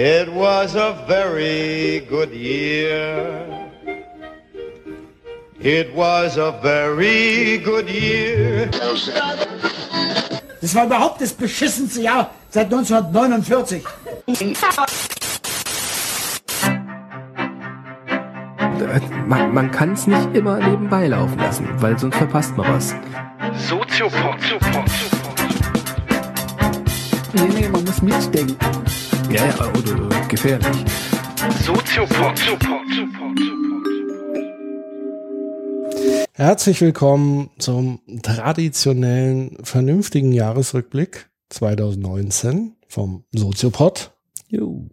It was a very good year. It was a very good year. Das war überhaupt das beschissenste Jahr seit 1949. Man, man kann es nicht immer nebenbei laufen lassen, weil sonst verpasst man was. Soziopod. Nee, nee, man muss mitdenken. Ja, ja, oder gefährlich. Soziopod. Herzlich willkommen zum traditionellen, vernünftigen Jahresrückblick 2019 vom Soziopod. Jo.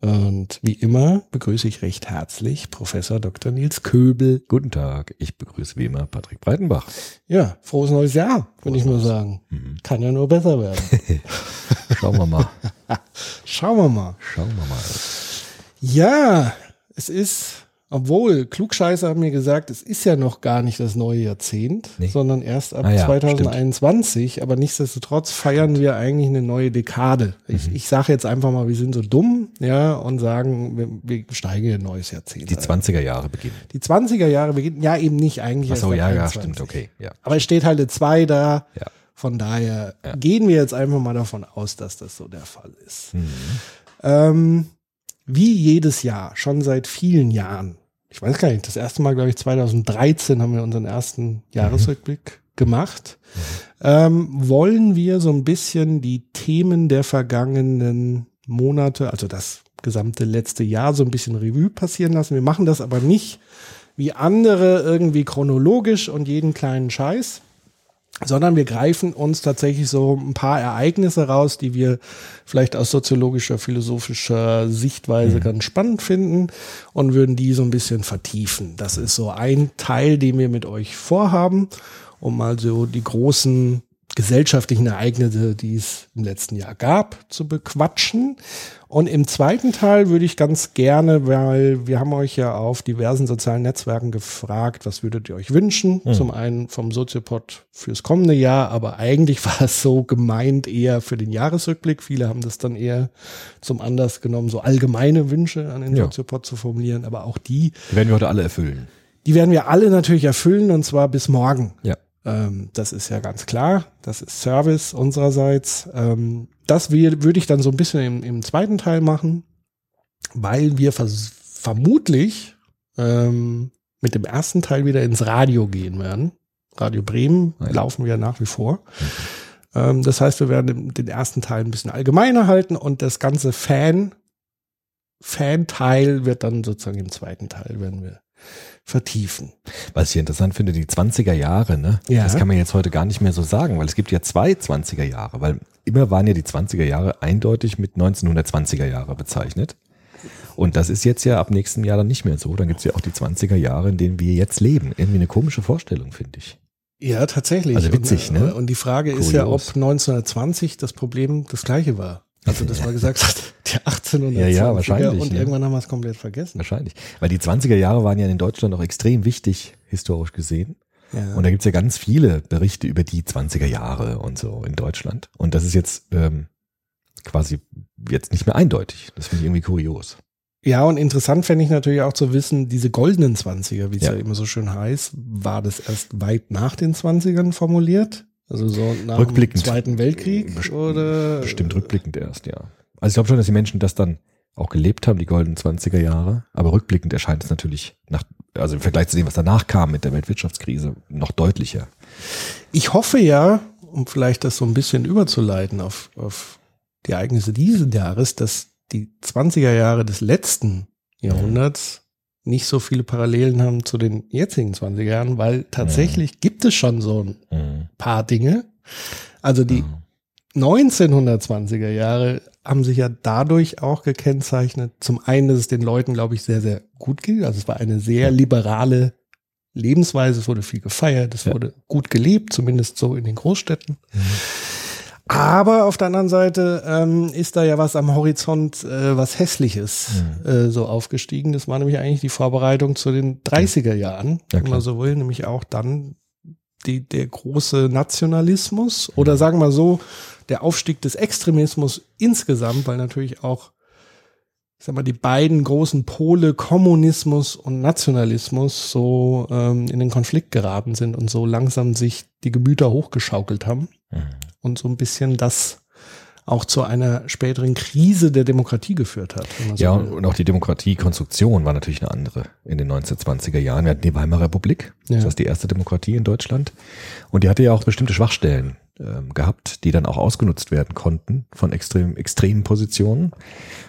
Und wie immer begrüße ich recht herzlich Professor Dr. Nils Köbel. Guten Tag, ich begrüße wie immer Patrick Breitenbach. Ja, frohes neues Jahr, würde ich nur sagen. Kann ja nur besser werden. Schauen wir mal. Schauen wir mal. Schauen wir mal. Ja, es ist, obwohl Klugscheißer haben mir gesagt, es ist ja noch gar nicht das neue Jahrzehnt, Nee. sondern erst ab Ah ja, 2021. Aber nichtsdestotrotz feiern wir eigentlich eine neue Dekade. Mhm. Ich, ich sage jetzt einfach mal, wir sind so dumm, ja, und sagen, wir, wir steigen in ein neues Jahrzehnt. Die ein. 20er Jahre beginnen. Die 20er Jahre beginnen, ja eben nicht eigentlich. Achso, ab ja, ja, 21. stimmt, okay. Ja. Aber es steht halt eine 2 da. Ja. Von daher Ja. gehen wir jetzt einfach mal davon aus, dass das so der Fall ist. Mhm. Ähm, wie jedes Jahr, schon seit vielen Jahren. Ich weiß gar nicht, das erste Mal, glaube ich, 2013 haben wir unseren ersten Jahresrückblick gemacht. Ähm, wollen wir so ein bisschen die Themen der vergangenen Monate, also das gesamte letzte Jahr, so ein bisschen Revue passieren lassen. Wir machen das aber nicht wie andere irgendwie chronologisch und jeden kleinen Scheiß, sondern wir greifen uns tatsächlich so ein paar Ereignisse raus, die wir vielleicht aus soziologischer, philosophischer Sichtweise ganz spannend finden und würden die so ein bisschen vertiefen. Das ist so ein Teil, den wir mit euch vorhaben, um mal so die großen gesellschaftlichen Ereignisse, die es im letzten Jahr gab, zu bequatschen. Und im zweiten Teil würde ich ganz gerne, weil wir haben euch ja auf diversen sozialen Netzwerken gefragt, was würdet ihr euch wünschen? Zum einen vom Soziopod fürs kommende Jahr, aber eigentlich war es so gemeint eher für den Jahresrückblick. Viele haben das dann eher zum Anlass genommen, so allgemeine Wünsche an den Ja. Soziopod zu formulieren. Aber auch die, Die werden wir heute alle erfüllen. die werden wir alle natürlich erfüllen und zwar bis morgen. Ja. Ähm, das ist ja ganz klar. Das ist Service unsererseits. Ähm, das würde ich dann so ein bisschen im, im zweiten Teil machen, weil wir vermutlich ähm, mit dem ersten Teil wieder ins Radio gehen werden. Radio Bremen Ah ja. laufen wir nach wie vor. Ähm, das heißt, wir werden den- den ersten Teil ein bisschen allgemeiner halten und das ganze Fan, Fan-Teil wird dann sozusagen im zweiten Teil werden wir vertiefen. Was ich interessant finde, die 20er Jahre, ne? Ja. Das kann man jetzt heute gar nicht mehr so sagen, weil es gibt ja zwei 20er Jahre, weil immer waren ja die 20er Jahre eindeutig mit 1920er Jahre bezeichnet. Und das ist jetzt ja ab nächstem Jahr dann nicht mehr so. Dann gibt es ja auch die 20er Jahre, in denen wir jetzt leben. Irgendwie eine komische Vorstellung, finde ich. Ja, tatsächlich. Also witzig, und, ne? Und die Frage ist ja, ob Kurios. 1920 das Problem das gleiche war. Also, dass man gesagt hat, die 1820er Ja, ja, wahrscheinlich, und irgendwann haben wir es komplett vergessen. Wahrscheinlich. Weil die 20er Jahre waren ja in Deutschland auch extrem wichtig, historisch gesehen. Ja. Und da gibt's ja ganz viele Berichte über die 20er Jahre und so in Deutschland. Und das ist jetzt ähm, quasi jetzt nicht mehr eindeutig. Das finde ich irgendwie kurios. ja, und interessant fände ich natürlich auch zu wissen, diese goldenen 20er, wie es ja. Ja. immer so schön heißt, war das erst weit nach den 20ern formuliert? Also so nach Rückblickend. dem Zweiten Weltkrieg Best- oder? Bestimmt rückblickend erst, ja. Also ich glaube schon, dass die Menschen das dann auch gelebt haben, die goldenen 20er Jahre. Aber rückblickend erscheint es natürlich nach, also im Vergleich zu dem, was danach kam mit der Weltwirtschaftskrise, noch deutlicher. Ich hoffe ja, um vielleicht das so ein bisschen überzuleiten auf, auf die Ereignisse dieses Jahres, dass die 20er Jahre des letzten Jahrhunderts nicht so viele Parallelen haben zu den jetzigen 20er Jahren, weil tatsächlich gibt es schon so ein Mhm. paar Dinge. Also die Ja. 1920er Jahre haben sich ja dadurch auch gekennzeichnet. Zum einen, dass es den Leuten, glaube ich, sehr, sehr gut ging. Also es war eine sehr liberale Lebensweise, es wurde viel gefeiert, es Ja. wurde gut gelebt, zumindest so in den Großstädten. Mhm. Aber auf der anderen Seite ähm, ist da ja was am Horizont, äh, was Hässliches Mhm. äh, so aufgestiegen. Das war nämlich eigentlich die Vorbereitung zu den 30er Jahren, Ja, wenn man so will, nämlich auch dann die, der große Nationalismus oder sagen wir so, der Aufstieg des Extremismus insgesamt, weil natürlich auch ich sag mal, die beiden großen Pole Kommunismus und Nationalismus so ähm, in den Konflikt geraten sind und so langsam sich die Gemüter hochgeschaukelt haben Mhm. und so ein bisschen das auch zu einer späteren Krise der Demokratie geführt hat. so Ja, will. und auch die Demokratiekonstruktion war natürlich eine andere in den 1920er Jahren. Wir hatten die Weimarer Republik, Ja. das ist die erste Demokratie in Deutschland. Und die hatte ja auch bestimmte Schwachstellen ähm, gehabt, die dann auch ausgenutzt werden konnten von extrem, extremen Positionen.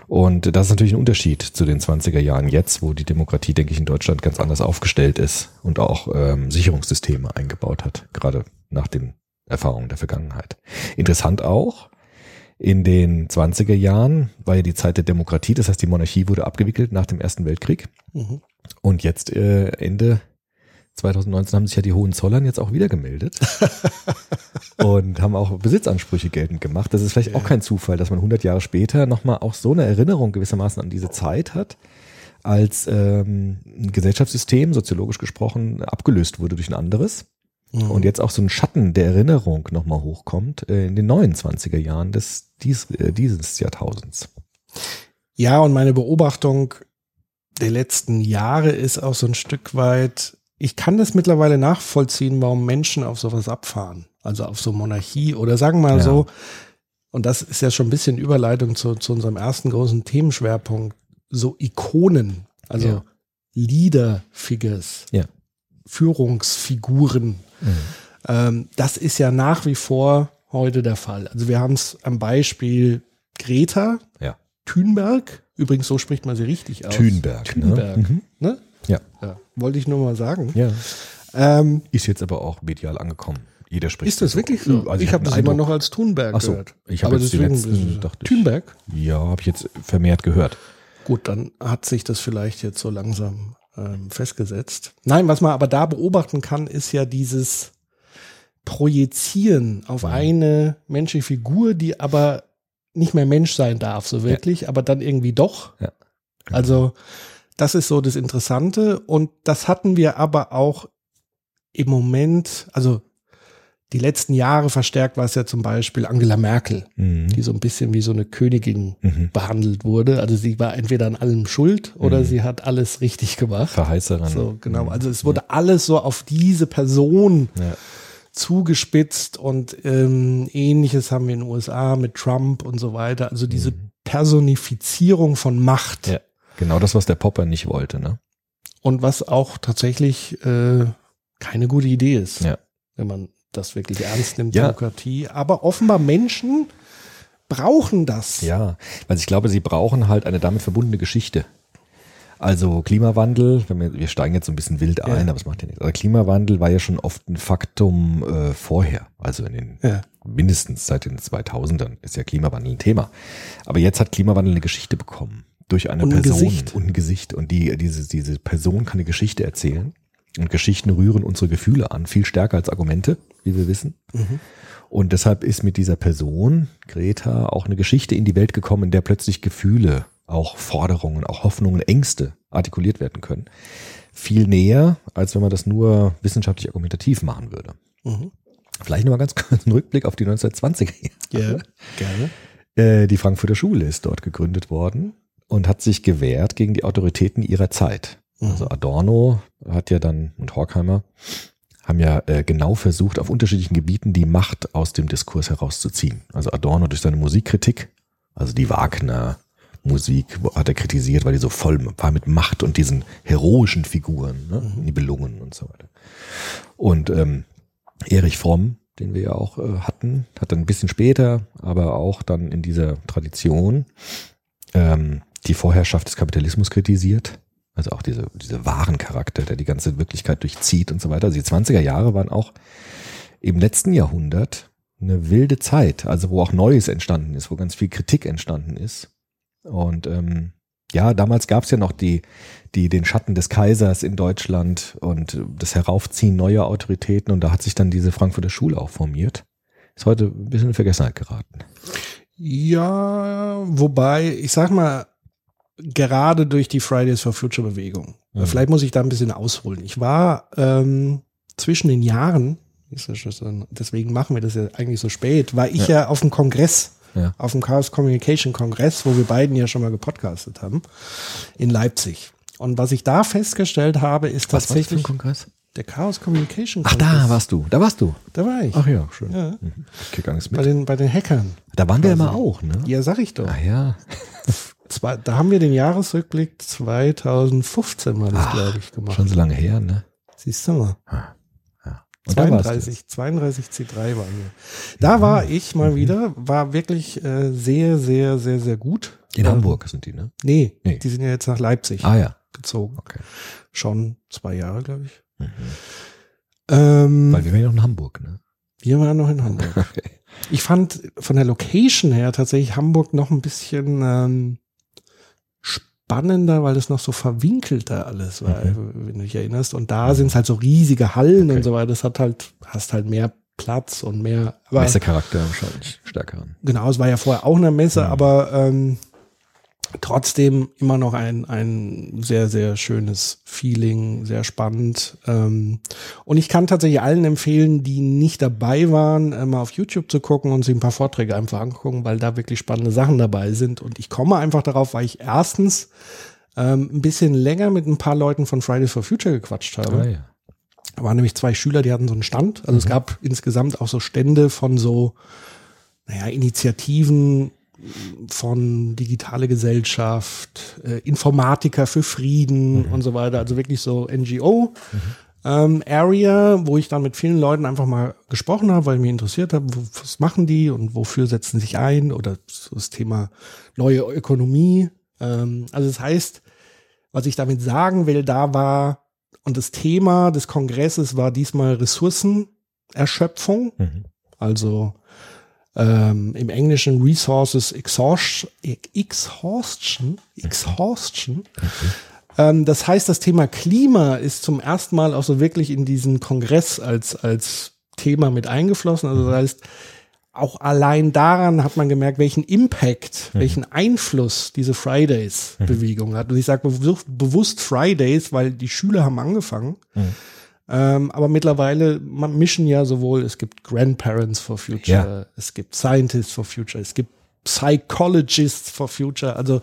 Und das ist natürlich ein Unterschied zu den 20er Jahren jetzt, wo die Demokratie, denke ich, in Deutschland ganz anders aufgestellt ist und auch ähm, Sicherungssysteme eingebaut hat, gerade nach den Erfahrungen der Vergangenheit. Interessant auch, in den 20er Jahren war ja die Zeit der Demokratie, das heißt die Monarchie wurde abgewickelt nach dem Ersten Weltkrieg. Mhm. Und jetzt äh, Ende 2019 haben sich ja die Hohenzollern jetzt auch wieder gemeldet und haben auch Besitzansprüche geltend gemacht. Das ist vielleicht auch kein Zufall, dass man 100 Jahre später nochmal auch so eine Erinnerung gewissermaßen an diese Zeit hat, als ähm, ein Gesellschaftssystem, soziologisch gesprochen, abgelöst wurde durch ein anderes. Mhm. Und jetzt auch so ein Schatten der Erinnerung nochmal hochkommt äh, in den 29er Jahren des, dies, äh, dieses Jahrtausends. Ja, und meine Beobachtung der letzten Jahre ist auch so ein Stück weit, ich kann das mittlerweile nachvollziehen, warum Menschen auf sowas abfahren. Also auf so Monarchie oder sagen wir mal Ja. so, und das ist ja schon ein bisschen Überleitung zu, zu unserem ersten großen Themenschwerpunkt, so Ikonen, also Ja. Leader-Figures, Ja. Führungsfiguren. Ähm, das ist ja nach wie vor heute der Fall. Also wir haben es am Beispiel Greta Ja. Thunberg. Übrigens, so spricht man sie richtig aus. Thunberg. Thunberg. Ne? Mhm. Ne? Ja. Ja. Wollte ich nur mal sagen. ja. Ähm, Ist jetzt aber auch medial angekommen. Jeder spricht ist das wirklich so? Also ich habe hab das immer noch als Thunberg Ach so, gehört. ich habe jetzt die deswegen- letzten, dachte ich. Thunberg? Ja, habe ich jetzt vermehrt gehört. Gut, dann hat sich das vielleicht jetzt so langsam ähm, festgesetzt. Nein, was man aber da beobachten kann, ist ja dieses Projizieren auf eine menschliche Figur, die aber nicht mehr Mensch sein darf, so wirklich, aber dann irgendwie doch. Ja. Also das ist so das Interessante und das hatten wir aber auch im Moment, also die letzten Jahre verstärkt war es ja zum Beispiel Angela Merkel, Mhm. die so ein bisschen wie so eine Königin Mhm. behandelt wurde. Also sie war entweder an allem schuld oder Mhm. sie hat alles richtig gemacht. Verheißerin. So, genau. Mhm. Also es wurde alles so auf diese Person Ja. zugespitzt und ähm, ähnliches haben wir in den USA mit Trump und so weiter. Also diese Personifizierung von Macht Mhm. Ja. Genau das, was der Popper nicht wollte, ne? und was auch tatsächlich äh, keine gute Idee ist, Ja. wenn man das wirklich ernst nimmt, Ja. Demokratie. Aber offenbar Menschen brauchen das. Ja, weil ich glaube, sie brauchen halt eine damit verbundene Geschichte. Also Klimawandel, wenn wir, wir steigen jetzt so ein bisschen wild ein, Ja. aber es macht ja nichts. Also Klimawandel war ja schon oft ein Faktum äh, vorher, also in den Ja. mindestens seit den 2000ern ist ja Klimawandel ein Thema. Aber jetzt hat Klimawandel eine Geschichte bekommen durch eine Und Person Gesicht. und ein Gesicht und die diese diese Person kann eine Geschichte erzählen und Geschichten rühren unsere Gefühle an, viel stärker als Argumente, wie wir wissen. Und deshalb ist mit dieser Person, Greta, auch eine Geschichte in die Welt gekommen, in der plötzlich Gefühle, auch Forderungen, auch Hoffnungen, Ängste artikuliert werden können. Viel näher, als wenn man das nur wissenschaftlich argumentativ machen würde. Mhm. Vielleicht nochmal ganz kurz einen Rückblick auf die 1920er Jahre. Ja, gerne. Äh, die Frankfurter Schule ist dort gegründet worden und hat sich gewehrt gegen die Autoritäten ihrer Zeit. Also Adorno hat ja dann und Horkheimer haben ja äh, genau versucht, auf unterschiedlichen Gebieten die Macht aus dem Diskurs herauszuziehen. Also Adorno durch seine Musikkritik, also die Wagner Musik hat er kritisiert, weil die so voll war mit Macht und diesen heroischen Figuren, ne? Nibelungen und so weiter. Und ähm, Erich Fromm, den wir ja auch äh, hatten, hat dann ein bisschen später, aber auch dann in dieser Tradition ähm, die Vorherrschaft des Kapitalismus kritisiert. Also auch diese, diese wahren Charakter, der die ganze Wirklichkeit durchzieht und so weiter. Also die 20er Jahre waren auch im letzten Jahrhundert eine wilde Zeit, also wo auch Neues entstanden ist, wo ganz viel Kritik entstanden ist. Und ähm, ja, damals gab es ja noch die, die, den Schatten des Kaisers in Deutschland und das Heraufziehen neuer Autoritäten und da hat sich dann diese Frankfurter Schule auch formiert. Ist heute ein bisschen in Vergessenheit geraten. Ja, wobei, ich sag mal, gerade durch die Fridays for Future Bewegung, Mhm. vielleicht muss ich da ein bisschen ausholen. Ich war ähm, zwischen den Jahren, ja deswegen machen wir das ja eigentlich so spät, war ich ja, auf dem Kongress Ja. auf dem Chaos Communication Kongress, wo wir beiden ja schon mal gepodcastet haben, in Leipzig. Und was ich da festgestellt habe, ist Was war das für ein tatsächlich Kongress? der Chaos Communication Ach, Kongress. da warst du. Da warst du. Da war ich. Ach ja, schön. Ja. Mhm. Ich krieg gar nichts Bei mit. den, bei den Hackern. Da waren wir immer auch, ne? Ja, sag ich doch. Ah ja. Zwei, da haben wir den Jahresrückblick 2015 war das, glaube ich, gemacht. Schon so lange her, ne? Siehst du mal. Ja. Warst du 32, 32 C3 waren wir. Da war ich mal wieder, war wirklich äh, sehr, sehr, sehr, sehr gut. In Ähm, Hamburg sind die, ne? Nee, Nee. die sind ja jetzt nach Leipzig Ah ja. gezogen. Okay. Schon zwei Jahre, glaube ich. Mhm. Ähm, Weil wir waren ja noch in Hamburg, ne? wir waren noch in Hamburg. Okay. Ich fand von der Location her tatsächlich Hamburg noch ein bisschen ähm, spannender, weil es noch so verwinkelter alles war, wenn du dich erinnerst. Und da sind es halt so riesige Hallen Mhm. Okay. und so weiter. Das hat halt, hast halt mehr Platz und mehr. Aber Messecharakter wahrscheinlich stärkeren. genau, es war ja vorher auch eine Messe, Mhm. aber ähm, trotzdem immer noch ein, ein sehr, sehr schönes Feeling, sehr spannend. Ähm, und ich kann tatsächlich allen empfehlen, die nicht dabei waren, äh, mal auf YouTube zu gucken und sich ein paar Vorträge einfach angucken, weil da wirklich spannende Sachen dabei sind. Und ich komme einfach darauf, weil ich erstens ähm, ein bisschen länger mit ein paar Leuten von Fridays for Future gequatscht habe. Ah ja. Da waren nämlich zwei Schüler, die hatten so einen Stand. Also es gab insgesamt auch so Stände von so, naja, Initiativen von digitale Gesellschaft, äh, Informatiker für Frieden und so weiter. Also wirklich so NGO. Ähm, Area, wo ich dann mit vielen Leuten einfach mal gesprochen habe, weil mich interessiert habe, was machen die und wofür setzen sich ein oder so das Thema neue Ökonomie. Ähm, also das heißt, was ich damit sagen will, da war, und das Thema des Kongresses war diesmal Ressourcenerschöpfung, Mhm. also ähm, im Englischen Resources Exhaustion, Exhaustion, Exhaustion. Ähm, das heißt, das Thema Klima ist zum ersten Mal auch so wirklich in diesen Kongress als, als Thema mit eingeflossen. Also das heißt, auch allein daran hat man gemerkt, welchen Impact, welchen Einfluss diese Fridays-Bewegung hat. Und ich sage bewusst, bewusst Fridays, weil die Schüler haben angefangen. Ähm, aber mittlerweile man mischen ja sowohl, es gibt Grandparents for Future, es gibt Scientists for Future, es gibt Psychologists for Future. Also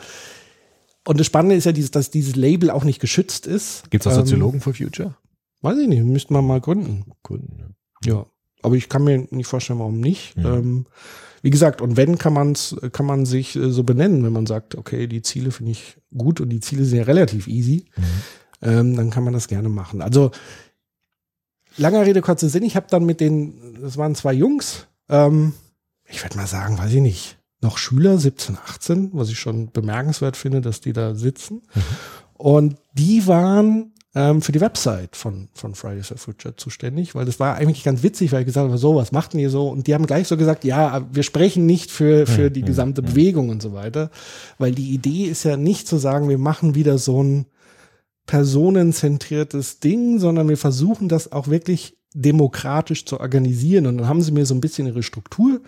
und das Spannende ist ja, dieses, dass dieses Label auch nicht geschützt ist. Gibt es auch Ähm, Soziologen for Future? Weiß ich nicht, müsste man mal gründen. Gründen, ne? Ja, aber ich kann mir nicht vorstellen, warum nicht. Mhm. Ähm, wie gesagt, und wenn kann man's, kann man sich äh, so benennen, wenn man sagt, okay, die Ziele finde ich gut und die Ziele sind ja relativ easy, ähm, dann kann man das gerne machen. Also langer Rede kurzer Sinn. Ich habe dann mit den, das waren zwei Jungs, ähm, ich würde mal sagen, weiß ich nicht, noch Schüler, 17, 18, was ich schon bemerkenswert finde, dass die da sitzen. Und die waren ähm, für die Website von, von Fridays for Future zuständig, weil das war eigentlich ganz witzig, weil ich gesagt habe, so, was macht denn ihr so? Und die haben gleich so gesagt, ja, wir sprechen nicht für, für die gesamte Bewegung und so weiter, weil die Idee ist ja nicht zu sagen, wir machen wieder so ein personenzentriertes Ding, sondern wir versuchen das auch wirklich demokratisch zu organisieren. Und dann haben sie mir so ein bisschen ihre Struktur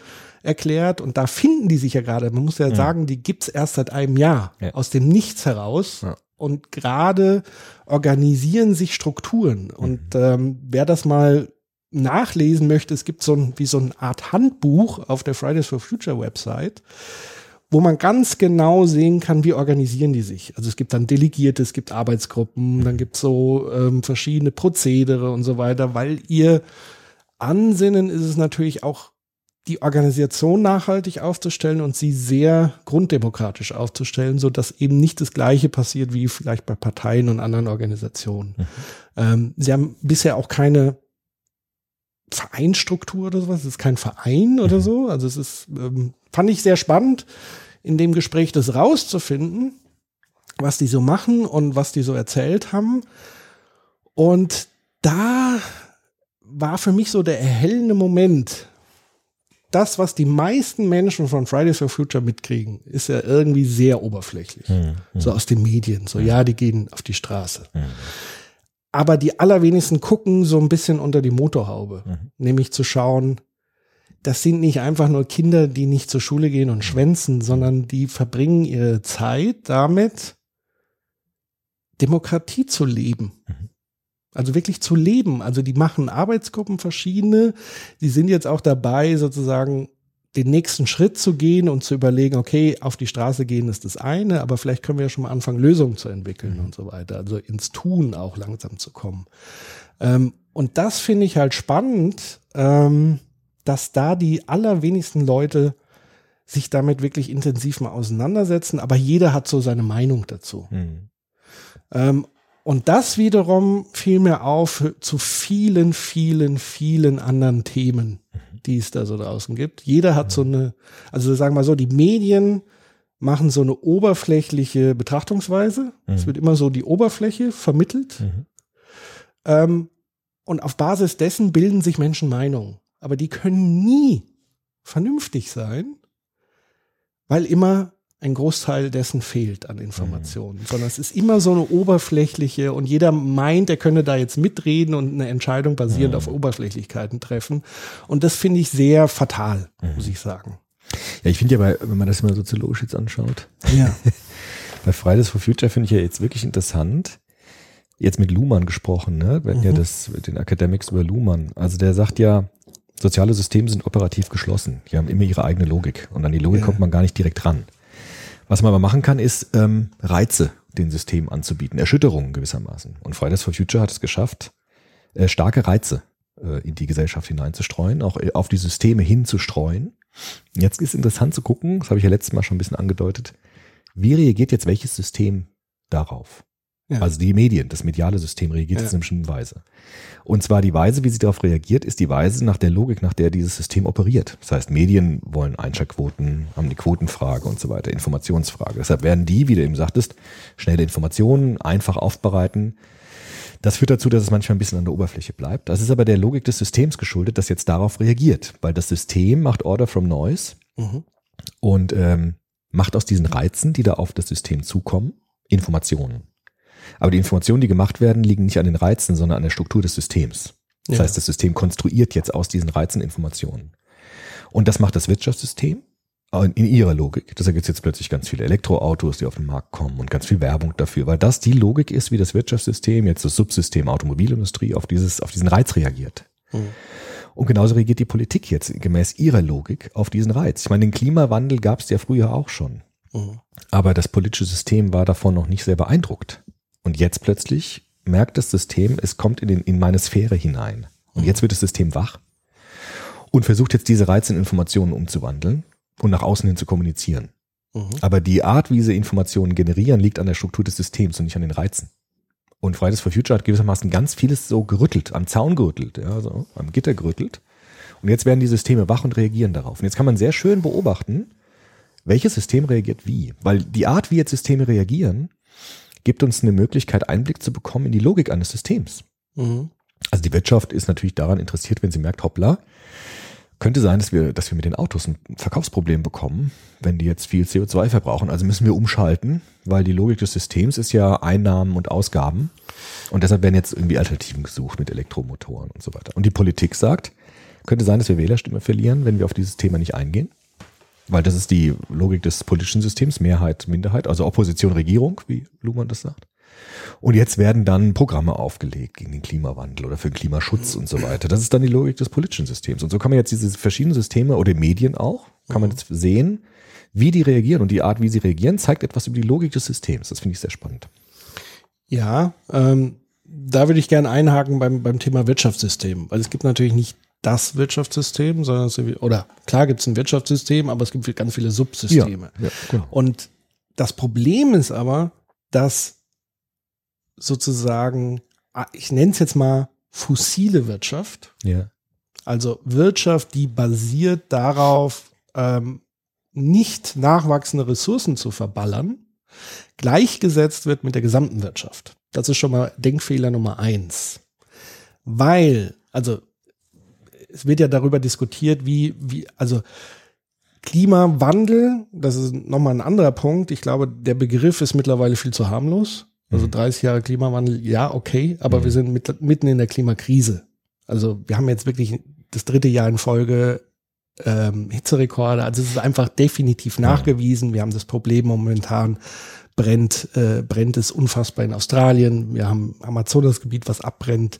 erklärt und da finden die sich ja gerade. Man muss ja sagen, die gibt's erst seit einem Jahr Ja. aus dem Nichts heraus. Ja. Und gerade organisieren sich Strukturen. Und ähm, wer das mal nachlesen möchte, es gibt so ein, wie so eine Art Handbuch auf der Fridays for Future Website, wo man ganz genau sehen kann, wie organisieren die sich. Also es gibt dann Delegierte, es gibt Arbeitsgruppen, dann gibt es so ähm, verschiedene Prozedere und so weiter, weil ihr Ansinnen ist es natürlich auch, die Organisation nachhaltig aufzustellen und sie sehr grunddemokratisch aufzustellen, so dass eben nicht das Gleiche passiert wie vielleicht bei Parteien und anderen Organisationen. Ähm, sie haben bisher auch keine Vereinstruktur oder sowas. Es ist kein Verein oder so. Also es ist, ähm, fand ich sehr spannend, in dem Gespräch das rauszufinden, was die so machen und was die so erzählt haben. Und da war für mich so der erhellende Moment. Das, was die meisten Menschen von Fridays for Future mitkriegen, ist ja irgendwie sehr oberflächlich. So aus den Medien. So, ja, die gehen auf die Straße. Aber die allerwenigsten gucken so ein bisschen unter die Motorhaube. Nämlich zu schauen, das sind nicht einfach nur Kinder, die nicht zur Schule gehen und schwänzen, sondern die verbringen ihre Zeit damit, Demokratie zu leben. Also wirklich zu leben. Also die machen Arbeitsgruppen verschiedene. Die sind jetzt auch dabei, sozusagen den nächsten Schritt zu gehen und zu überlegen, okay, auf die Straße gehen ist das eine, aber vielleicht können wir ja schon mal anfangen, Lösungen zu entwickeln und so weiter. Also ins Tun auch langsam zu kommen. Ähm, und das finde ich halt spannend, ähm, dass da die allerwenigsten Leute sich damit wirklich intensiv mal auseinandersetzen, aber jeder hat so seine Meinung dazu. Mhm. Ähm, und das wiederum fiel mir auf zu vielen, vielen, vielen anderen Themen, die es da so draußen gibt. Jeder hat so eine, also sagen wir mal so, die Medien machen so eine oberflächliche Betrachtungsweise. Es wird immer so die Oberfläche vermittelt. Mhm. Ähm, und auf Basis dessen bilden sich Menschen Meinungen. Aber die können nie vernünftig sein, weil immer ein Großteil dessen fehlt an Informationen, sondern es ist immer so eine oberflächliche und jeder meint, er könne da jetzt mitreden und eine Entscheidung basierend auf Oberflächlichkeiten treffen. Und das finde ich sehr fatal, muss ich sagen. Ja, ich finde ja, bei, wenn man das immer soziologisch jetzt anschaut, Ja. bei Fridays for Future finde ich ja jetzt wirklich interessant, jetzt mit Luhmann gesprochen, ne? Wir hatten ja das mit den Academics über Luhmann. Also der sagt ja, soziale Systeme sind operativ geschlossen. Die haben immer ihre eigene Logik. Und an die Logik Ja. kommt man gar nicht direkt ran. Was man aber machen kann, ist ähm, Reize den Systemen anzubieten, Erschütterungen gewissermaßen. Und Fridays for Future hat es geschafft, äh, starke Reize äh, in die Gesellschaft hineinzustreuen, auch äh, auf die Systeme hinzustreuen. Jetzt ist interessant zu gucken, das habe ich ja letztes Mal schon ein bisschen angedeutet, wie reagiert jetzt welches System darauf? Ja. Also die Medien, das mediale System reagiert Ja. jetzt in einer bestimmten Weise. Und zwar die Weise, wie sie darauf reagiert, ist die Weise nach der Logik, nach der dieses System operiert. Das heißt, Medien wollen Einschaltquoten, haben die Quotenfrage und so weiter, Informationsfrage. Deshalb werden die, wie du eben sagtest, schnelle Informationen einfach aufbereiten. Das führt dazu, dass es manchmal ein bisschen an der Oberfläche bleibt. Das ist aber der Logik des Systems geschuldet, das jetzt darauf reagiert, weil das System macht Order from Noise Mhm. und ähm, macht aus diesen Reizen, die da auf das System zukommen, Informationen. Aber die Informationen, die gemacht werden, liegen nicht an den Reizen, sondern an der Struktur des Systems. Das Ja. heißt, das System konstruiert jetzt aus diesen Reizen Informationen. Und das macht das Wirtschaftssystem in ihrer Logik. Deshalb gibt es jetzt plötzlich ganz viele Elektroautos, die auf den Markt kommen und ganz viel Werbung dafür, weil das die Logik ist, wie das Wirtschaftssystem, jetzt das Subsystem Automobilindustrie, auf, dieses, auf diesen Reiz reagiert. Mhm. Und genauso reagiert die Politik jetzt gemäß ihrer Logik auf diesen Reiz. Ich meine, den Klimawandel gab es ja früher auch schon. Mhm. Aber das politische System war davon noch nicht sehr beeindruckt. Und jetzt plötzlich merkt das System, es kommt in, den, in meine Sphäre hinein. Und jetzt wird das System wach und versucht jetzt diese Reize in Informationen umzuwandeln und nach außen hin zu kommunizieren. Mhm. Aber die Art, wie sie Informationen generieren, liegt an der Struktur des Systems und nicht an den Reizen. Und Fridays for Future hat gewissermaßen ganz vieles so gerüttelt, am Zaun gerüttelt, ja, so, am Gitter gerüttelt. Und jetzt werden die Systeme wach und reagieren darauf. Und jetzt kann man sehr schön beobachten, welches System reagiert wie. Weil die Art, wie jetzt Systeme reagieren, gibt uns eine Möglichkeit, Einblick zu bekommen in die Logik eines Systems. Mhm. Also die Wirtschaft ist natürlich daran interessiert, wenn sie merkt, hoppla, könnte sein, dass wir, dass wir mit den Autos ein Verkaufsproblem bekommen, wenn die jetzt viel CO2 verbrauchen. Also müssen wir umschalten, weil die Logik des Systems ist ja Einnahmen und Ausgaben. Und deshalb werden jetzt irgendwie Alternativen gesucht mit Elektromotoren und so weiter. Und die Politik sagt, könnte sein, dass wir Wählerstimme verlieren, wenn wir auf dieses Thema nicht eingehen. Weil das ist die Logik des politischen Systems, Mehrheit, Minderheit, also Opposition, Regierung, wie Luhmann das sagt. Und jetzt werden dann Programme aufgelegt gegen den Klimawandel oder für den Klimaschutz und so weiter. Das ist dann die Logik des politischen Systems. Und so kann man jetzt diese verschiedenen Systeme oder Medien auch, kann man jetzt sehen, wie die reagieren. Und die Art, wie sie reagieren, zeigt etwas über die Logik des Systems. Das finde ich sehr spannend. Ja, ähm, da würde ich gerne einhaken beim, beim Thema Wirtschaftssystem, weil es gibt natürlich nicht das Wirtschaftssystem, sondern oder klar gibt es ein Wirtschaftssystem, aber es gibt ganz viele Subsysteme. Ja, genau. Und das Problem ist aber, dass sozusagen, ah, ich nenne es jetzt mal fossile Wirtschaft, Ja. also Wirtschaft, die basiert darauf, ähm, nicht nachwachsende Ressourcen zu verballern, gleichgesetzt wird mit der gesamten Wirtschaft. Das ist schon mal Denkfehler Nummer eins. Weil, also es wird ja darüber diskutiert, wie, wie, also Klimawandel, das ist nochmal ein anderer Punkt. Ich glaube, der Begriff ist mittlerweile viel zu harmlos. Also 30 Jahre Klimawandel, ja, okay, aber wir sind mit, mitten in der Klimakrise. Also wir haben jetzt wirklich das dritte Jahr in Folge ähm, Hitzerekorde. Also es ist einfach definitiv nachgewiesen. Wir haben das Problem momentan brennt, äh, brennt es unfassbar in Australien. Wir haben Amazonasgebiet, was abbrennt.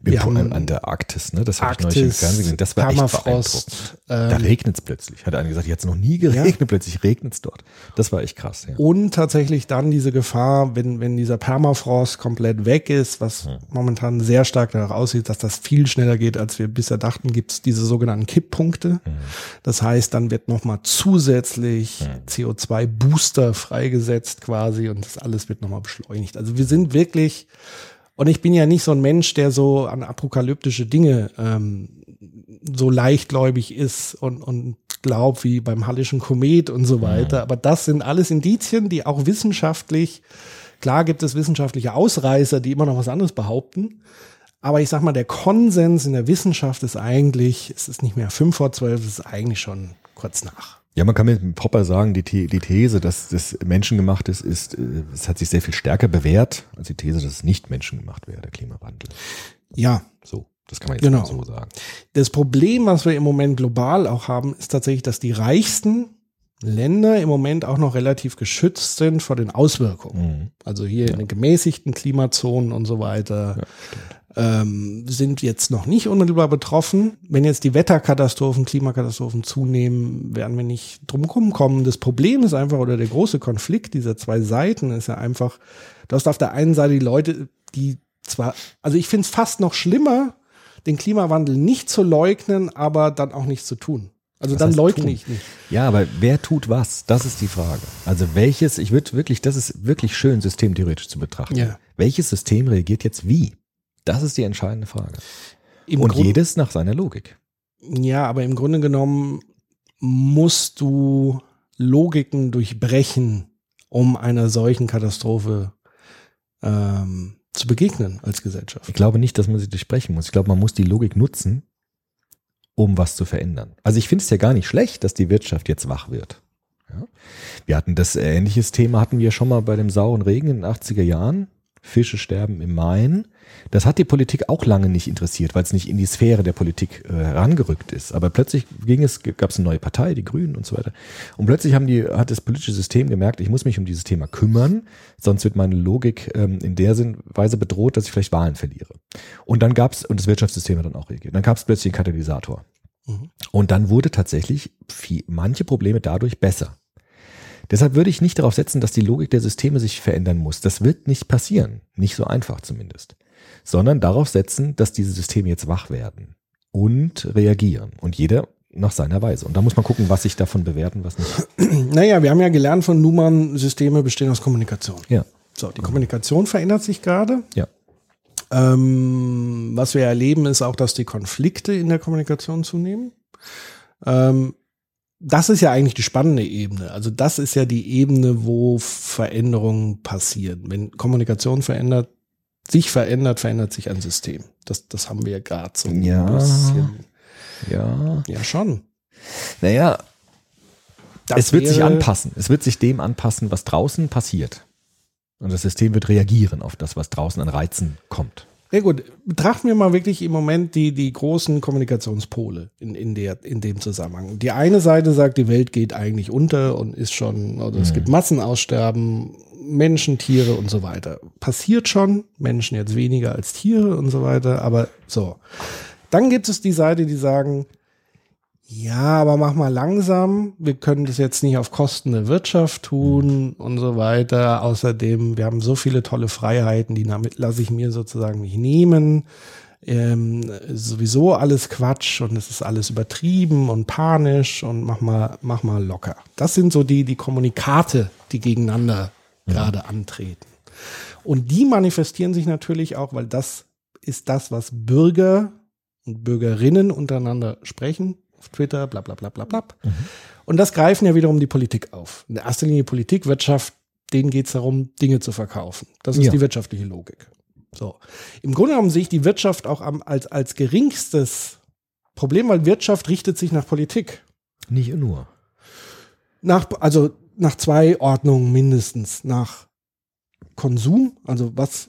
Wir Wir haben an der Arktis, ne? Das habe ich neulich im Fernsehen gesehen. Das war echt Permafrost, beeindruckend. da ähm, regnet es plötzlich. Hat einer gesagt, hier hat es noch nie geregnet, plötzlich regnet es dort. Das war echt krass, ja. Und tatsächlich dann diese Gefahr, wenn, wenn dieser Permafrost komplett weg ist, was momentan sehr stark danach aussieht, dass das viel schneller geht, als wir bisher dachten, gibt es diese sogenannten Kipppunkte. Das heißt, dann wird nochmal zusätzlich CO2-Booster freigesetzt quasi und das alles wird nochmal beschleunigt. Also wir sind wirklich, und ich bin ja nicht so ein Mensch, der so an apokalyptische Dinge ähm, so leichtgläubig ist und, und glaubt wie beim Hallischen Komet und so weiter. Aber das sind alles Indizien, die auch wissenschaftlich, klar gibt es wissenschaftliche Ausreißer, die immer noch was anderes behaupten. Aber ich sag mal, der Konsens in der Wissenschaft ist eigentlich, es ist nicht mehr fünf vor zwölf, es ist eigentlich schon kurz nach. Ja, man kann mit Popper sagen, die, die These, dass das menschengemacht ist, ist, äh, es hat sich sehr viel stärker bewährt, als die These, dass es nicht menschengemacht wäre, der Klimawandel. Ja, So, das kann man jetzt Genau. so sagen. Das Problem, was wir im Moment global auch haben, ist tatsächlich, dass die reichsten Länder im Moment auch noch relativ geschützt sind vor den Auswirkungen. Also hier in den gemäßigten Klimazonen und so weiter ähm, sind jetzt noch nicht unmittelbar betroffen. Wenn jetzt die Wetterkatastrophen, Klimakatastrophen zunehmen, werden wir nicht drum kommen. Das Problem ist einfach, oder der große Konflikt dieser zwei Seiten ist ja einfach, du hast auf der einen Seite die Leute, die zwar, also ich finde es fast noch schlimmer, den Klimawandel nicht zu leugnen, aber dann auch nichts zu tun. Also dann heißt leugne ich nicht. Ja, aber wer tut was? Das ist die Frage. Also welches, ich würde wirklich, das ist wirklich schön systemtheoretisch zu betrachten. Ja. Welches System reagiert jetzt wie? Das ist die entscheidende Frage. Im Und Grund- jedes nach seiner Logik. Ja, aber im Grunde genommen musst du Logiken durchbrechen, um einer solchen Katastrophe ähm, zu begegnen als Gesellschaft. Ich glaube nicht, dass man sie durchbrechen muss. Ich glaube, man muss die Logik nutzen, um was zu verändern. Also ich finde es ja gar nicht schlecht, dass die Wirtschaft jetzt wach wird. Ja? Wir hatten das ähnliches Thema hatten wir schon mal bei dem sauren Regen in den 80er Jahren. Fische sterben im Main. Das hat die Politik auch lange nicht interessiert, weil es nicht in die Sphäre der Politik äh, herangerückt ist. Aber plötzlich ging es, gab es eine neue Partei, die Grünen und so weiter. Und plötzlich haben die, hat das politische System gemerkt, ich muss mich um dieses Thema kümmern, sonst wird meine Logik ähm, in der Weise bedroht, dass ich vielleicht Wahlen verliere. Und dann gab es, und das Wirtschaftssystem hat dann auch reagiert, dann gab es plötzlich einen Katalysator. Und dann wurde tatsächlich viel, manche Probleme dadurch besser. Deshalb würde ich nicht darauf setzen, dass die Logik der Systeme sich verändern muss. Das wird nicht passieren. Nicht so einfach zumindest. Sondern darauf setzen, dass diese Systeme jetzt wach werden und reagieren. Und jeder nach seiner Weise. Und da muss man gucken, was sich davon bewerten, was nicht. Naja, wir haben ja gelernt von Luhmann, Systeme bestehen aus Kommunikation. Ja. So, die Kommunikation verändert sich gerade. Ja. Ähm, was wir erleben, ist auch, dass die Konflikte in der Kommunikation zunehmen. Ähm, das ist ja eigentlich die spannende Ebene. Also das ist ja die Ebene, wo Veränderungen passieren. Wenn Kommunikation verändert, sich verändert, verändert sich ein System. Das, das haben wir ja gerade so ein Ja. bisschen. Ja. Ja, schon. Naja, Das es wird sich anpassen. Es wird sich dem anpassen, was draußen passiert. Und das System wird reagieren auf das, was draußen an Reizen kommt. Ja gut, betrachten wir mal wirklich im Moment die, die großen Kommunikationspole in, in, der, in dem Zusammenhang. Die eine Seite sagt, die Welt geht eigentlich unter und ist schon, oder es gibt Massenaussterben, Menschen, Tiere und so weiter. Passiert schon, Menschen jetzt weniger als Tiere und so weiter, aber so. Dann gibt es die Seite, die sagen, ja, aber mach mal langsam. Wir können das jetzt nicht auf Kosten der Wirtschaft tun und so weiter. Außerdem, wir haben so viele tolle Freiheiten, die damit lasse ich mir sozusagen nicht nehmen. Ähm, sowieso alles Quatsch und es ist alles übertrieben und panisch und mach mal, mach mal locker. Das sind so die, die Kommunikate, die gegeneinander gerade antreten. Und die manifestieren sich natürlich auch, weil das ist das, was Bürger und Bürgerinnen untereinander sprechen, auf Twitter, bla bla bla bla bla. Und das greifen ja wiederum die Politik auf. In erster Linie Politik, Wirtschaft, denen geht es darum, Dinge zu verkaufen. Das ist Ja. die wirtschaftliche Logik. So. Im Grunde genommen sehe ich die Wirtschaft auch am, als, als geringstes Problem, weil Wirtschaft richtet sich nach Politik. Nicht nur. Nach, also nach zwei Ordnungen mindestens. Nach Konsum, also was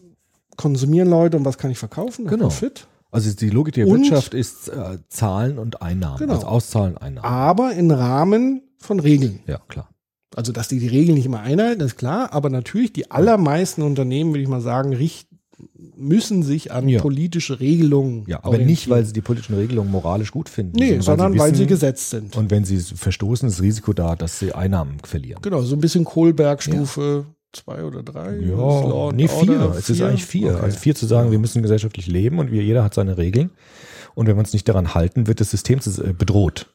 konsumieren Leute und was kann ich verkaufen? Nach Genau. Profit. Also die Logik der Und- Wirtschaft ist äh, Zahlen und Einnahmen. Genau. Also Auszahlen, Einnahmen. Aber im Rahmen von Regeln. Ja, klar. Also, dass die die Regeln nicht immer einhalten, ist klar, aber natürlich die allermeisten Unternehmen, würde ich mal sagen, richten, müssen sich an Ja. politische Regelungen Ja, aber nicht, weil sie die politischen Regelungen moralisch gut finden. Nee, sondern weil sie wissen, gesetzt sind. Und wenn sie verstoßen, ist das Risiko da, dass sie Einnahmen verlieren. Genau, so ein bisschen Kohlberg-Stufe zwei oder drei. Ja, nee, vier. Order, Es ist eigentlich vier. Okay. Also vier zu sagen, wir müssen gesellschaftlich leben und wir, jeder hat seine Regeln. Und wenn wir uns nicht daran halten, wird das System äh, bedroht.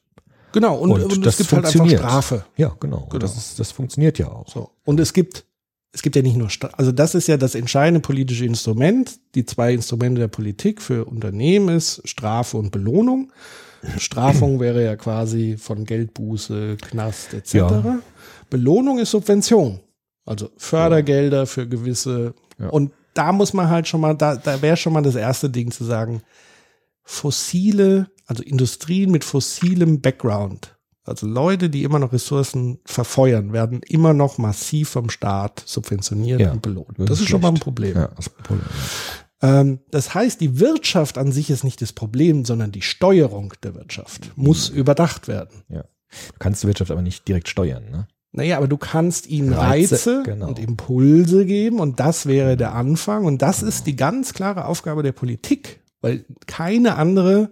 Genau, und, Und und, das es gibt halt einfach. Strafe. Ja, genau. Genau. Das, ist, das funktioniert ja auch. So. Und es gibt, es gibt ja nicht nur, Stra also das ist ja das entscheidende politische Instrument. Die zwei Instrumente der Politik für Unternehmen ist Strafe und Belohnung. Strafung wäre ja quasi von Geldbuße, Knast etc. Ja. Belohnung ist Subvention. Also Fördergelder für gewisse. Ja. Und da muss man halt schon mal, da, da wäre schon mal das erste Ding zu sagen, fossile, also Industrien mit fossilem Background, also Leute, die immer noch Ressourcen verfeuern, werden immer noch massiv vom Staat subventioniert Ja, und belohnt. das ist ist schon mal ein schlecht. Problem. Ja, das Problem. Ähm, das heißt, die Wirtschaft an sich ist nicht das Problem, sondern die Steuerung der Wirtschaft muss überdacht werden. Ja. Du kannst die Wirtschaft aber nicht direkt steuern. Ne? Naja, aber du kannst ihnen Reize, Reize, genau. und Impulse geben und das wäre der Anfang und das ist die ganz klare Aufgabe der Politik, weil keine andere,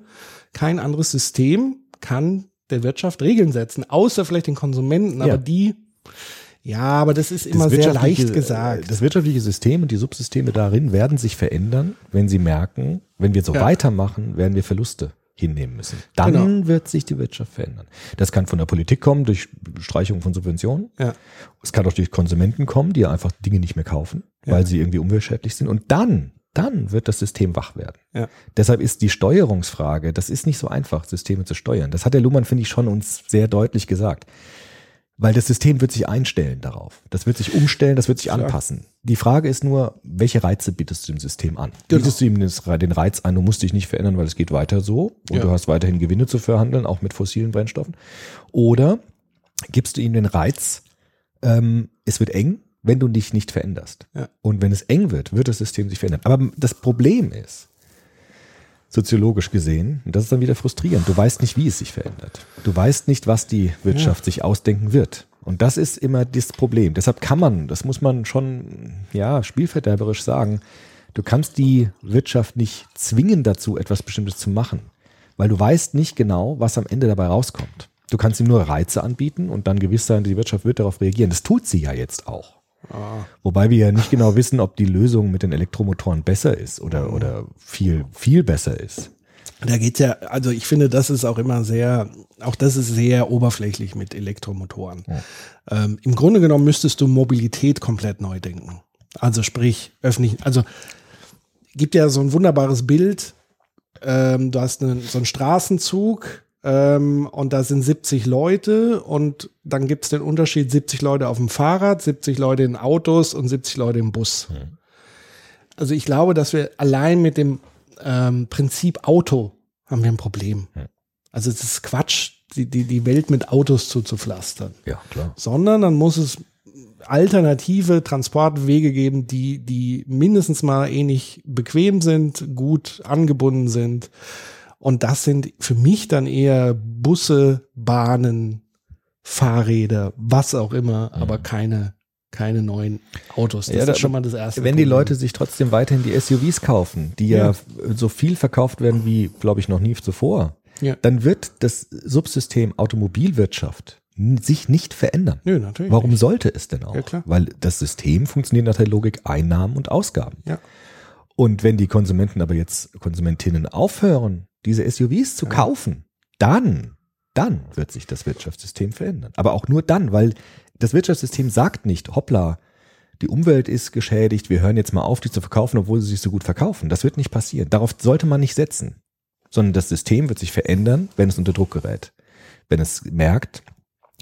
kein anderes System kann der Wirtschaft Regeln setzen, außer vielleicht den Konsumenten, Ja. aber die, ja, aber das ist immer sehr wirtschaftliche- leicht gesagt. Das wirtschaftliche System und die Subsysteme darin werden sich verändern, wenn sie merken, wenn wir so Ja. weitermachen, werden wir Verluste hinnehmen müssen. Dann Genau. wird sich die Wirtschaft verändern. Das kann von der Politik kommen, durch Streichung von Subventionen. Ja. Es kann auch durch Konsumenten kommen, die einfach Dinge nicht mehr kaufen, Ja. weil sie irgendwie umweltschädlich sind. Und dann, dann wird das System wach werden. Ja. Deshalb ist die Steuerungsfrage, das ist nicht so einfach, Systeme zu steuern. Das hat der Luhmann, finde ich, schon uns sehr deutlich gesagt. Weil das System wird sich einstellen darauf. Das wird sich umstellen, das wird sich Klar. anpassen. Die Frage ist nur, welche Reize bietest du dem System an? Genau. Bietest du ihm den Reiz an, du musst dich nicht verändern, weil es geht weiter so und Ja. du hast weiterhin Gewinne zu verhandeln, auch mit fossilen Brennstoffen? Oder gibst du ihm den Reiz, ähm, es wird eng, wenn du dich nicht veränderst. Ja. Und wenn es eng wird, wird das System sich verändern. Aber das Problem ist, soziologisch gesehen, und das ist dann wieder frustrierend, du weißt nicht, wie es sich verändert. Du weißt nicht, was die Wirtschaft sich ausdenken wird. Und das ist immer das Problem. Deshalb kann man, das muss man schon, ja, spielverderberisch sagen, du kannst die Wirtschaft nicht zwingen dazu, etwas Bestimmtes zu machen. Weil du weißt nicht genau, was am Ende dabei rauskommt. Du kannst ihm nur Reize anbieten und dann gewiss sein, die Wirtschaft wird darauf reagieren. Das tut sie ja jetzt auch. Wobei wir ja nicht genau wissen, ob die Lösung mit den Elektromotoren besser ist oder, oder viel, viel besser ist. Da geht's ja, also ich finde, das ist auch immer sehr, auch das ist sehr oberflächlich mit Elektromotoren. Ähm, Im Grunde genommen müsstest du Mobilität komplett neu denken. Also sprich, öffentlich, also gibt ja so ein wunderbares Bild. Ähm, du hast einen, so einen Straßenzug ähm, und da sind 70 Leute und dann gibt's den Unterschied 70 Leute auf dem Fahrrad, 70 Leute in Autos und 70 Leute im Bus. Also ich glaube, dass wir allein mit dem ähm, Prinzip Auto haben wir ein Problem. Also es ist Quatsch, die, die, die Welt mit Autos zuzupflastern. Ja, klar. Sondern dann muss es alternative Transportwege geben, die, die mindestens mal ähnlich bequem sind, gut angebunden sind. Und das sind für mich dann eher Busse, Bahnen, Fahrräder, was auch immer, aber keine, keine neuen Autos. Das Ja, ist schon mal das erste. Wenn die Problem. Leute sich trotzdem weiterhin die SUVs kaufen, die ja, Ja. so viel verkauft werden wie, glaube ich, noch nie zuvor, Ja. dann wird das Subsystem Automobilwirtschaft sich nicht verändern. Nö, natürlich. Warum nicht. sollte es denn auch? Ja, klar. Weil das System funktioniert nach der Logik Einnahmen und Ausgaben. Ja. Und wenn die Konsumenten aber jetzt, Konsumentinnen aufhören, diese SUVs zu kaufen, dann, dann wird sich das Wirtschaftssystem verändern. Aber auch nur dann, weil das Wirtschaftssystem sagt nicht, hoppla, die Umwelt ist geschädigt, wir hören jetzt mal auf, die zu verkaufen, obwohl sie sich so gut verkaufen. Das wird nicht passieren. Darauf sollte man nicht setzen. Sondern das System wird sich verändern, wenn es unter Druck gerät. Wenn es merkt,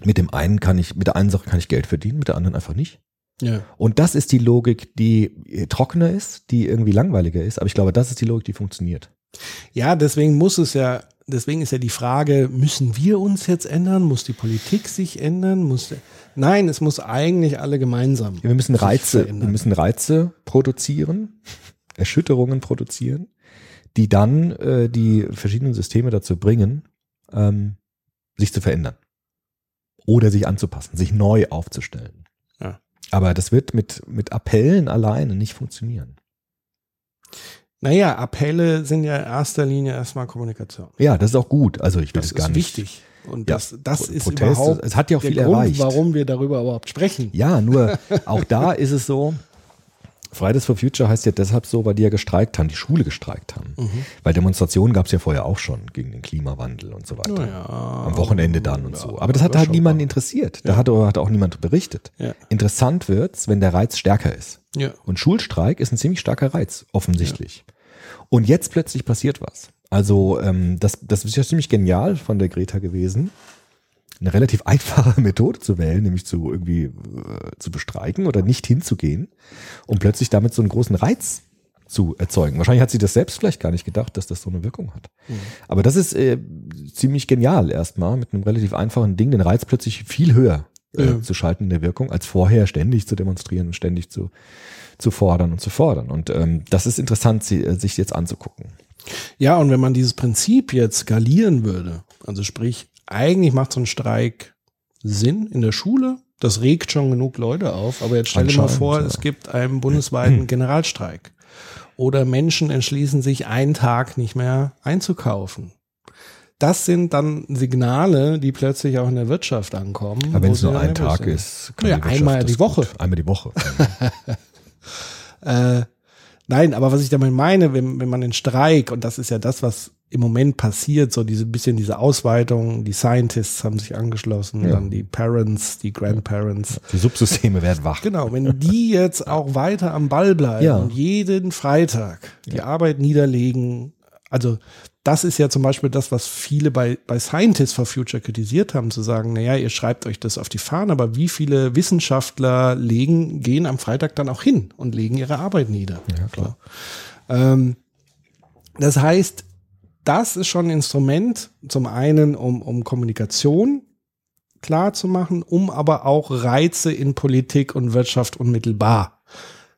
mit dem einen kann ich, mit der einen Sache kann ich Geld verdienen, mit der anderen einfach nicht. Ja. Und das ist die Logik, die trockener ist, die irgendwie langweiliger ist. Aber ich glaube, das ist die Logik, die funktioniert. Ja, deswegen muss es ja, deswegen ist ja die Frage, müssen wir uns jetzt ändern? Muss die Politik sich ändern? Muss nein, es muss eigentlich alle gemeinsam. Ja, wir müssen Reize, wir müssen Reize produzieren, Erschütterungen produzieren, die dann äh, die verschiedenen Systeme dazu bringen, ähm, sich zu verändern. oder sich anzupassen, sich neu aufzustellen. Ja. Aber das wird mit, mit Appellen alleine nicht funktionieren. Naja, Appelle sind ja in erster Linie erstmal Kommunikation. Ja, das ist auch gut. Also ich will Das es gar ist nicht. wichtig. Und Ja, das, das ist Protest, überhaupt es hat ja auch der viel Grund, erreicht. warum wir darüber überhaupt sprechen. Ja, nur auch da ist es so, Fridays for Future heißt ja deshalb so, weil die ja gestreikt haben, die Schule gestreikt haben. Mhm. Weil Demonstrationen gab es ja vorher auch schon gegen den Klimawandel und so weiter. Naja, Am Wochenende dann und ja, so. Aber das hat halt niemanden mal. interessiert. Da hat, hat auch niemand berichtet. Ja. Interessant wird's, wenn der Reiz stärker ist. Ja. Und Schulstreik ist ein ziemlich starker Reiz, offensichtlich. Und jetzt plötzlich passiert was. Also ähm, das, das ist ja ziemlich genial von der Greta gewesen, eine relativ einfache Methode zu wählen, nämlich zu irgendwie äh, zu bestreiken oder nicht hinzugehen, um plötzlich damit so einen großen Reiz zu erzeugen. Wahrscheinlich hat sie das selbst vielleicht gar nicht gedacht, dass das so eine Wirkung hat. Aber das ist äh, ziemlich genial erstmal, mit einem relativ einfachen Ding den Reiz plötzlich viel höher äh, Ja. zu schalten in der Wirkung, als vorher ständig zu demonstrieren und ständig zu, zu fordern und zu fordern. Und ähm, das ist interessant, sie, äh, sich jetzt anzugucken. Ja, und wenn man dieses Prinzip jetzt skalieren würde, also sprich, eigentlich macht so ein Streik Sinn in der Schule, das regt schon genug Leute auf, aber jetzt stell dir mal vor, ja. es gibt einen bundesweiten Generalstreik. Oder Menschen entschließen sich, einen Tag nicht mehr einzukaufen. Das sind dann Signale, die plötzlich auch in der Wirtschaft ankommen. Aber wenn es nur ein Tag sind. ist, kann Ja, die einmal die Woche. Gut. Einmal die Woche. Äh, nein, aber was ich damit meine, wenn, wenn man den Streik, und das ist ja das, was im Moment passiert, so diese bisschen diese Ausweitung, die Scientists haben sich angeschlossen, Ja. dann die Parents, die Grandparents. Die Subsysteme werden wach. Genau, wenn die jetzt auch weiter am Ball bleiben Ja. und jeden Freitag die Arbeit niederlegen, also das ist ja zum Beispiel das, was viele bei, bei Scientists for Future kritisiert haben, zu sagen, naja, ihr schreibt euch das auf die Fahne, aber wie viele Wissenschaftler legen, gehen am Freitag dann auch hin und legen ihre Arbeit nieder. Ja, klar. Ähm, das heißt, das ist schon ein Instrument, zum einen, um, um Kommunikation klar zu machen, um aber auch Reize in Politik und Wirtschaft unmittelbar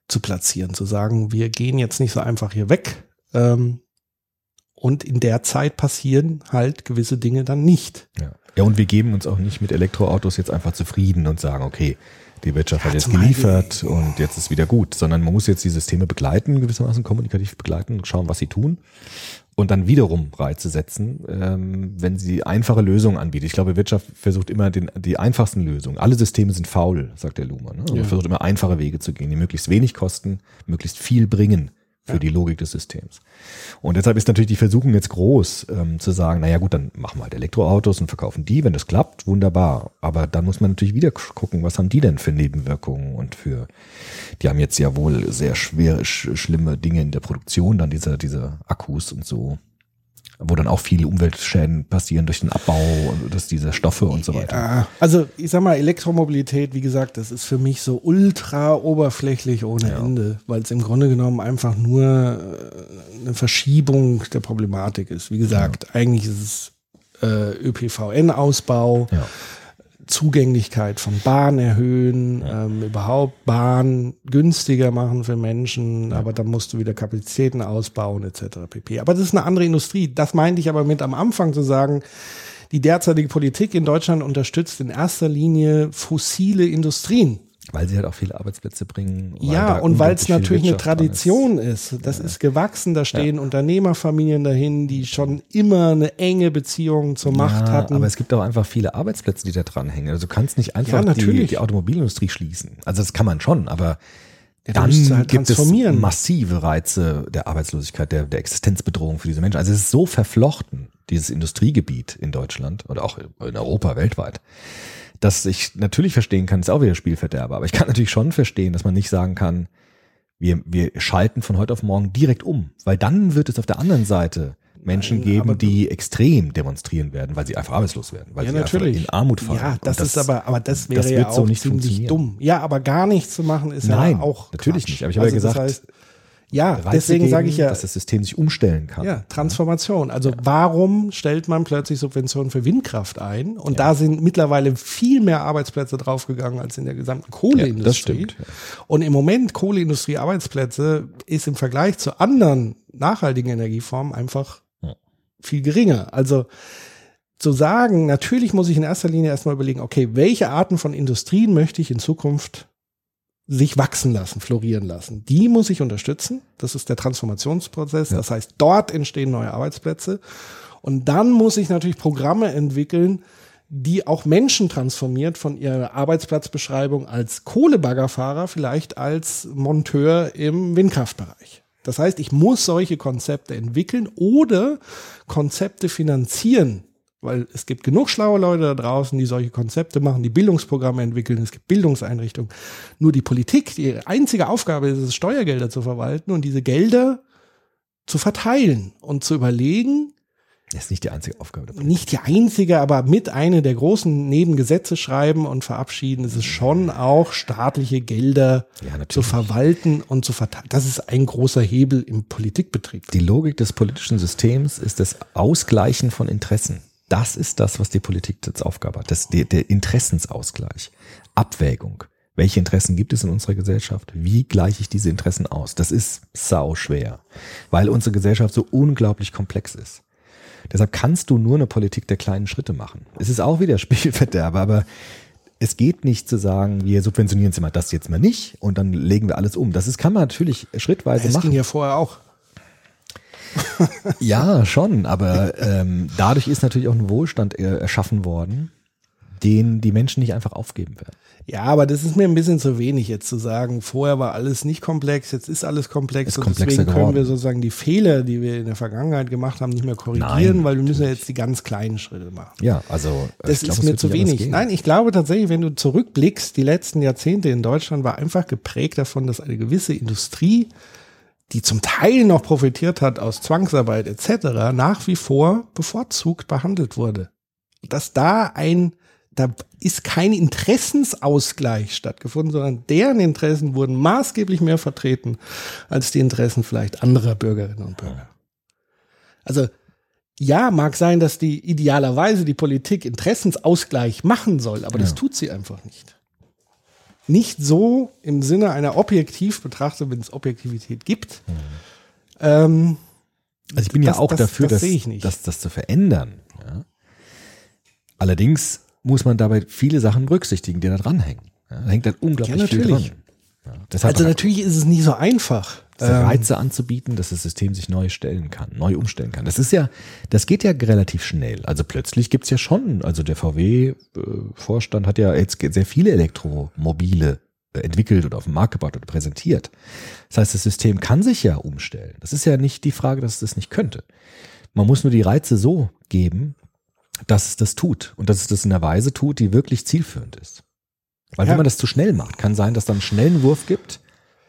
zu platzieren, zu sagen, wir gehen jetzt nicht so einfach hier weg. Ähm, und in der Zeit passieren halt gewisse Dinge dann nicht. Ja. ja, und wir geben uns auch nicht mit Elektroautos jetzt einfach zufrieden und sagen, okay, die Wirtschaft hat jetzt geliefert und jetzt ist wieder gut, sondern man muss jetzt die Systeme begleiten, gewissermaßen kommunikativ begleiten und schauen, was sie tun und dann wiederum Reize setzen, ähm, wenn sie einfache Lösungen anbietet. Ich glaube, Wirtschaft versucht immer den, die einfachsten Lösungen. Alle Systeme sind faul, sagt der Luhmann. Ne? Man Ja. versucht immer einfache Wege zu gehen, die möglichst wenig kosten, möglichst viel bringen für die Logik des Systems. Und deshalb ist natürlich die Versuchung jetzt groß, ähm, zu sagen, naja gut, dann machen wir halt Elektroautos und verkaufen die, wenn das klappt, wunderbar. Aber dann muss man natürlich wieder gucken, was haben die denn für Nebenwirkungen und für, die haben jetzt ja wohl sehr schwere, sch schlimme Dinge in der Produktion, dann diese, diese Akkus und so, wo dann auch viele Umweltschäden passieren durch den Abbau und das, diese Stoffe und so weiter. Ja, also ich sag mal, Elektromobilität, wie gesagt, das ist für mich so ultra oberflächlich ohne Ende, weil es im Grunde genommen einfach nur äh, eine Verschiebung der Problematik ist. Wie gesagt, eigentlich ist es äh, ÖPVN-Ausbau, Ja. Zugänglichkeit von Bahn erhöhen, ähm, überhaupt Bahn günstiger machen für Menschen, aber dann musst du wieder Kapazitäten ausbauen etc. pp. Aber das ist eine andere Industrie. Das meinte ich aber mit am Anfang zu sagen, die derzeitige Politik in Deutschland unterstützt in erster Linie fossile Industrien. Weil sie halt auch viele Arbeitsplätze bringen. Ja, und weil es natürlich eine Tradition ist. Das ist gewachsen, da stehen Unternehmerfamilien dahin, die schon immer eine enge Beziehung zur Macht ja, hatten. Aber es gibt auch einfach viele Arbeitsplätze, die da dranhängen. Also du kannst nicht einfach Ja, die, natürlich. die Automobilindustrie schließen. Also das kann man schon, aber Ja, dann halt gibt es massive Reize der Arbeitslosigkeit, der, der Existenzbedrohung für diese Menschen. Also es ist so verflochten, dieses Industriegebiet in Deutschland oder auch in Europa weltweit, dass ich natürlich verstehen kann, ist auch wieder Spielverderber, aber ich kann natürlich schon verstehen, dass man nicht sagen kann, wir, wir schalten von heute auf morgen direkt um, weil dann wird es auf der anderen Seite Menschen Nein, geben, die extrem demonstrieren werden, weil sie einfach arbeitslos werden, weil ja, sie natürlich. einfach in Armut fallen. Ja, Und das, ist aber, aber das wäre das ja wird so auch nicht ziemlich funktionieren. dumm. Ja, aber gar nichts zu machen ist Nein, ja auch natürlich Quatsch. nicht. Aber ich habe ja Also das gesagt, heißt, ja, deswegen sage ich ja, dass das System sich umstellen kann. ja, Transformation. Also warum stellt man plötzlich Subventionen für Windkraft ein? Und da sind mittlerweile viel mehr Arbeitsplätze draufgegangen als in der gesamten Kohleindustrie. Ja, das stimmt, ja. Und im Moment Kohleindustrie Arbeitsplätze ist im Vergleich zu anderen nachhaltigen Energieformen einfach Ja. viel geringer. Also zu sagen, natürlich muss ich in erster Linie erstmal überlegen, okay, welche Arten von Industrien möchte ich in Zukunft sich wachsen lassen, florieren lassen. Die muss ich unterstützen. Das ist der Transformationsprozess. Das heißt, dort entstehen neue Arbeitsplätze. Und dann muss ich natürlich Programme entwickeln, die auch Menschen transformiert von ihrer Arbeitsplatzbeschreibung als Kohlebaggerfahrer vielleicht als Monteur im Windkraftbereich. Das heißt, ich muss solche Konzepte entwickeln oder Konzepte finanzieren, weil es gibt genug schlaue Leute da draußen, die solche Konzepte machen, die Bildungsprogramme entwickeln, es gibt Bildungseinrichtungen. Nur die Politik, die einzige Aufgabe ist es, Steuergelder zu verwalten und diese Gelder zu verteilen und zu überlegen, Das ist nicht die einzige Aufgabe. Nicht die einzige, aber mit eine der großen Nebengesetze schreiben und verabschieden, ist es schon auch staatliche Gelder Ja, zu verwalten und zu verteilen. Das ist ein großer Hebel im Politikbetrieb. Die Logik des politischen Systems ist das Ausgleichen von Interessen. Das ist das, was die Politik als Aufgabe hat. Das, der, der Interessensausgleich. Abwägung. Welche Interessen gibt es in unserer Gesellschaft? Wie gleiche ich diese Interessen aus? Das ist sau schwer, weil unsere Gesellschaft so unglaublich komplex ist. Deshalb kannst du nur eine Politik der kleinen Schritte machen. Es ist auch wieder Spielverderber, aber es geht nicht zu sagen, wir subventionieren jetzt mal das jetzt mal nicht und dann legen wir alles um. Das ist, kann man natürlich schrittweise Das machen. ging ja vorher auch. Ja, schon, aber ähm, dadurch ist natürlich auch ein Wohlstand äh, erschaffen worden, den die Menschen nicht einfach aufgeben werden. Ja, aber das ist mir ein bisschen zu wenig jetzt zu sagen, vorher war alles nicht komplex, jetzt ist alles komplex Ist und deswegen können geworden. wir sozusagen die Fehler, die wir in der Vergangenheit gemacht haben, nicht mehr korrigieren, Nein, weil wir müssen ja jetzt die ganz kleinen Schritte machen. Ja, also äh, Das glaub, ist mir zu wenig. Nein, ich glaube tatsächlich, wenn du zurückblickst, die letzten Jahrzehnte in Deutschland war einfach geprägt davon, dass eine gewisse Industrie, die zum Teil noch profitiert hat aus Zwangsarbeit etc., nach wie vor bevorzugt behandelt wurde. Dass da ein, da ist kein Interessensausgleich stattgefunden, sondern deren Interessen wurden maßgeblich mehr vertreten als die Interessen vielleicht anderer Bürgerinnen und Bürger. Also ja, mag sein, dass die idealerweise die Politik Interessensausgleich machen soll, aber das Ja. tut sie einfach nicht. Nicht so im Sinne einer objektiv betrachtet, wenn es Objektivität gibt. Ähm, Also ich bin ja das- auch das- dafür, das das, das, zu verändern. Ja. Allerdings muss man dabei viele Sachen berücksichtigen, die da dranhängen. Ja, da hängt dann unglaublich Ja, viel dran. Ja, also natürlich ist es nicht so einfach. Diese Ähm, Reize anzubieten, dass das System sich neu stellen kann, neu umstellen kann. Das ist ja, das geht ja relativ schnell. Also plötzlich gibt's ja schon, also der VW-Vorstand hat ja jetzt sehr viele Elektromobile äh, entwickelt oder auf den Markt gebaut oder präsentiert. Das heißt, das System kann sich ja umstellen. Das ist ja nicht die Frage, dass es das nicht könnte. Man muss nur die Reize so geben, dass es das tut und dass es das in einer Weise tut, die wirklich zielführend ist. Weil Ja. wenn man das zu schnell macht, kann sein, dass dann einen schnellen Wurf gibt,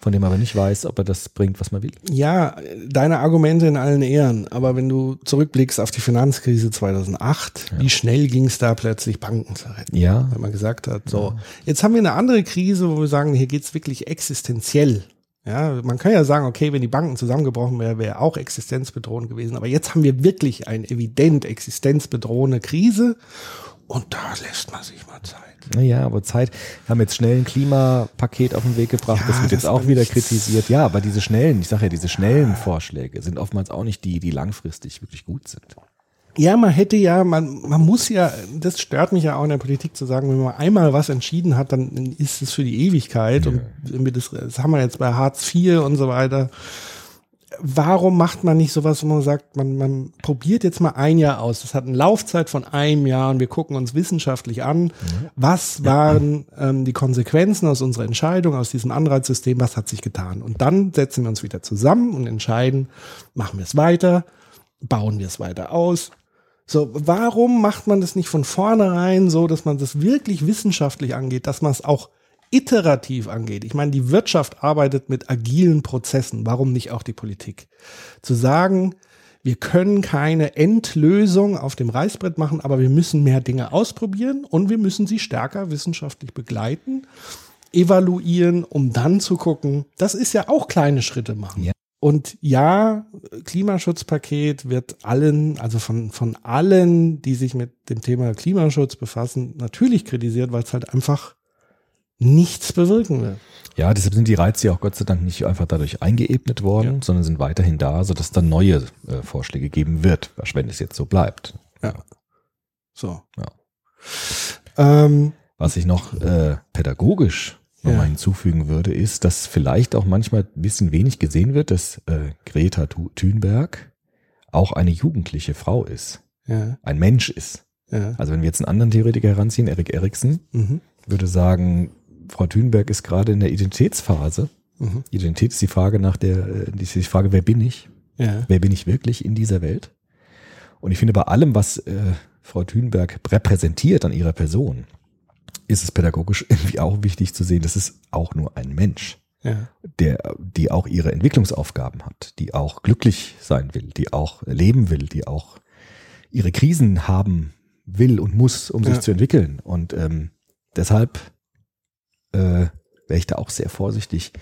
von dem man aber nicht weiß, ob er das bringt, was man will. Ja, deine Argumente in allen Ehren, aber wenn du zurückblickst auf die Finanzkrise 2008, wie schnell ging es da plötzlich Banken zu retten? Ja. Wenn man gesagt hat, so, jetzt haben wir eine andere Krise, wo wir sagen, hier geht's wirklich existenziell. Ja, man kann ja sagen, okay, wenn die Banken zusammengebrochen wären, wäre auch existenzbedrohend gewesen. Aber jetzt haben wir wirklich eine evident existenzbedrohende Krise und da lässt man sich mal Zeit. Naja, aber Zeit, wir haben jetzt schnell ein Klimapaket auf den Weg gebracht, Ja, das wird das jetzt auch wieder kritisiert. Ja, aber diese schnellen, ich sage ja, diese schnellen Vorschläge sind oftmals auch nicht die, die langfristig wirklich gut sind. Ja, man hätte ja, man, man muss ja, das stört mich ja auch in der Politik zu sagen, wenn man einmal was entschieden hat, dann ist es für die Ewigkeit. Und wenn wir das, das haben wir jetzt bei Hartz IV und so weiter. Warum macht man nicht sowas, wo man sagt, man, man probiert jetzt mal ein Jahr aus. Das hat eine Laufzeit von einem Jahr und wir gucken uns wissenschaftlich an, was waren ähm, die Konsequenzen aus unserer Entscheidung, aus diesem Anreizsystem, was hat sich getan. Und dann setzen wir uns wieder zusammen und entscheiden, machen wir es weiter, bauen wir es weiter aus, so, warum macht man das nicht von vornherein so, dass man das wirklich wissenschaftlich angeht, dass man es auch iterativ angeht? Ich meine, die Wirtschaft arbeitet mit agilen Prozessen. Warum nicht auch die Politik? Zu sagen, wir können keine Endlösung auf dem Reißbrett machen, aber wir müssen mehr Dinge ausprobieren und wir müssen sie stärker wissenschaftlich begleiten, evaluieren, um dann zu gucken, das ist ja auch kleine Schritte machen. Ja. Und ja, Klimaschutzpaket wird allen, also von, von allen, die sich mit dem Thema Klimaschutz befassen, natürlich kritisiert, weil es halt einfach nichts bewirken will. Ja, deshalb sind die Reize ja auch Gott sei Dank nicht einfach dadurch eingeebnet worden, sondern sind weiterhin da, sodass dann neue äh, Vorschläge geben wird, wenn es jetzt so bleibt. Ja. So. Ja. Ähm, Was ich noch äh, pädagogisch Ja. nochmal hinzufügen würde, ist, dass vielleicht auch manchmal ein bisschen wenig gesehen wird, dass äh, Greta Thu- Thunberg auch eine jugendliche Frau ist, ja, ein Mensch ist. ja. Also wenn wir jetzt einen anderen Theoretiker heranziehen, Erik Eriksen, Mhm. würde sagen, Frau Thunberg ist gerade in der Identitätsphase. Mhm. Identität ist die Frage nach der, die, die Frage, wer bin ich? Ja. Wer bin ich wirklich in dieser Welt? Und ich finde, bei allem, was äh, Frau Thunberg repräsentiert an ihrer Person, ist es pädagogisch irgendwie auch wichtig zu sehen, das ist auch nur ein Mensch, Ja. der, die auch ihre Entwicklungsaufgaben hat, die auch glücklich sein will, die auch leben will, die auch ihre Krisen haben will und muss, um Ja. sich zu entwickeln. Und ähm, deshalb äh, wäre ich da auch sehr vorsichtig,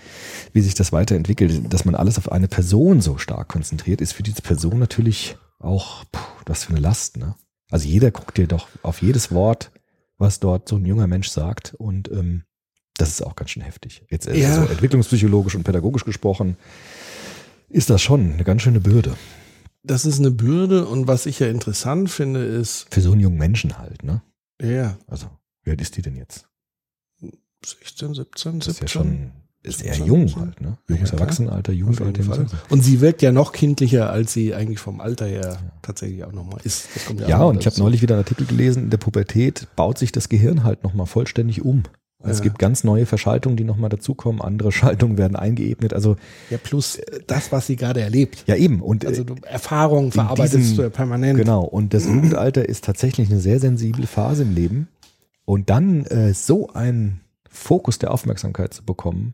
wie sich das weiterentwickelt. Dass man alles auf eine Person so stark konzentriert, ist für diese Person natürlich auch, puh, was für eine Last. Ne? Also jeder guckt dir doch auf jedes Wort, was dort so ein junger Mensch sagt. Und ähm, das ist auch ganz schön heftig. Jetzt äh, Ja. entwicklungspsychologisch und pädagogisch gesprochen, ist das schon eine ganz schöne Bürde. Das ist eine Bürde und was ich ja interessant finde, ist, Für so einen jungen Menschen halt, ne? ja, Also, wie alt ist die denn jetzt? 16, 17, Das ist 17. ja schon ist sehr 17, jung 17. halt, ne? Junges Ja. Erwachsenenalter, Jugendalter. Und sie wirkt ja noch kindlicher, als sie eigentlich vom Alter her tatsächlich auch nochmal ist. Das kommt Ja, noch und ich habe neulich wieder einen Artikel gelesen, in der Pubertät baut sich das Gehirn halt nochmal vollständig um. Also Es Ja. gibt ganz neue Verschaltungen, die nochmal dazukommen, andere Schaltungen werden eingeebnet. Also Ja, plus das, was sie gerade erlebt. ja eben. Und Also äh, du, Erfahrungen verarbeitest diesem- du ja permanent. genau. Und das Jugendalter ist tatsächlich eine sehr sensible Phase im Leben. Und dann äh, so einen Fokus der Aufmerksamkeit zu bekommen,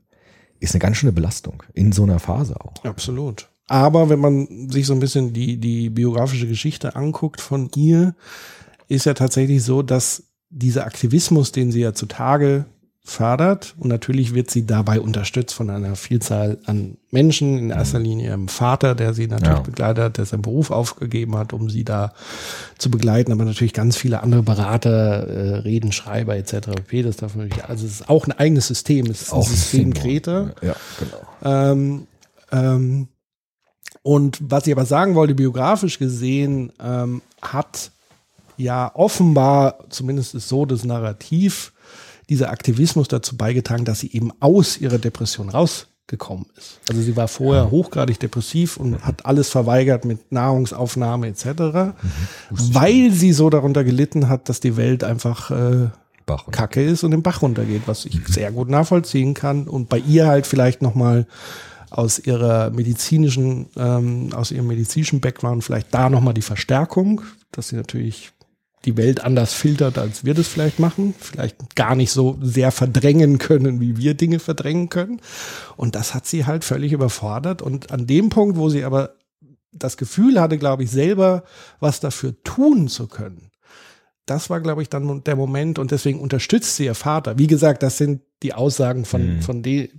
ist eine ganz schöne Belastung. In so einer Phase auch. Absolut. Aber wenn man sich so ein bisschen die, die biografische Geschichte anguckt von ihr, ist ja tatsächlich so, dass dieser Aktivismus, den sie ja zutage fördert, und natürlich wird sie dabei unterstützt von einer Vielzahl an Menschen, in erster Linie ihrem Vater, der sie natürlich Ja. begleitet hat, der seinen Beruf aufgegeben hat, um sie da zu begleiten, aber natürlich ganz viele andere Berater, äh, Redenschreiber etc. pp. Das darf man natürlich, also es ist auch ein eigenes System, es ist ein System Greta. Ja, genau. Ähm, ähm, und was ich aber sagen wollte, biografisch gesehen, ähm, hat ja offenbar, zumindest ist so das Narrativ, dieser Aktivismus dazu beigetragen, dass sie eben aus ihrer Depression rausgekommen ist. Also sie war vorher hochgradig depressiv und hat alles verweigert mit Nahrungsaufnahme etc., weil sie so darunter gelitten hat, dass die Welt einfach äh, Kacke ist und den Bach runtergeht, was ich sehr gut nachvollziehen kann. Und bei ihr halt vielleicht nochmal aus ihrer medizinischen, ähm, aus ihrem medizinischen Background vielleicht da nochmal die Verstärkung, dass sie natürlich die Welt anders filtert, als wir das vielleicht machen, vielleicht gar nicht so sehr verdrängen können, wie wir Dinge verdrängen können. Und das hat sie halt völlig überfordert. Und an dem Punkt, wo sie aber das Gefühl hatte, glaube ich, selber was dafür tun zu können, das war, glaube ich, dann der Moment und deswegen unterstützt sie ihr Vater. Wie gesagt, das sind die Aussagen von, Mhm. von de,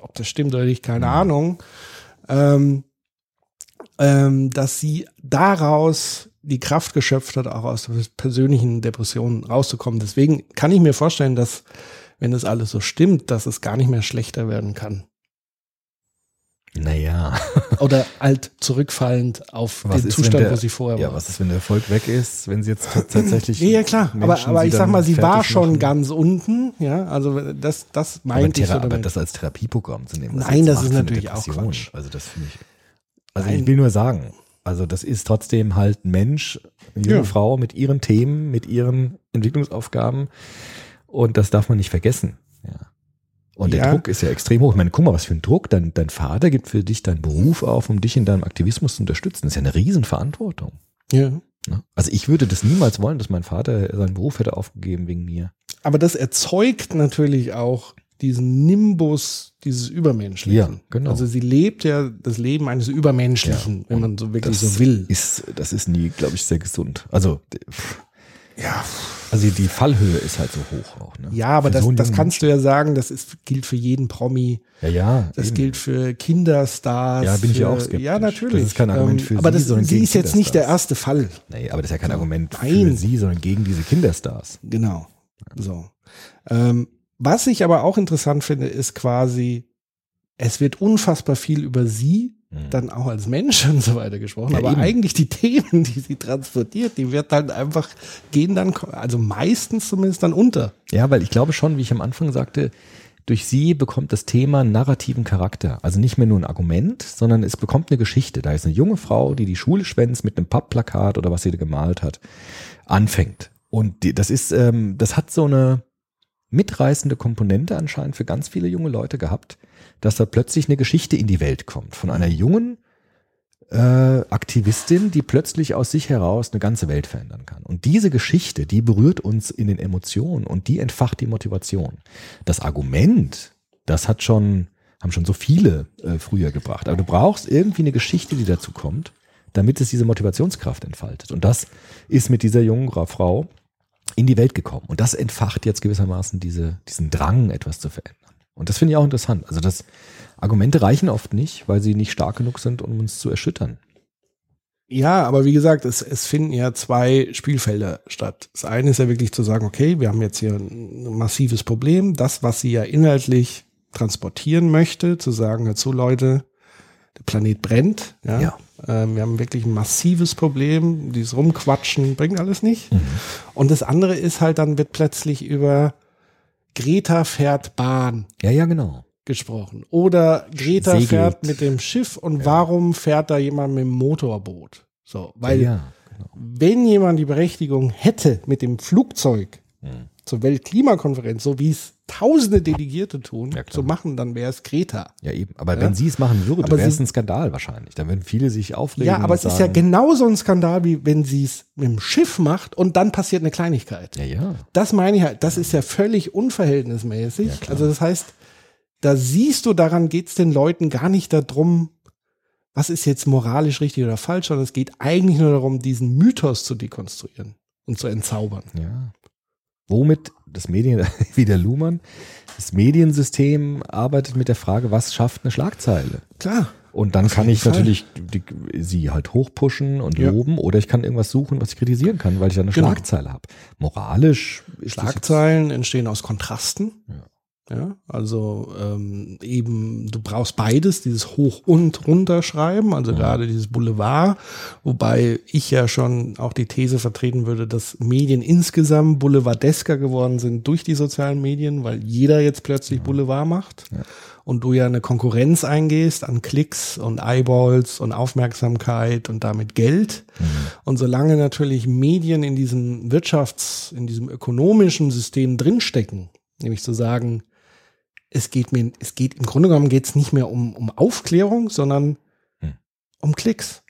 ob das stimmt oder nicht, keine Ahnung. Ähm, ähm, dass sie daraus die Kraft geschöpft hat, auch aus der persönlichen Depression rauszukommen. Deswegen kann ich mir vorstellen, dass, wenn das alles so stimmt, dass es gar nicht mehr schlechter werden kann. Naja. Oder halt zurückfallend auf Was den Zustand, der- wo sie vorher Ja, war. was ist, wenn der Erfolg weg ist, wenn sie jetzt tatsächlich. Ja, ja klar. aber Menschen aber ich sag mal, sie war schon machen? ganz unten. Ja, also das, das meinte ich so aber das als Therapieprogramm zu nehmen. Nein, das ist natürlich auch. Quatsch. Also das finde ich. Also Nein. ich will nur sagen, also das ist trotzdem halt ein Mensch, eine junge Ja. Frau mit ihren Themen, mit ihren Entwicklungsaufgaben und das darf man nicht vergessen. Ja. Und der Ja. Druck ist ja extrem hoch. Ich meine, guck mal, was für ein Druck. Dein, dein Vater gibt für dich deinen Beruf auf, um dich in deinem Aktivismus zu unterstützen. Das ist ja eine Riesenverantwortung. ja. Ne? Also ich würde das niemals wollen, dass mein Vater seinen Beruf hätte aufgegeben wegen mir. Aber das erzeugt natürlich auch diesen Nimbus dieses Übermenschlichen. Ja, genau. Also sie lebt ja das Leben eines Übermenschlichen, wenn man so wirklich so will. Ist, das ist nie, glaube ich, sehr gesund. Also, ja. Also die Fallhöhe ist halt so hoch auch. Ne? Ja, aber Für das, so das kannst du ja sagen, das ist, gilt für jeden Promi. Menschen. Ja, ja. Das eben. gilt für Kinderstars. Ja, bin ich ja für, auch skeptisch. Ja, natürlich. Das ist kein Argument für aber sie, das, sondern sie ist jetzt nicht der erste Fall. Nee, aber das ist ja kein Argument für Nein. sie, sondern gegen diese Kinderstars. Genau. So. Ähm, was ich aber auch interessant finde, ist quasi es wird unfassbar viel über sie, dann auch als Mensch und so weiter gesprochen. Ja, aber eben. eigentlich die Themen, die sie transportiert, die wird halt einfach, gehen dann, also meistens zumindest dann unter. Ja, weil ich glaube schon, wie ich am Anfang sagte, durch sie bekommt das Thema narrativen Charakter. Also nicht mehr nur ein Argument, sondern es bekommt eine Geschichte. Da ist eine junge Frau, die die Schule schwänzt mit einem Pappplakat oder was sie da gemalt hat, anfängt. Und das ist, ähm, das hat so eine mitreißende Komponente anscheinend für ganz viele junge Leute gehabt, dass da plötzlich eine Geschichte in die Welt kommt von einer jungen äh, Aktivistin, die plötzlich aus sich heraus eine ganze Welt verändern kann. Und diese Geschichte, die berührt uns in den Emotionen und die entfacht die Motivation. Das Argument, das hat schon, haben schon so viele äh, früher gebracht. Aber du brauchst irgendwie eine Geschichte, die dazu kommt, damit es diese Motivationskraft entfaltet. Und das ist mit dieser jungen Frau in die Welt gekommen. Und das entfacht jetzt gewissermaßen diese, diesen Drang, etwas zu verändern. Und das finde ich auch interessant. Also das Argumente reichen oft nicht, weil sie nicht stark genug sind, um uns zu erschüttern. Ja, aber wie gesagt, es, es finden ja zwei Spielfelder statt. Das eine ist ja wirklich zu sagen, okay, wir haben jetzt hier ein massives Problem. Das, was sie ja inhaltlich transportieren möchte, zu sagen, dazu Leute, der Planet brennt. Ja. Ja. Ähm, wir haben wirklich ein massives Problem. Dieses Rumquatschen bringt alles nicht. Und das andere ist halt, dann wird plötzlich über Greta fährt Bahn Ja, ja, genau. gesprochen. Oder Greta Segelt. fährt mit dem Schiff und warum fährt da jemand mit dem Motorboot? So, weil ja, genau. wenn jemand die Berechtigung hätte, mit dem Flugzeug Hm. zur Weltklimakonferenz, so wie es tausende Delegierte tun, Ja, zu machen, dann wäre es Greta. Ja, eben. Aber Ja. wenn sie es machen würde, wäre es ein Skandal wahrscheinlich. Dann würden viele sich aufregen. Ja, aber es ist ja sagen, genauso ein Skandal, wie wenn sie es mit dem Schiff macht und dann passiert eine Kleinigkeit. Ja, ja. Das meine ich halt, das ist ja völlig unverhältnismäßig. Also das heißt, da siehst du, daran geht es den Leuten gar nicht darum, was ist jetzt moralisch richtig oder falsch, sondern es geht eigentlich nur darum, diesen Mythos zu dekonstruieren und zu entzaubern. Ja. Womit das Medien, wieder Luhmann, das Mediensystem arbeitet mit der Frage, was schafft eine Schlagzeile? Klar. Und dann kann ich Fall. natürlich die, sie halt hochpushen und Ja. loben oder ich kann irgendwas suchen, was ich kritisieren kann, weil ich da eine Genau. Schlagzeile habe. Moralisch Schlagzeilen entstehen aus Kontrasten. Ja, also ähm, eben, du brauchst beides, dieses Hoch- und Runterschreiben, also gerade dieses Boulevard, wobei ich ja schon auch die These vertreten würde, dass Medien insgesamt boulevardesker geworden sind durch die sozialen Medien, weil jeder jetzt plötzlich Boulevard macht. Und du ja eine Konkurrenz eingehst an Klicks und Eyeballs und Aufmerksamkeit und damit Geld. Und solange natürlich Medien in diesem Wirtschafts-, in diesem ökonomischen System drinstecken, nämlich zu sagen, es geht mir, es geht, im Grunde genommen geht es nicht mehr um, um Aufklärung, sondern Hm. um Klicks,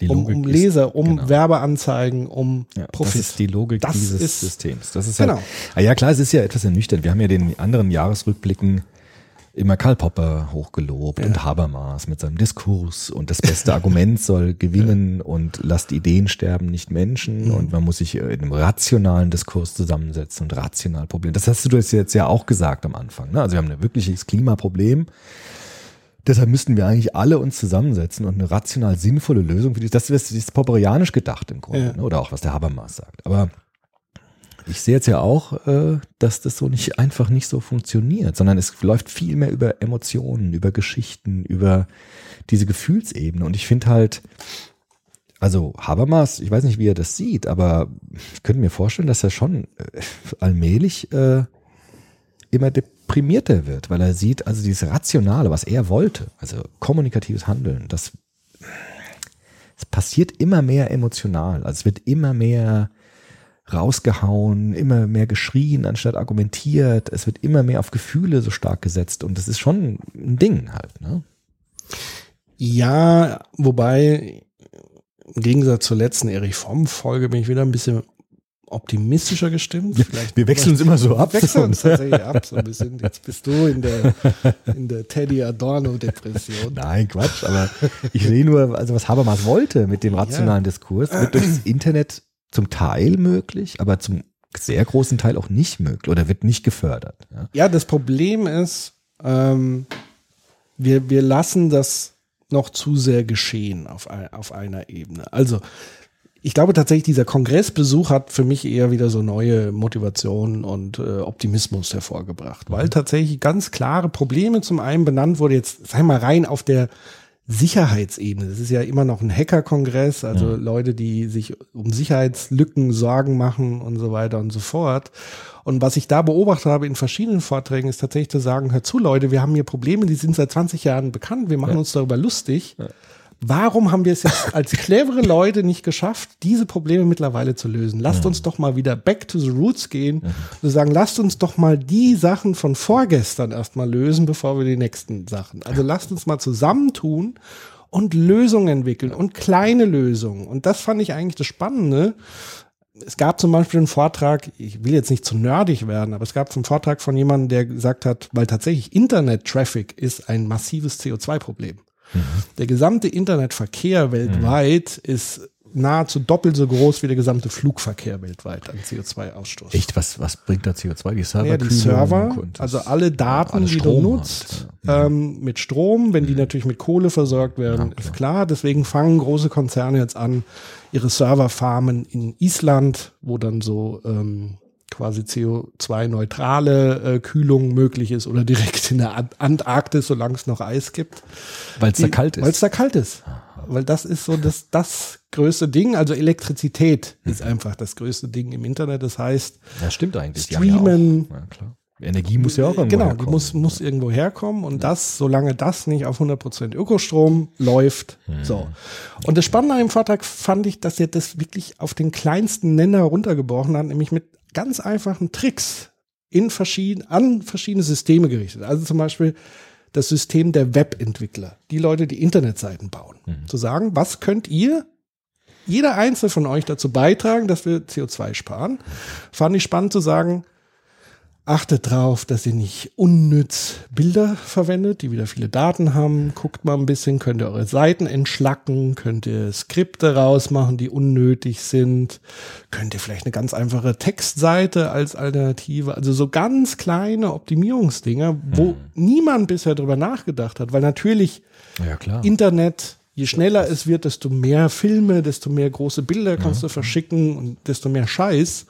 die um, um Leser, um genau. Werbeanzeigen, um Ja, Profit. Das ist die Logik Das dieses Systems. Das ist Genau. halt, ah ja klar, es ist ja etwas ernüchternd. Wir haben ja den anderen Jahresrückblicken immer Karl Popper hochgelobt und Habermas mit seinem Diskurs und das beste Argument soll gewinnen und lasst Ideen sterben, nicht Menschen Mhm. und man muss sich in einem rationalen Diskurs zusammensetzen und rational Probleme. Das hast du jetzt ja auch gesagt am Anfang. Ne? Also wir haben ein wirkliches Klimaproblem. Deshalb müssten wir eigentlich alle uns zusammensetzen und eine rational sinnvolle Lösung für die, das ist, das ist popperianisch gedacht im Grunde, Ja. ne? oder auch was der Habermas sagt. Aber ich sehe jetzt ja auch, äh, dass das so nicht einfach nicht so funktioniert, sondern es läuft viel mehr über Emotionen, über Geschichten, über diese Gefühlsebene. Und ich finde halt, also Habermas, ich weiß nicht, wie er das sieht, aber ich könnte mir vorstellen, dass er schon äh, allmählich äh, immer deprimierter wird, weil er sieht, also dieses Rationale, was er wollte, also kommunikatives Handeln, das es passiert immer mehr emotional. Also es wird immer mehr rausgehauen, immer mehr geschrien, anstatt argumentiert. Es wird immer mehr auf Gefühle so stark gesetzt und das ist schon ein Ding halt. Ne? Ja, wobei im Gegensatz zur letzten Erich Fromm Folge bin ich wieder ein bisschen optimistischer gestimmt. Vielleicht wir wechseln uns immer so ab. wechseln uns tatsächlich ab so ein bisschen. Jetzt bist du in der in der Teddy Adorno Depression. Nein, Quatsch, aber ich sehe nur, also was Habermas wollte mit dem rationalen Diskurs, wird durchs Internet zum Teil möglich, aber zum sehr großen Teil auch nicht möglich oder wird nicht gefördert. Ja? Ja, das Problem ist, ähm, wir, wir lassen das noch zu sehr geschehen auf, ein, auf einer Ebene. Also, ich glaube tatsächlich, dieser Kongressbesuch hat für mich eher wieder so neue Motivationen und äh, Optimismus hervorgebracht, weil tatsächlich ganz klare Probleme zum einen benannt wurde, jetzt ich mal rein auf der Sicherheitsebene. Das ist ja immer noch ein Hacker-Kongress, also Leute, die sich um Sicherheitslücken Sorgen machen und so weiter und so fort. Und was ich da beobachtet habe in verschiedenen Vorträgen, ist tatsächlich zu sagen, hör zu Leute, wir haben hier Probleme, die sind seit 20 Jahren bekannt, wir machen uns darüber lustig. Warum haben wir es jetzt als clevere Leute nicht geschafft, diese Probleme mittlerweile zu lösen? Lasst uns doch mal wieder back to the roots gehen und sagen, lasst uns doch mal die Sachen von vorgestern erstmal lösen, bevor wir die nächsten Sachen. Also lasst uns mal zusammentun und Lösungen entwickeln und kleine Lösungen. Und das fand ich eigentlich das Spannende. Es gab zum Beispiel einen Vortrag, ich will jetzt nicht zu nerdig werden, aber es gab einen Vortrag von jemandem, der gesagt hat, weil tatsächlich Internet-Traffic ist ein massives CO2-Problem. Der gesamte Internetverkehr weltweit ist nahezu doppelt so groß wie der gesamte Flugverkehr weltweit an CO2-Ausstoß. Echt, was, was bringt da CO2? Die Server? Ja, die Server, also alle Daten, alle die du nutzt, halt, ähm, mit Strom, wenn die natürlich mit Kohle versorgt werden, ist klar. Deswegen fangen große Konzerne jetzt an, ihre Serverfarmen in Island, wo dann so ähm, quasi CO2-neutrale äh, Kühlung möglich ist oder direkt in der Ant- Antarktis, solange es noch Eis gibt. Weil es da kalt Weil es ist. da kalt ist. Weil das ist so das, das größte Ding. Also Elektrizität Mhm. ist einfach das größte Ding im Internet. Das heißt, Ja, stimmt eigentlich. Streamen. Ja, ja, klar. Energie muss ja auch irgendwo Genau, die herkommen. muss, muss irgendwo herkommen und das, solange das nicht auf 100% Ökostrom läuft. Hm. So. Und das Spannende an dem Vortrag fand ich, dass er das wirklich auf den kleinsten Nenner runtergebrochen hat, nämlich mit ganz einfachen Tricks in verschieden, an verschiedene Systeme gerichtet. Also zum Beispiel das System der Webentwickler, die Leute, die Internetseiten bauen. Mhm. Zu sagen, was könnt ihr jeder einzelne von euch dazu beitragen, dass wir CO2 sparen. Fand ich spannend zu sagen, achtet drauf, dass ihr nicht unnütz Bilder verwendet, die wieder viele Daten haben. Guckt mal ein bisschen, könnt ihr eure Seiten entschlacken, könnt ihr Skripte rausmachen, die unnötig sind. Könnt ihr vielleicht eine ganz einfache Textseite als Alternative, also so ganz kleine Optimierungsdinger, wo niemand bisher drüber nachgedacht hat, weil natürlich ja, klar. Internet, je schneller es wird, desto mehr Filme, desto mehr große Bilder kannst du verschicken und desto mehr Scheiß.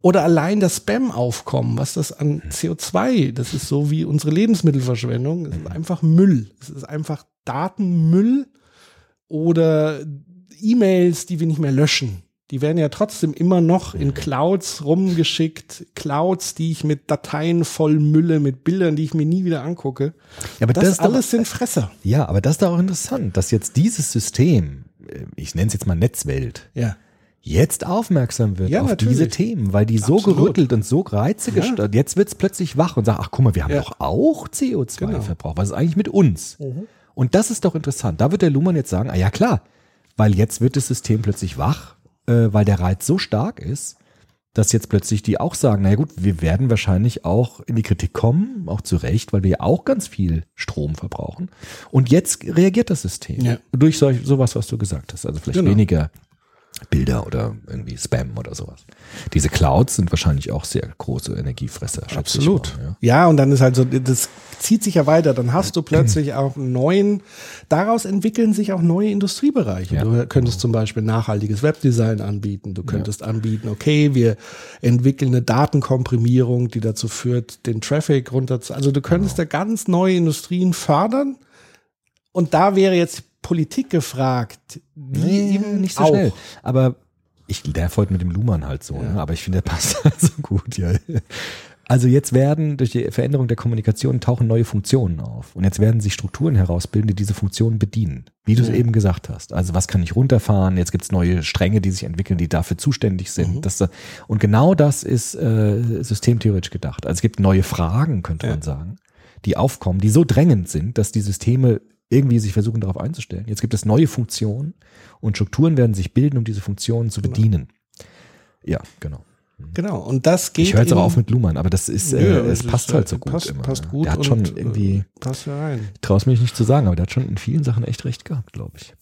Oder allein das Spam-Aufkommen, was das an CO2, das ist so wie unsere Lebensmittelverschwendung, es ist einfach Müll. Es ist einfach Datenmüll oder E-Mails, die wir nicht mehr löschen. Die werden ja trotzdem immer noch in Clouds rumgeschickt. Clouds, die ich mit Dateien voll Mülle, mit Bildern, die ich mir nie wieder angucke. Ja, aber das, das ist doch- alles sind Fresser. ja, aber das ist doch auch interessant, dass jetzt dieses System, äh, ich nenne es jetzt mal Netzwelt, Ja. Jetzt aufmerksam wird Ja, auf natürlich. diese Themen, weil die so Absolut. gerüttelt und so Reize Ja. gestört. Jetzt wird's plötzlich wach und sagt, ach guck mal, wir haben Ja. doch auch CO2 Genau. Was ist eigentlich mit uns? Und das ist doch interessant. Da wird der Luhmann jetzt sagen, ah ja klar, weil jetzt wird das System plötzlich wach, äh, weil der Reiz so stark ist, dass jetzt plötzlich die auch sagen, na ja gut, wir werden wahrscheinlich auch in die Kritik kommen, auch zu Recht, weil wir ja auch ganz viel Strom verbrauchen. Und jetzt reagiert das System Ja. durch solch, sowas, was du gesagt hast. Also vielleicht Genau. weniger Bilder oder irgendwie Spam oder sowas. Diese Clouds sind wahrscheinlich auch sehr große Energiefresser. Absolut. mal, ja. Ja, und dann ist halt so, das zieht sich ja weiter. Dann hast du plötzlich auch einen neuen, daraus entwickeln sich auch neue Industriebereiche. Ja. Du könntest zum Beispiel nachhaltiges Webdesign anbieten. Du könntest anbieten, okay, wir entwickeln eine Datenkomprimierung, die dazu führt, den Traffic runter zu, also du könntest Genau. da ganz neue Industrien fördern. Und da wäre jetzt Politik gefragt. Die Nee, eben nicht so auch. schnell. Aber ich nerv heute mit dem Luhmann halt so, ne? aber ich finde, der passt halt so gut, ja. Also jetzt werden durch die Veränderung der Kommunikation tauchen neue Funktionen auf. Und jetzt werden sich Strukturen herausbilden, die diese Funktionen bedienen. Wie du es eben gesagt hast. Also was kann ich runterfahren? Jetzt gibt es neue Stränge, die sich entwickeln, die dafür zuständig sind. Das, und genau das ist äh, systemtheoretisch gedacht. Also es gibt neue Fragen, könnte man sagen, die aufkommen, die so drängend sind, dass die Systeme irgendwie sich versuchen darauf einzustellen. Jetzt gibt es neue Funktionen und Strukturen werden sich bilden, um diese Funktionen zu bedienen. Ja, genau. Genau. Und das geht. Ich höre jetzt aber auf mit Luhmann, aber das ist, äh, Nö, es ist, passt äh, halt so gut. Passt, immer, passt ne? gut. Der hat schon und, irgendwie, äh, Passt ja rein. ich traue es mich nicht zu sagen, aber der hat schon in vielen Sachen echt recht gehabt, glaube ich.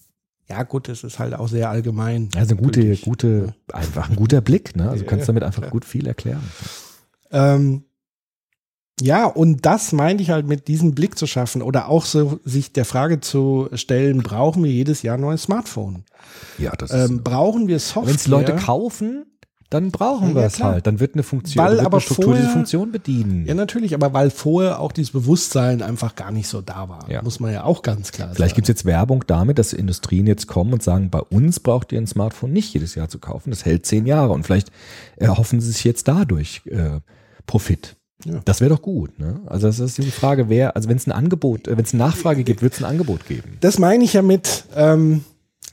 Ja, gut, es ist halt auch sehr allgemein. Also eine gute, gute, einfach ein guter Blick, ne? Also du Ja, kannst damit einfach klar. gut viel erklären. Ähm, Ja, und das meinte ich halt mit diesem Blick zu schaffen oder auch so sich der Frage zu stellen, brauchen wir jedes Jahr ein neues Smartphone? Ja, das ist. Ähm, brauchen wir Software? Wenn es Leute kaufen, dann brauchen Ja, wir es halt. Dann wird eine Funktion, Weil wird aber eine Struktur diese vorher- Funktion bedienen. Ja, natürlich, aber weil vorher auch dieses Bewusstsein einfach gar nicht so da war. Ja. Muss man ja auch ganz klar Vielleicht sagen. gibt es jetzt Werbung damit, dass Industrien jetzt kommen und sagen, bei uns braucht ihr ein Smartphone nicht jedes Jahr zu kaufen. Das hält zehn Jahre und vielleicht erhoffen sie sich jetzt dadurch äh, Profit. Ja. Das wäre doch gut. Ne? Also das ist die Frage, wer, also wenn es ein Angebot, äh, wenn es eine Nachfrage gibt, wird es ein Angebot geben. Das meine ich ja mit, ähm,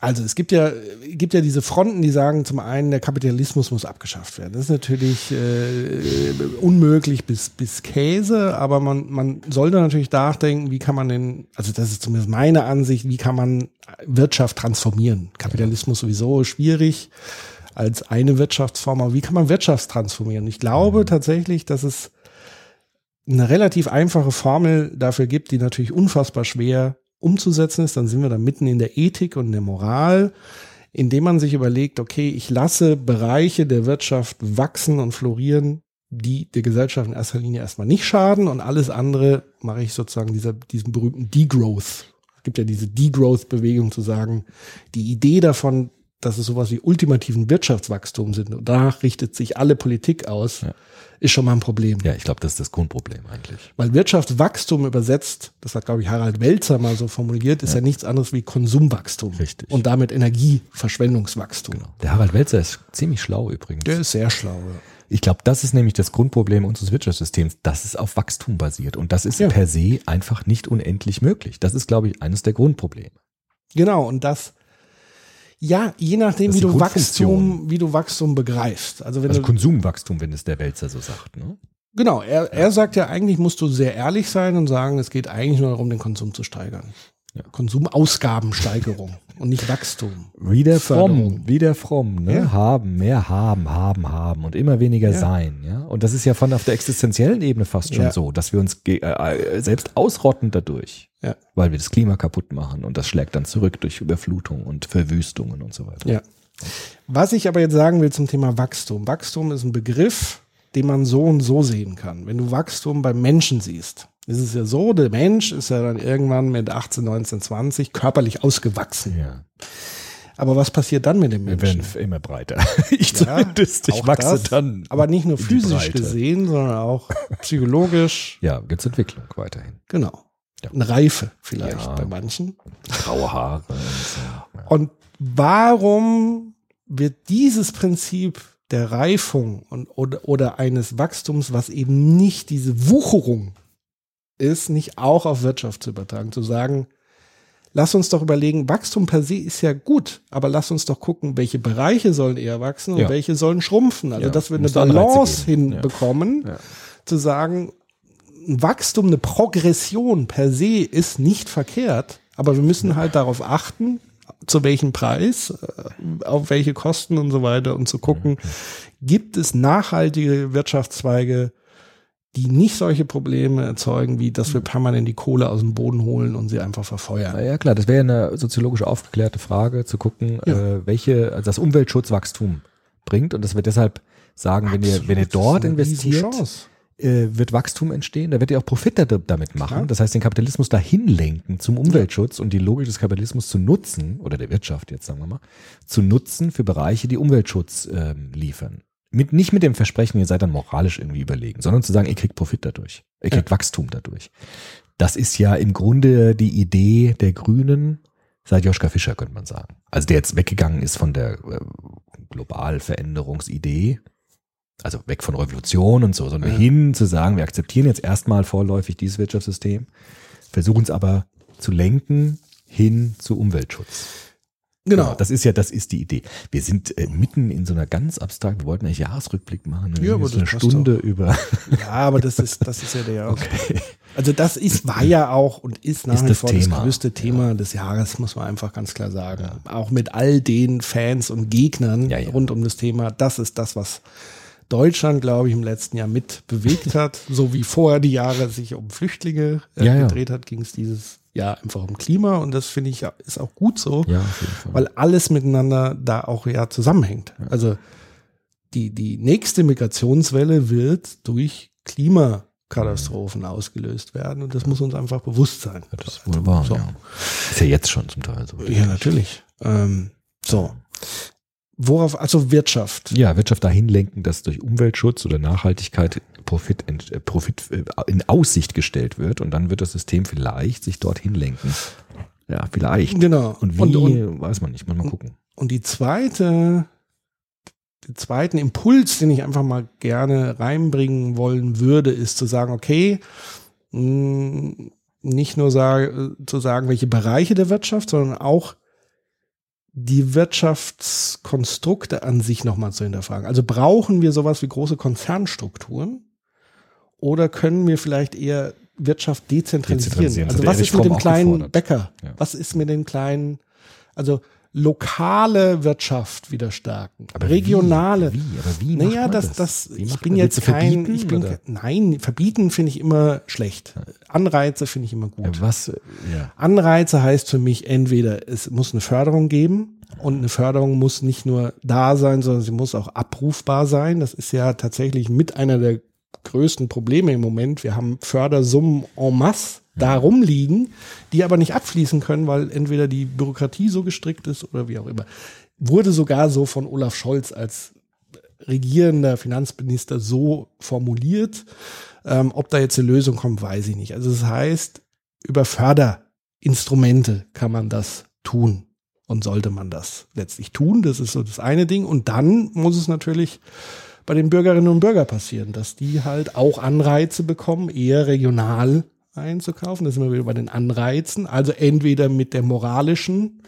also es gibt ja, gibt ja diese Fronten, die sagen zum einen, der Kapitalismus muss abgeschafft werden. Das ist natürlich äh, unmöglich bis, bis Käse, aber man, man sollte natürlich nachdenken, wie kann man den, also das ist zumindest meine Ansicht, wie kann man Wirtschaft transformieren. Kapitalismus sowieso schwierig als eine Wirtschaftsform, aber wie kann man Wirtschaft transformieren? Ich glaube tatsächlich, dass es eine relativ einfache Formel dafür gibt, die natürlich unfassbar schwer umzusetzen ist, dann sind wir da mitten in der Ethik und der Moral, indem man sich überlegt, okay, ich lasse Bereiche der Wirtschaft wachsen und florieren, die der Gesellschaft in erster Linie erstmal nicht schaden und alles andere mache ich sozusagen dieser, diesem berühmten Degrowth. Es gibt ja diese Degrowth-Bewegung zu sagen, die Idee davon, dass es sowas wie ultimativen Wirtschaftswachstum sind und danach richtet sich alle Politik aus, Ja. Ist schon mal ein Problem. Ja, ich glaube, das ist das Grundproblem eigentlich. Weil Wirtschaftswachstum übersetzt, das hat, glaube ich, Harald Welzer mal so formuliert, ist ja, nichts anderes wie Konsumwachstum. Richtig. Und damit Energieverschwendungswachstum. Der Harald Welzer ist ziemlich schlau übrigens. Der ist sehr schlau. ja. Ich glaube, das ist nämlich das Grundproblem unseres Wirtschaftssystems, dass es auf Wachstum basiert. Und das ist Ja. per se einfach nicht unendlich möglich. Das ist, glaube ich, eines der Grundprobleme. Genau, und das, ja, je nachdem, wie du. Wachstum, wie du Wachstum begreifst. Also wenn Also du, Konsumwachstum, wenn es der Welzer so sagt. Ne? genau, er, er sagt ja eigentlich, musst du sehr ehrlich sein und sagen, es geht eigentlich nur darum, den Konsum zu steigern. Ja. Konsumausgabensteigerung und nicht Wachstum. Wieder fromm, wieder fromm, ne? Ja. Haben, mehr haben, haben, haben und immer weniger Ja. sein, ja. Und das ist ja von auf der existenziellen Ebene fast schon so, dass wir uns ge- äh, selbst ausrotten dadurch, weil wir das Klima kaputt machen und das schlägt dann zurück durch Überflutung und Verwüstungen und so weiter. Ja. Was ich aber jetzt sagen will zum Thema Wachstum. Wachstum ist ein Begriff, den man so und so sehen kann. Wenn du Wachstum beim Menschen siehst, ist es ja so, der Mensch ist ja dann irgendwann mit 18, 19, 20 körperlich ausgewachsen. Ja. Aber was passiert dann mit dem Wir Menschen? werden immer breiter. Ich Ja, zumindest. Ich wachse das, dann. Aber nicht nur physisch gesehen, sondern auch psychologisch. Ja, gibt's Entwicklung weiterhin. Genau. Ja. Eine Reife vielleicht Ja. bei manchen. Graue Haare. Und warum wird dieses Prinzip der Reifung und, oder, oder eines Wachstums, was eben nicht diese Wucherung ist, nicht auch auf Wirtschaft zu übertragen? Zu sagen, lass uns doch überlegen, Wachstum per se ist ja gut, aber lass uns doch gucken, welche Bereiche sollen eher wachsen und Ja. welche sollen schrumpfen. Also, Ja, dass wir eine Balance hinbekommen, Ja. zu sagen, ein Wachstum, eine Progression per se ist nicht verkehrt, aber wir müssen halt darauf achten, zu welchem Preis, äh, auf welche Kosten und so weiter und zu gucken, gibt es nachhaltige Wirtschaftszweige, die nicht solche Probleme erzeugen, wie dass wir permanent die Kohle aus dem Boden holen und sie einfach verfeuern. Ja, klar, das wäre eine soziologisch aufgeklärte Frage, zu gucken, Ja. äh, welche also das Umweltschutzwachstum bringt. Und das wird deshalb sagen, wenn ihr, wenn ihr Absolut, dort investiert, äh, wird Wachstum entstehen, da werdet ihr auch Profit da, damit machen. Klar. Das heißt, den Kapitalismus dahin lenken zum Umweltschutz und die Logik des Kapitalismus zu nutzen, oder der Wirtschaft jetzt sagen wir mal, zu nutzen für Bereiche, die Umweltschutz ähm, liefern. Mit, nicht mit dem Versprechen, ihr seid dann moralisch irgendwie überlegen, sondern zu sagen, ihr kriegt Profit dadurch. Ihr kriegt Wachstum dadurch. Das ist ja im Grunde die Idee der Grünen seit Joschka Fischer, könnte man sagen. Also der jetzt weggegangen ist von der äh, Globalveränderungsidee, also weg von Revolution und so, sondern Ja. hin zu sagen, wir akzeptieren jetzt erstmal vorläufig dieses Wirtschaftssystem, versuchen es aber zu lenken hin zu Umweltschutz. Genau. Das ist ja, das ist die Idee. Wir sind äh, mitten in so einer ganz abstrakten, wir wollten eigentlich Jahresrückblick machen, Ja, aber eine das passt Stunde über. Ja, aber das ist, das ist ja der. Also das ist, war ja auch und ist nach Ist wie das vor Thema. das größte Thema des Jahres, muss man einfach ganz klar sagen. Auch mit all den Fans und Gegnern Ja, ja. rund um das Thema. Das ist das, was Deutschland, glaube ich, im letzten Jahr mit bewegt hat. so wie vorher die Jahre sich um Flüchtlinge äh, Ja, ja. gedreht hat, ging es dieses Jahr einfach um Klima. Und das finde ich ist auch gut so Ja, weil alles miteinander da auch ja zusammenhängt. Also die, die nächste Migrationswelle wird durch Katastrophen ausgelöst werden und das muss uns einfach bewusst sein. Das ist wohl wahr, So. ja. Ist ja jetzt schon zum Teil so. Ja, natürlich. Ähm, so. Worauf, also Wirtschaft. Ja, Wirtschaft dahin lenken, dass durch Umweltschutz oder Nachhaltigkeit Profit, äh, Profit äh, in Aussicht gestellt wird und dann wird das System vielleicht sich dorthin lenken. Ja, vielleicht. Genau. Und wie, Und, und, weiß man nicht. Mal, mal gucken. und die zweite, den zweiten Impuls, den ich einfach mal gerne reinbringen wollen würde, ist zu sagen, okay, mh, nicht nur sage, zu sagen, welche Bereiche der Wirtschaft, sondern auch die Wirtschaftskonstrukte an sich nochmal zu hinterfragen. Also brauchen wir sowas wie große Konzernstrukturen oder können wir vielleicht eher Wirtschaft dezentralisieren? Dezentralisieren. Also was ist mit dem kleinen. Bäcker? Ja. Was ist mit den kleinen, also lokale Wirtschaft wieder stärken, Aber regionale. Wie? wie? Aber wie Naja, das, das? das, ich bin jetzt kein, ich bin, oder? nein, verbieten finde ich immer schlecht. Anreize finde ich immer gut. Ja, was? Ja. Anreize heißt für mich entweder, es muss eine Förderung geben und eine Förderung muss nicht nur da sein, sondern sie muss auch abrufbar sein. Das ist ja tatsächlich mit einer der größten Probleme im Moment. Wir haben Fördersummen en masse da rumliegen, die aber nicht abfließen können, weil entweder die Bürokratie so gestrickt ist oder wie auch immer. Wurde sogar so von Olaf Scholz als regierender Finanzminister so formuliert. Ähm, ob da jetzt eine Lösung kommt, weiß ich nicht. Also das heißt, über Förderinstrumente kann man das tun und sollte man das letztlich tun. Das ist so das eine Ding. Und dann muss es natürlich bei den Bürgerinnen und Bürgern passieren, dass die halt auch Anreize bekommen, eher regional einzukaufen. Das sind wir wieder bei den Anreizen. Also entweder mit der moralischen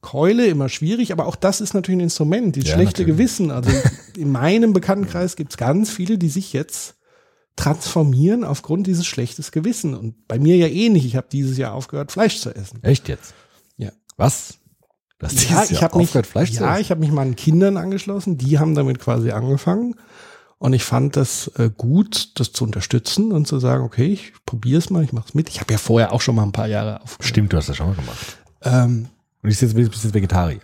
Keule, immer schwierig, aber auch das ist natürlich ein Instrument, dieses Ja, schlechte natürlich. Gewissen. Also in meinem Bekanntenkreis gibt es ganz viele, die sich jetzt transformieren aufgrund dieses schlechtes Gewissen. Und bei mir ja ähnlich. Ich habe dieses Jahr aufgehört, Fleisch zu essen. Echt jetzt? Ja. Was? Das Ja, dieses ich habe mich, Fleisch ja, ich habe mich meinen Kindern angeschlossen. Die haben damit quasi angefangen. Und ich fand das äh, gut, das zu unterstützen und zu sagen, okay, ich probiere es mal, ich mache es mit. Ich habe ja vorher auch schon mal ein paar Jahre aufgehört. Stimmt, du hast das schon mal gemacht. Ähm, Und ich jetzt, bist jetzt Vegetarier.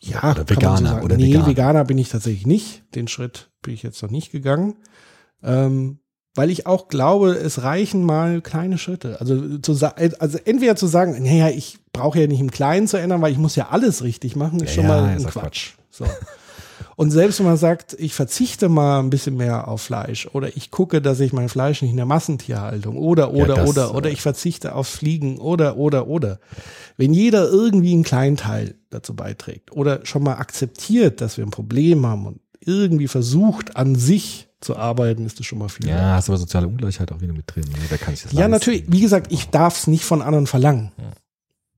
ja, Oder Veganer sagen. oder nee, Veganer. Veganer bin ich tatsächlich nicht. Den Schritt bin ich jetzt noch nicht gegangen. Ähm, weil ich auch glaube, es reichen mal kleine Schritte. Also, zu, also entweder zu sagen, naja, ich brauche ja nicht im Kleinen zu ändern, weil ich muss ja alles richtig machen, ist Ja, schon ja, mal ist ein auch Quatsch. So. Und selbst wenn man sagt, ich verzichte mal ein bisschen mehr auf Fleisch oder ich gucke, dass ich mein Fleisch nicht in der Massentierhaltung oder, oder, das, oder, oder äh, ich verzichte aufs Fliegen oder, oder, oder. Wenn jeder irgendwie einen kleinen Teil dazu beiträgt oder schon mal akzeptiert, dass wir ein Problem haben und irgendwie versucht, an sich zu arbeiten, ist das schon mal viel. Ja, hast aber soziale Ungleichheit auch wieder mit drin. Ne? Da kann ich das Ja, leisten. natürlich. Wie gesagt, ich darf es nicht von anderen verlangen.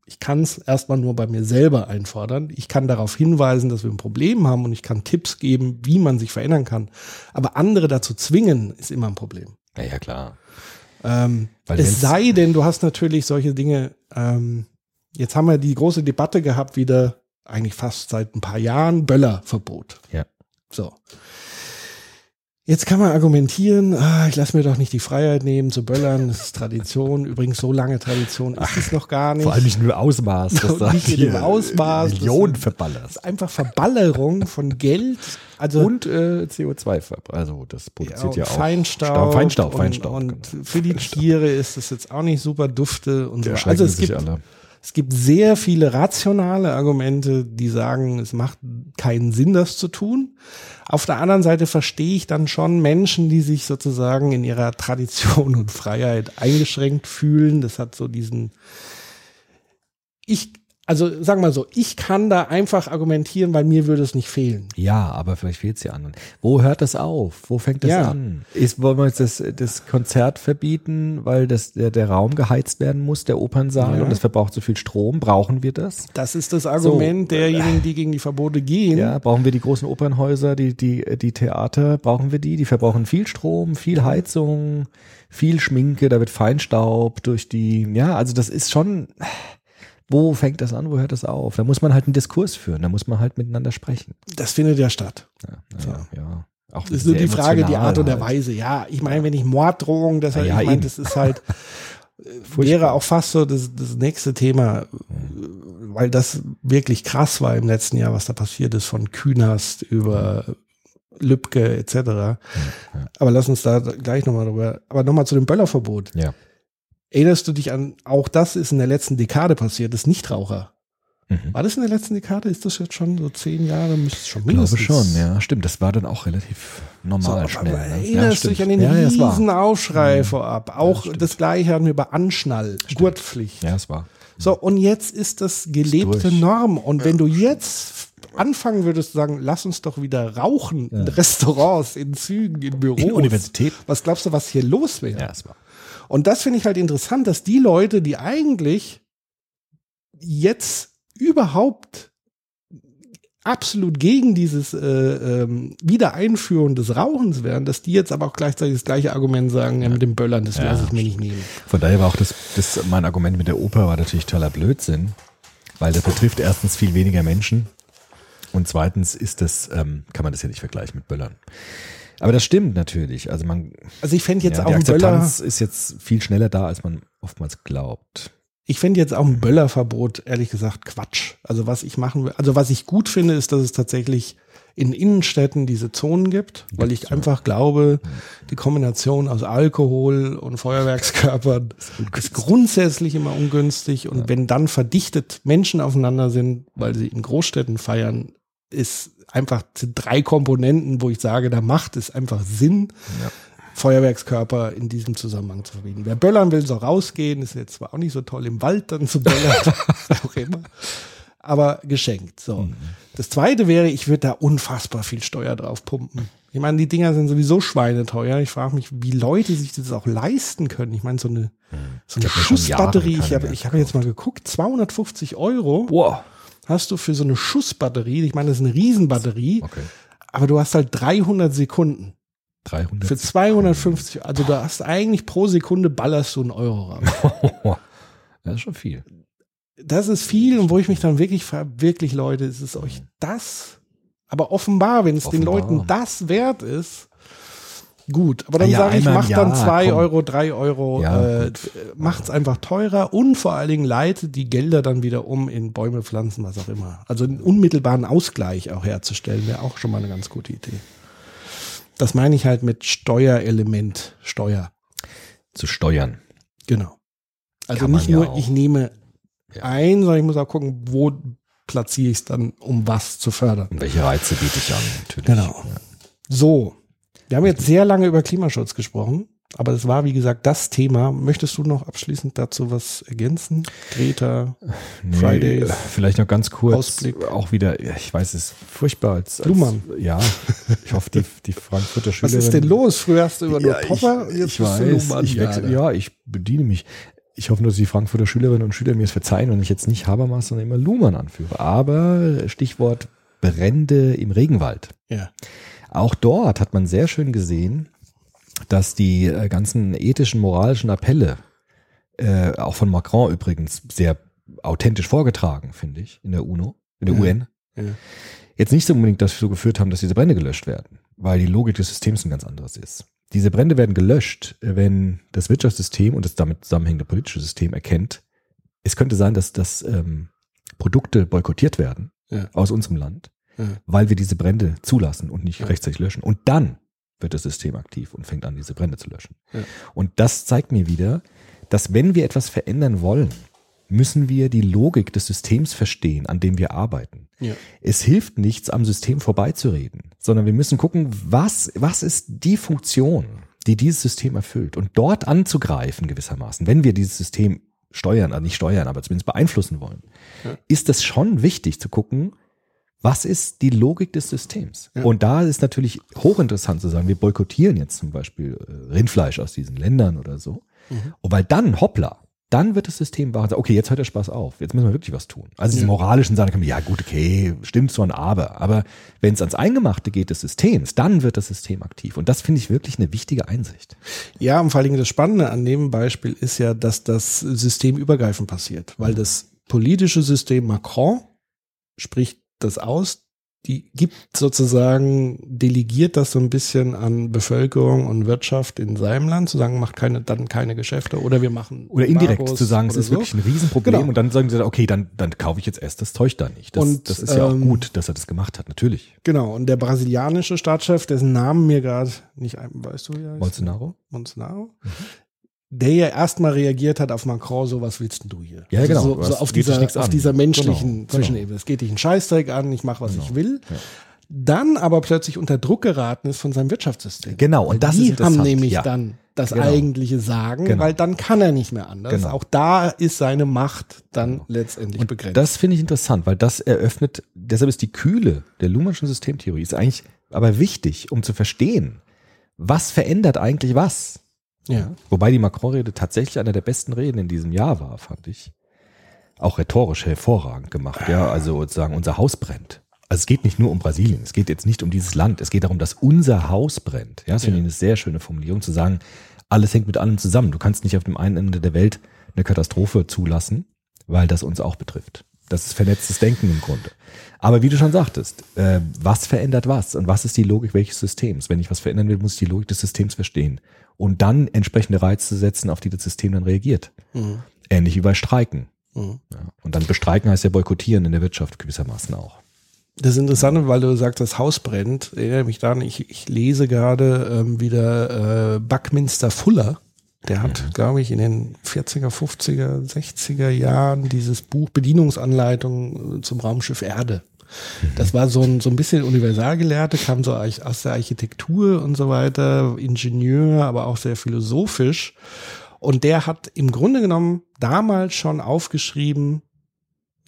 Ich kann es erstmal nur bei mir selber einfordern. Ich kann darauf hinweisen, dass wir ein Problem haben und ich kann Tipps geben, wie man sich verändern kann. Aber andere dazu zwingen, ist immer ein Problem. Ja, ja, klar. Ähm, es sei denn, du hast natürlich solche Dinge. Ähm, jetzt haben wir die große Debatte gehabt, wieder eigentlich fast seit ein paar Jahren, Böllerverbot. Ja. So. Jetzt kann man argumentieren, ah, ich lasse mir doch nicht die Freiheit nehmen zu böllern, das ist Tradition. Übrigens, so lange Tradition ist es noch gar nicht. Vor allem nicht nur Ausmaß, dass Und da nicht in dem Ausmaß, das Millionen verballerst. Das ist einfach Verballerung von Geld. Also Und äh, CO2, ver- also das produziert ja, auch Feinstaub. Staub, Feinstaub, und, Feinstaub. Und genau. für die Tiere ist es jetzt auch nicht super dufte und so. Weiter. erschrecken Also es gibt, alle. Es gibt sehr viele rationale Argumente, die sagen, es macht keinen Sinn, das zu tun. Auf der anderen Seite verstehe ich dann schon Menschen, die sich sozusagen in ihrer Tradition und Freiheit eingeschränkt fühlen. Das hat so diesen, ich, also sagen wir mal so, ich kann da einfach argumentieren, weil mir würde es nicht fehlen. Ja, aber vielleicht fehlt es ja an. Wo hört das auf? Wo fängt das Ja. an? Ist, wollen wir jetzt das, das Konzert verbieten, weil das, der, der Raum geheizt werden muss, der Opernsaal, Ja. und das verbraucht so viel Strom? Brauchen wir das? Das ist das Argument derjenigen, die gegen die Verbote gehen. Ja, brauchen wir die großen Opernhäuser, die, die, die Theater, brauchen wir die? Die verbrauchen viel Strom, viel Heizung, viel Schminke, da wird Feinstaub durch die, ja, also das ist schon, wo fängt das an, wo hört das auf? Da muss man halt einen Diskurs führen, da muss man halt miteinander sprechen. Das findet ja statt. Ja, ja, ja. Auch Das ist nur die Frage, die Art und der halt. Weise. Ja, ich meine, wenn ich Morddrohung, das, Ja, ja, ich meine, eben. das ist halt, äh, wäre auch fast so das, das nächste Thema, äh, weil das wirklich krass war im letzten Jahr, was da passiert ist, von Künast über Lübcke etc. Aber lass uns da gleich nochmal drüber. Aber nochmal zu dem Böllerverbot. Ja. Erinnerst du dich an, auch das ist in der letzten Dekade passiert, das Nichtraucher. Mhm. War das in der letzten Dekade? Ist das jetzt schon so zehn Jahre? Müsste es schon Ich glaube mindestens. schon, ja. Stimmt, das war dann auch relativ So, normal aber schnell. ne? erinnerst du dich an den ja, ja, riesen Aufschrei Mhm. vorab? Auch stimmt. das gleiche hatten wir bei Anschnall, Gurtpflicht. Ja, es war. So, und jetzt ist das gelebte durch. Norm. Und wenn du jetzt anfangen würdest zu sagen, lass uns doch wieder rauchen in Restaurants, in Zügen, in Büros. In Universitäten. Was glaubst du, was hier los wäre? Ja, es war. Und das finde ich halt interessant, dass die Leute, die eigentlich jetzt überhaupt absolut gegen dieses äh, ähm, Wiedereinführen des Rauchens wären, dass die jetzt aber auch gleichzeitig das gleiche Argument sagen, ja, mit dem Böllern, das Ja, lasse ich mir nicht nehmen. Von daher war auch das, das, mein Argument mit der Oper war natürlich totaler Blödsinn, weil das betrifft erstens viel weniger Menschen und zweitens ist das, ähm, kann man das ja nicht vergleichen mit Böllern. Aber das stimmt natürlich. Also man, Also ich fände jetzt ja, auch die ein Böller, ist jetzt viel schneller da, als man oftmals glaubt. ich fände jetzt auch ein Böllerverbot, ehrlich gesagt, Quatsch. Also was ich machen will, also was ich gut finde, ist, dass es tatsächlich in Innenstädten diese Zonen gibt, weil ich einfach glaube, die Kombination aus Alkohol und Feuerwerkskörpern ist grundsätzlich immer ungünstig und wenn dann verdichtet Menschen aufeinander sind, weil sie in Großstädten feiern, ist einfach sind drei Komponenten, wo ich sage, da macht es einfach Sinn, Feuerwerkskörper in diesem Zusammenhang zu verbinden. Wer böllern will, soll rausgehen, ist jetzt zwar auch nicht so toll im Wald dann zu böllern, was auch immer, aber geschenkt. So. Das zweite wäre, ich würde da unfassbar viel Steuer drauf pumpen. Ich meine, die Dinger sind sowieso schweineteuer. Ich frage mich, wie Leute sich das auch leisten können. Ich meine, so eine, so eine Schussbatterie, ich habe ich hab jetzt mal geguckt, 250 Euro Wow. Hast du für so eine Schussbatterie. Ich meine, das ist eine Riesenbatterie, Okay. aber du hast halt 300 Sekunden. 300. Für 250, also du hast eigentlich pro Sekunde ballerst du einen Euro raus. Das ist schon viel. Das ist viel und wo ich mich dann wirklich frage, wirklich Leute, ist es euch das? Aber offenbar, wenn es den Offenbar. Leuten das wert ist, gut. Aber dann Ja, sage ich, mach dann Jahr, zwei komm. Euro, drei Euro, Ja, äh, macht's einfach teurer und vor allen Dingen leitet die Gelder dann wieder um in Bäume, Pflanzen, was auch immer. Also einen unmittelbaren Ausgleich auch herzustellen, wäre auch schon mal eine ganz gute Idee. Das meine ich halt mit Steuerelement, Steuer. Zu steuern. Genau. Also nicht ja nur, auch. ich nehme Ja. ein, sondern ich muss auch gucken, wo platziere ich es dann, um was zu fördern. Und welche Reize biete ich an? Natürlich. Genau. So. Wir haben jetzt sehr lange über Klimaschutz gesprochen, aber es war, wie gesagt, das Thema. Möchtest du noch abschließend dazu was ergänzen? Greta, Nee, Fridays. äh, Vielleicht noch ganz kurz. Ausblick. Auch wieder, ich weiß, es furchtbar als, als Luhmann. Ja, ich hoffe, die, die Frankfurter was Schülerin. ist denn los? Früher hast du über nur Ja, Popper, ich, jetzt ich weiß, Luhmann. ich wechsle, Ja, ich bediene mich. Ich hoffe nur, dass die Frankfurter Schülerinnen und Schüler mir es verzeihen und ich jetzt nicht Habermas, sondern immer Luhmann anführe. Aber Stichwort Brände im Regenwald. ja. Auch dort hat man sehr schön gesehen, dass die äh, ganzen ethischen, moralischen Appelle, äh, auch von Macron übrigens, sehr authentisch vorgetragen, finde ich, in der UNO, in der Ja. UN, Ja. jetzt nicht so unbedingt dazu geführt haben, dass diese Brände gelöscht werden, weil die Logik des Systems ein ganz anderes ist. Diese Brände werden gelöscht, wenn das Wirtschaftssystem und das damit zusammenhängende politische System erkennt, es könnte sein, dass, dass ähm, Produkte boykottiert werden Ja. aus unserem Land, Weil wir diese Brände zulassen und nicht Ja. rechtzeitig löschen. Und dann wird das System aktiv und fängt an, diese Brände zu löschen. Ja. Und das zeigt mir wieder, dass wenn wir etwas verändern wollen, müssen wir die Logik des Systems verstehen, an dem wir arbeiten. Ja. Es hilft nichts, am System vorbeizureden, sondern wir müssen gucken, was, was ist die Funktion, die dieses System erfüllt und dort anzugreifen gewissermaßen, wenn wir dieses System steuern, also nicht steuern, aber zumindest beeinflussen wollen, Ja. ist es schon wichtig zu gucken, was ist die Logik des Systems? Ja. Und da ist natürlich hochinteressant zu sagen, wir boykottieren jetzt zum Beispiel äh, Rindfleisch aus diesen Ländern oder so. Mhm. Und weil dann, hoppla, dann wird das System wach und sagt, okay, jetzt hört der Spaß auf, jetzt müssen wir wirklich was tun. Also diese Ja. moralischen Sachen ja gut, okay, stimmt so ein Aber. Aber wenn es ans Eingemachte geht des Systems, dann wird das System aktiv. Und das finde ich wirklich eine wichtige Einsicht. Ja, und vor allen Dingen das Spannende an dem Beispiel ist ja, dass das systemübergreifend passiert, weil das politische System Macron spricht das aus, die gibt sozusagen, delegiert das so ein bisschen an Bevölkerung und Wirtschaft in seinem Land, zu sagen, macht keine, dann keine Geschäfte oder wir machen. Oder indirekt Embargos zu sagen, es ist so. wirklich ein Riesenproblem Genau. und dann sagen sie, okay, dann, dann kaufe ich jetzt erst das Zeug da nicht. Das, Und, das ist ja auch ähm, gut, dass er das gemacht hat, natürlich. Genau, und der brasilianische Staatschef, dessen Namen mir gerade nicht ein, weißt du, wie er heißt? Bolsonaro? Bolsonaro. Mhm. Der ja erstmal reagiert hat auf Macron, so was willst denn du hier? Ja, genau, So, so auf, dieser, auf dieser menschlichen Genau, genau. Zwischenebene. Es geht dich einen Scheißdreck an, ich mache, was Genau. ich will. Ja. Dann aber plötzlich unter Druck geraten ist von seinem Wirtschaftssystem. Genau, und das die ist haben nämlich ja. dann das Genau. eigentliche Sagen, Genau. weil dann kann er nicht mehr anders. Genau. Auch da ist seine Macht dann letztendlich Und begrenzt. das finde ich interessant, weil das eröffnet, deshalb ist die Kühle der Luhmannschen Systemtheorie ist eigentlich aber wichtig, um zu verstehen, was verändert eigentlich was. Ja. Wobei die Macron-Rede tatsächlich einer der besten Reden in diesem Jahr war, fand ich. Auch rhetorisch hervorragend gemacht, ja. Also sozusagen, unser Haus brennt. Also es geht nicht nur um Brasilien, es geht jetzt nicht um dieses Land, es geht darum, dass unser Haus brennt. Ja, das finde ich eine sehr schöne Formulierung, zu sagen, alles hängt mit allem zusammen. Du kannst nicht auf dem einen Ende der Welt eine Katastrophe zulassen, weil das uns auch betrifft. Das ist vernetztes Denken im Grunde. Aber wie du schon sagtest, äh, was verändert was und was ist die Logik welches Systems? Wenn ich was verändern will, muss ich die Logik des Systems verstehen und dann entsprechende Reize setzen, auf die das System dann reagiert. Mhm. Ähnlich wie bei Streiken. Mhm. Ja. Und dann bestreiken heißt ja boykottieren in der Wirtschaft gewissermaßen auch. Das Interessante, weil du sagst, das Haus brennt, erinnere mich daran, ich, ich lese gerade ähm, wieder äh, Buckminster Fuller. Der hat, glaube ich, in den 40er, 50er, 60er Jahren dieses Buch Bedienungsanleitung äh, zum Raumschiff Erde. Das war so ein, so ein bisschen Universalgelehrte, kam so aus der Architektur und so weiter, Ingenieur, aber auch sehr philosophisch. Und der hat im Grunde genommen damals schon aufgeschrieben,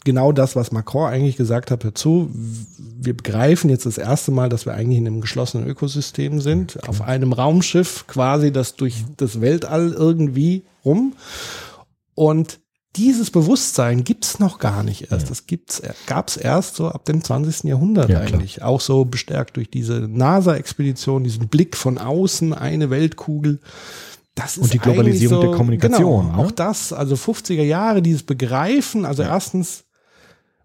genau das, was Macron eigentlich gesagt hat, dazu. Wir begreifen jetzt das erste Mal, dass wir eigentlich in einem geschlossenen Ökosystem sind, auf einem Raumschiff quasi das durch das Weltall irgendwie rum. Und dieses Bewusstsein gibt's noch gar nicht erst. Das gibt's, gab's erst so ab dem 20. Jahrhundert Ja, klar. eigentlich. Auch so bestärkt durch diese NASA-Expedition, diesen Blick von außen, eine Weltkugel. Das ist Und die Globalisierung eigentlich der Kommunikation, Genau, ne? auch das, also 50er Jahre, dieses Begreifen, also erstens,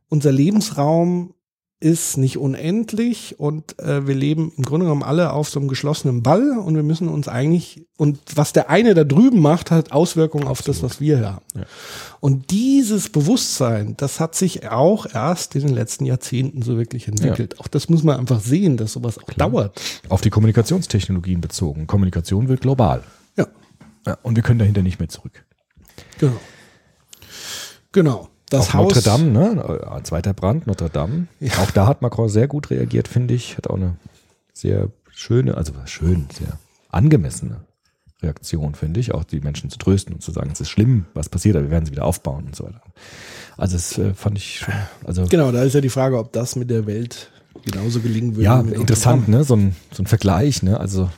unser Lebensraum ist nicht unendlich und äh, wir leben im Grunde genommen alle auf so einem geschlossenen Ball und wir müssen uns eigentlich, und was der eine da drüben macht, hat Auswirkungen auf das, was wir hier haben. Und dieses Bewusstsein, das hat sich auch erst in den letzten Jahrzehnten so wirklich entwickelt. Auch das muss man einfach sehen, dass sowas auch dauert. Auf die Kommunikationstechnologien bezogen. Kommunikation wird global. Ja, Ja, und wir können dahinter nicht mehr zurück. genau. Genau. Das auch Haus. Notre Dame, ne? Äh, Zweiter Brand, Notre Dame. Auch da hat Macron sehr gut reagiert, finde ich. Hat auch eine sehr schöne, also schön, sehr angemessene Reaktion, finde ich. Auch die Menschen zu trösten und zu sagen, es ist schlimm, was passiert, aber wir werden sie wieder aufbauen und so weiter. Also das äh, fand ich schon, also Genau, da ist ja die Frage, ob das mit der Welt genauso gelingen würde. ja, interessant, ne? So ein, so ein Vergleich, ne? Also,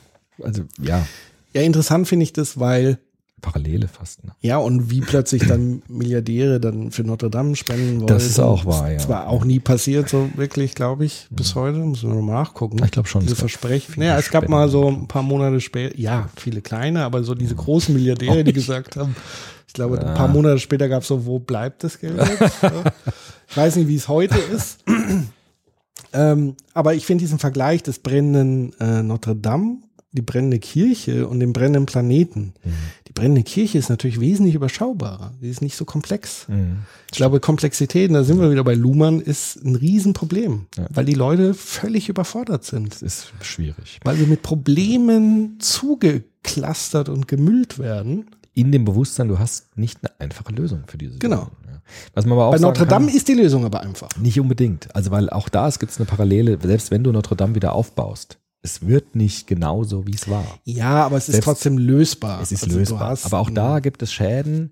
also ja, Ja, interessant finde ich das, weil Parallele fast. Ne? Ja, und wie plötzlich dann Milliardäre dann für Notre Dame spenden wollen. Das ist auch wahr, ja. Das war auch nie passiert, so wirklich, glaube ich, bis heute. Muss man noch nachgucken. Ich glaub schon, Diese Versprechen. Naja, es gab mal so ein paar Monate später, ja, viele kleine, aber so diese großen Milliardäre, die gesagt haben, ich glaube, ein paar Monate später gab es so, wo bleibt das Geld jetzt? Ich weiß nicht, wie es heute ist. ähm, aber ich finde diesen Vergleich des brennenden äh, Notre Dame, die brennende Kirche und dem brennenden Planeten. Mhm. Die brennende Kirche ist natürlich wesentlich überschaubarer. Sie ist nicht so komplex. Mhm. Ich glaube, Komplexität, und da sind wir wieder bei Luhmann, ist ein Riesenproblem, Ja. weil die Leute völlig überfordert sind. Das ist schwierig. Weil wir mit Problemen zugeklustert und gemüllt werden. In dem Bewusstsein, du hast nicht eine einfache Lösung für diese Genau. Ja. Was man aber auch Bei Notre kann, Dame ist die Lösung aber einfach. Nicht unbedingt. Also, weil auch da gibt es eine Parallele, selbst wenn du Notre Dame wieder aufbaust, es wird nicht genauso, wie es war. Ja, aber es ist Selbst- trotzdem lösbar. Es ist Also lösbar. hast Aber auch da gibt es Schäden,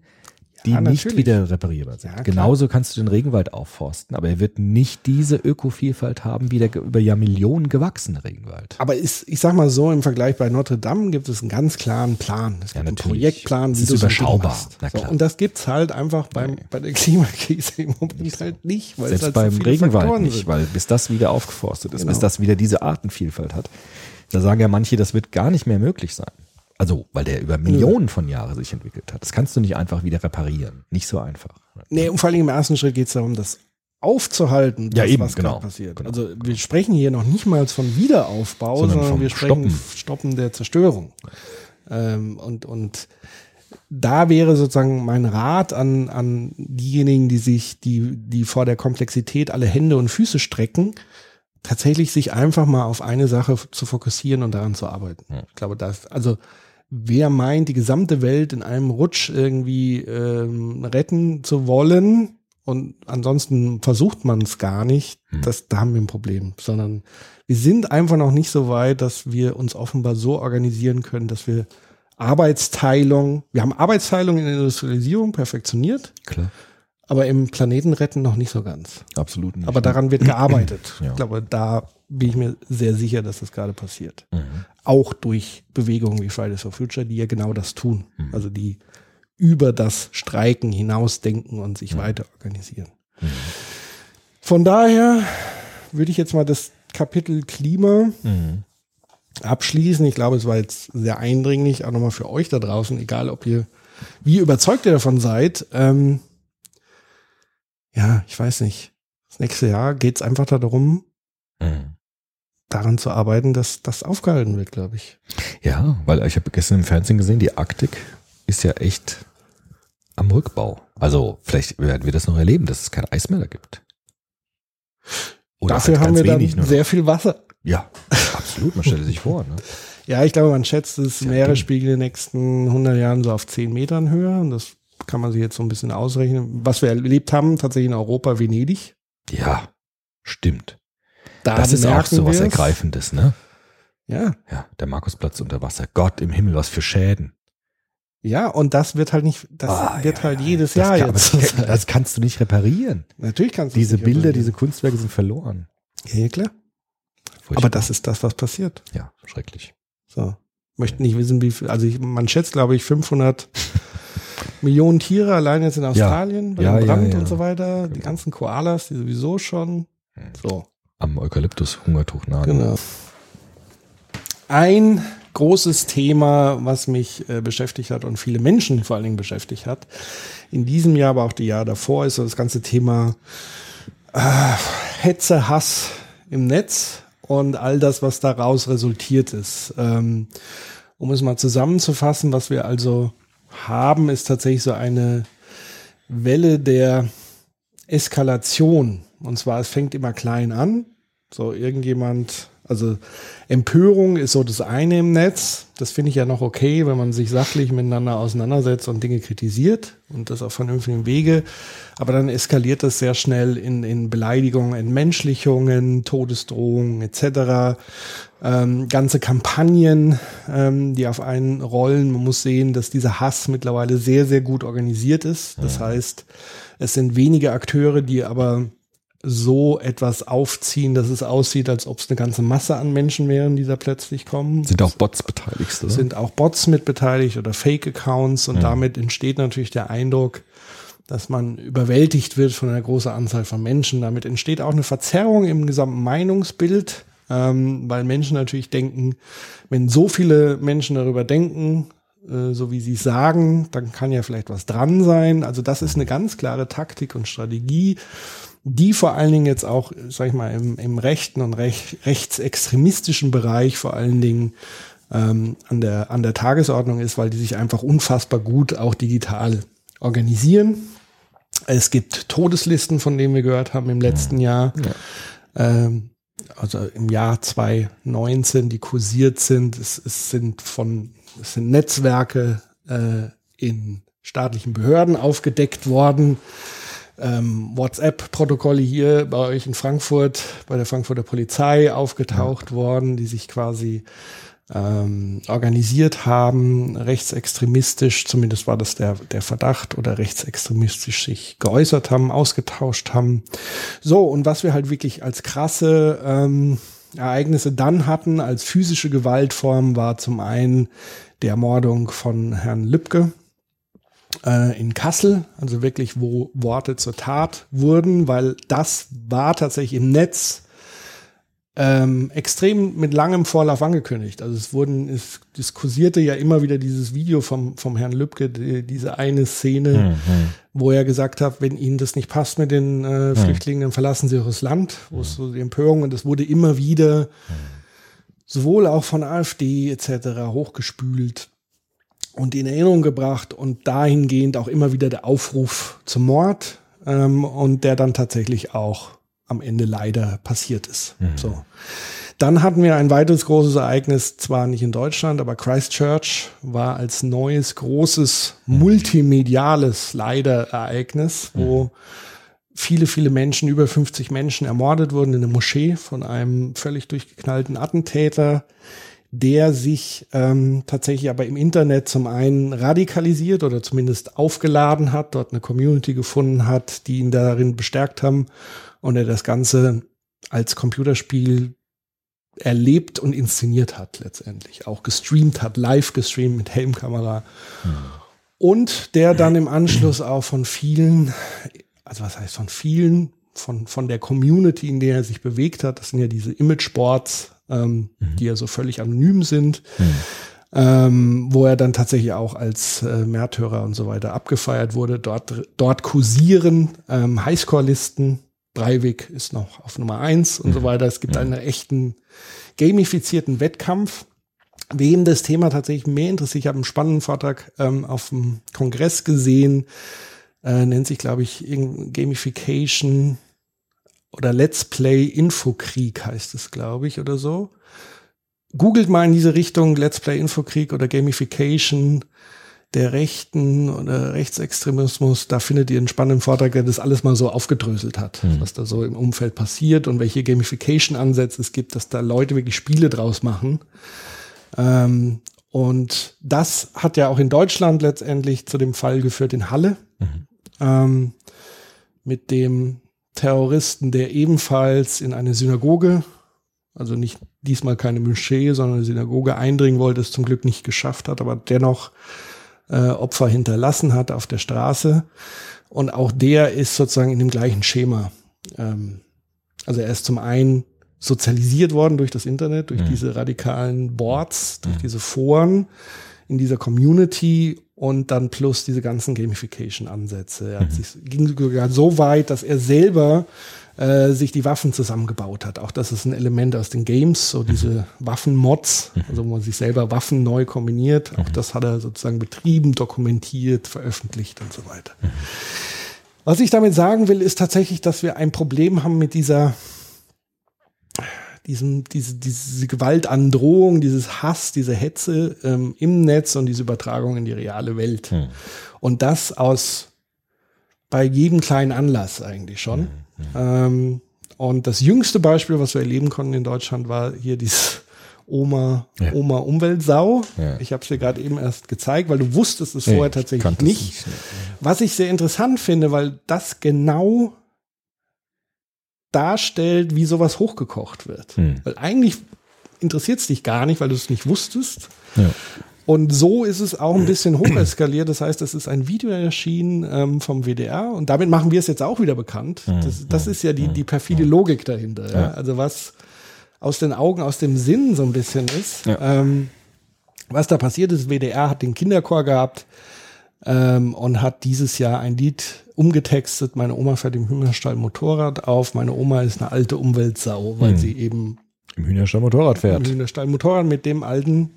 die Ja, nicht wieder reparierbar sind. Ja. Genauso kannst du den Regenwald aufforsten, aber er wird nicht diese Ökovielfalt haben wie der über Jahr Millionen gewachsene Regenwald. Aber ist, ich sag mal so, im Vergleich bei Notre Dame gibt es einen ganz klaren Plan. Es gibt Ja, einen. Projektplan, wie ist du so überschaubar. So, und das gibt's halt einfach beim, bei der Klimakrise im Moment halt nicht. Weil es Selbst halt so beim viele Regenwald Faktoren nicht, sind. weil bis das wieder aufgeforstet ist, Genau. bis das wieder diese Artenvielfalt hat. Da sagen ja manche, das wird gar nicht mehr möglich sein. Also, weil der über Millionen von Jahren sich entwickelt hat. Das kannst du nicht einfach wieder reparieren. Nicht so einfach. Nee, und vor allem im ersten Schritt geht es darum, das aufzuhalten, Ja, eben, was genau. gerade passiert. Genau, also wir sprechen hier noch nicht mal von Wiederaufbau, Sondern sondern, wir sprechen Stoppen. Stoppen der Zerstörung. Ähm, und, und da wäre sozusagen mein Rat an, an diejenigen, die sich, die, die vor der Komplexität alle Hände und Füße strecken, tatsächlich sich einfach mal auf eine Sache zu fokussieren und daran zu arbeiten. Ich glaube, das, also wer meint, die gesamte Welt in einem Rutsch irgendwie ähm, retten zu wollen und ansonsten versucht man es gar nicht, das, da haben wir ein Problem, sondern wir sind einfach noch nicht so weit, dass wir uns offenbar so organisieren können, dass wir Arbeitsteilung, wir haben Arbeitsteilung in der Industrialisierung perfektioniert, Klar. aber im Planetenretten noch nicht so ganz. Absolut nicht. Aber daran wird gearbeitet. Ja. Ich glaube, da bin ich mir sehr sicher, dass das gerade passiert. Mhm. Auch durch Bewegungen wie Fridays for Future, die ja genau das tun. Mhm. Also die über das Streiken hinausdenken und Mhm. sich weiter organisieren. Von daher würde ich jetzt mal das Kapitel Klima Mhm. abschließen. Ich glaube, es war jetzt sehr eindringlich, auch nochmal für euch da draußen, egal ob ihr, wie überzeugt ihr davon seid. Ähm, ja, ich weiß nicht. Das nächste Jahr geht es einfach darum, Mhm. Daran zu arbeiten, dass das aufgehalten wird, glaube ich. Ja, weil ich habe gestern im Fernsehen gesehen, die Arktik ist ja echt am Rückbau. Also vielleicht werden wir das noch erleben, dass es kein Eis mehr da gibt. Oder Dafür halt haben wir dann noch. sehr viel Wasser. Ja, absolut. Man stelle sich vor. Ne? Ja, ich glaube, man schätzt das Ja, Meeresspiegel in den nächsten 100 Jahren so auf 10 Metern Höhe. Und das kann man sich jetzt so ein bisschen ausrechnen. Was wir erlebt haben, tatsächlich in Europa, Venedig. Ja, stimmt. Da das ist auch so was wir's. Ergreifendes, ne? Ja, Ja, der Markusplatz unter Wasser. Gott im Himmel, was für Schäden. ja, und das wird halt nicht, das Ah, wird ja, halt ja, jedes Jahr kann, jetzt. Das, das kannst du nicht reparieren. Natürlich kannst du Diese Bilder, reparieren. diese Kunstwerke sind verloren. Ja, klar. Furchtbar. Aber das ist das, was passiert. Ja, schrecklich. So. Möchten nicht wissen, wie viel, also ich, man schätzt, glaube ich, 500 Millionen Tiere allein jetzt in Australien, bei Ja, dem ja, Brand und so weiter. Die Genau. ganzen Koalas, die sowieso schon. So. Am Eukalyptus-Hungertuch nagen. Genau. Ein großes Thema, was mich äh, beschäftigt hat und viele Menschen vor allen Dingen beschäftigt hat, in diesem Jahr, aber auch die Jahre davor, ist das ganze Thema äh, Hetze, Hass im Netz und all das, was daraus resultiert ist. Ähm, um es mal zusammenzufassen, was wir also haben, ist tatsächlich so eine Welle der Eskalation. Und zwar, es fängt immer klein an. So irgendjemand, also Empörung ist so das eine im Netz. Das finde ich ja noch okay, wenn man sich sachlich miteinander auseinandersetzt und Dinge kritisiert und das auf vernünftigen Wege. Aber dann eskaliert das sehr schnell in, in Beleidigungen, Entmenschlichungen, Todesdrohungen etc. Ähm, ganze Kampagnen, ähm, die auf einen rollen. Man muss sehen, dass dieser Hass mittlerweile sehr, sehr gut organisiert ist. Das heißt, es sind wenige Akteure, die aber so etwas aufziehen, dass es aussieht, als ob es eine ganze Masse an Menschen wären, die da plötzlich kommen. Sind auch Bots beteiligt, oder? Sind auch Bots mit beteiligt oder Fake-Accounts und damit entsteht natürlich der Eindruck, dass man überwältigt wird von einer großen Anzahl von Menschen. Damit entsteht auch eine Verzerrung im gesamten Meinungsbild, ähm, weil Menschen natürlich denken, wenn so viele Menschen darüber denken, äh, so wie sie es sagen, dann kann ja vielleicht was dran sein. Also das ist eine ganz klare Taktik und Strategie, die vor allen Dingen jetzt auch, sag ich mal, im, im rechten und rech, rechtsextremistischen Bereich vor allen Dingen ähm, an, der, an der Tagesordnung ist, weil die sich einfach unfassbar gut auch digital organisieren. Es gibt Todeslisten, von denen wir gehört haben im letzten Jahr. Ähm, also im Jahr 2019, die kursiert sind. Es, es sind von, es sind Netzwerke äh, in staatlichen Behörden aufgedeckt worden. Ähm, WhatsApp-Protokolle hier bei euch in Frankfurt, bei der Frankfurter Polizei aufgetaucht worden, die sich quasi ähm, organisiert haben, rechtsextremistisch, zumindest war das der, der Verdacht, oder rechtsextremistisch sich geäußert haben, ausgetauscht haben. So, und was wir halt wirklich als krasse ähm, Ereignisse dann hatten, als physische Gewaltform, war zum einen die Ermordung von Herrn Lübcke äh, in Kassel, also wirklich, wo Worte zur Tat wurden, weil das war tatsächlich im Netz ähm, extrem mit langem Vorlauf angekündigt. Also es wurden, es diskursierte ja immer wieder dieses Video vom, vom Herrn Lübcke, die, diese eine Szene, wo er gesagt hat, wenn Ihnen das nicht passt mit den äh, Flüchtlingen, dann verlassen Sie auch das Land, wo es so die Empörung und es wurde immer wieder sowohl auch von AfD etc. hochgespült und in Erinnerung gebracht und dahingehend auch immer wieder der Aufruf zum Mord ähm, und der dann tatsächlich auch am Ende leider passiert ist. So. Dann hatten wir ein weiteres großes Ereignis, zwar nicht in Deutschland, aber Christchurch war als neues großes multimediales leider Ereignis, wo viele, viele Menschen, über 50 Menschen ermordet wurden in einer Moschee von einem völlig durchgeknallten Attentäter, der sich ähm, tatsächlich aber im Internet zum einen radikalisiert oder zumindest aufgeladen hat, dort eine Community gefunden hat, die ihn darin bestärkt haben und er das Ganze als Computerspiel erlebt und inszeniert hat letztendlich, auch gestreamt hat, live gestreamt mit Helmkamera. Und der dann im Anschluss auch von vielen, also was heißt von vielen, von, von der Community, in der er sich bewegt hat, das sind ja diese Imageboards, ähm, die ja so völlig anonym sind, ähm, wo er dann tatsächlich auch als äh, Märtyrer und so weiter abgefeiert wurde. Dort, dort kursieren ähm, Highscore-Listen. Breivik ist noch auf Nummer eins und so weiter. Es gibt einen echten gamifizierten Wettkampf. Wem das Thema tatsächlich mehr interessiert, ich habe einen spannenden Vortrag ähm, auf dem Kongress gesehen, äh, nennt sich, glaube ich, Gamification oder Let's Play Infokrieg heißt es, glaube ich, oder so. Googelt mal in diese Richtung Let's Play Infokrieg oder Gamification der Rechten oder Rechtsextremismus. Da findet ihr einen spannenden Vortrag, der das alles mal so aufgedröselt hat, was da so im Umfeld passiert und welche Gamification-Ansätze es gibt, dass da Leute wirklich Spiele draus machen. Ähm, und das hat ja auch in Deutschland letztendlich zu dem Fall geführt in Halle ähm, mit dem Terroristen, der ebenfalls in eine Synagoge, also nicht diesmal keine Moschee, sondern eine Synagoge eindringen wollte, es zum Glück nicht geschafft hat, aber dennoch äh, Opfer hinterlassen hat auf der Straße. Und auch der ist sozusagen in dem gleichen Schema. Ähm, also er ist zum einen sozialisiert worden durch das Internet, durch diese radikalen Boards, durch diese Foren in dieser Community und dann plus diese ganzen Gamification-Ansätze. Er hat sich, ging sogar so weit, dass er selber äh, sich die Waffen zusammengebaut hat. Auch das ist ein Element aus den Games, so diese Waffenmods, also wo man sich selber Waffen neu kombiniert. Auch das hat er sozusagen betrieben, dokumentiert, veröffentlicht und so weiter. Was ich damit sagen will, ist tatsächlich, dass wir ein Problem haben mit dieser diesem, diese, diese Gewaltandrohung, dieses Hass, diese Hetze ähm, im Netz und diese Übertragung in die reale Welt. Und das aus bei jedem kleinen Anlass eigentlich schon. Ähm, und das jüngste Beispiel, was wir erleben konnten in Deutschland, war hier dieses Oma, Ja. Oma Umweltsau. Ja. Ich habe es dir gerade eben erst gezeigt, weil du wusstest es Nee, vorher ich tatsächlich nicht. Was ich sehr interessant finde, weil das genau darstellt, wie sowas hochgekocht wird. Hm. Weil eigentlich interessiert es dich gar nicht, weil du es nicht wusstest. Ja. Und so ist es auch ein bisschen hocheskaliert. Das heißt, es ist ein Video erschienen ähm, vom WDR und damit machen wir es jetzt auch wieder bekannt. Das, das ist ja die, die perfide Logik dahinter. Ja? Also was aus den Augen, aus dem Sinn so ein bisschen ist. Ja. Ähm, was da passiert ist, WDR hat den Kinderchor gehabt ähm, und hat dieses Jahr ein Lied umgetextet. Meine Oma fährt im Hühnerstall Motorrad auf. Meine Oma ist eine alte Umweltsau, weil sie eben Im Hühnerstall Motorrad im fährt. Hühnerstall Motorrad mit dem alten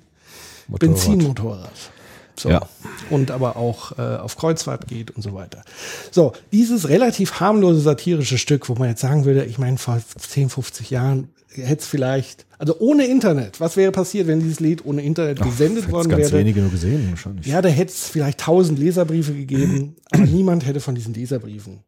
Motorrad. Benzinmotorrad. So. Ja. Und aber auch äh, auf Kreuzfahrt geht und so weiter. So, dieses relativ harmlose satirische Stück, wo man jetzt sagen würde, ich meine, vor 10, 50 Jahren hätte es vielleicht, also ohne Internet, was wäre passiert, wenn dieses Lied ohne Internet gesendet Hätt's worden ganz wäre? wenige nur gesehen, wahrscheinlich. Ja, da hätte es vielleicht tausend Leserbriefe gegeben, aber niemand hätte von diesen Leserbriefen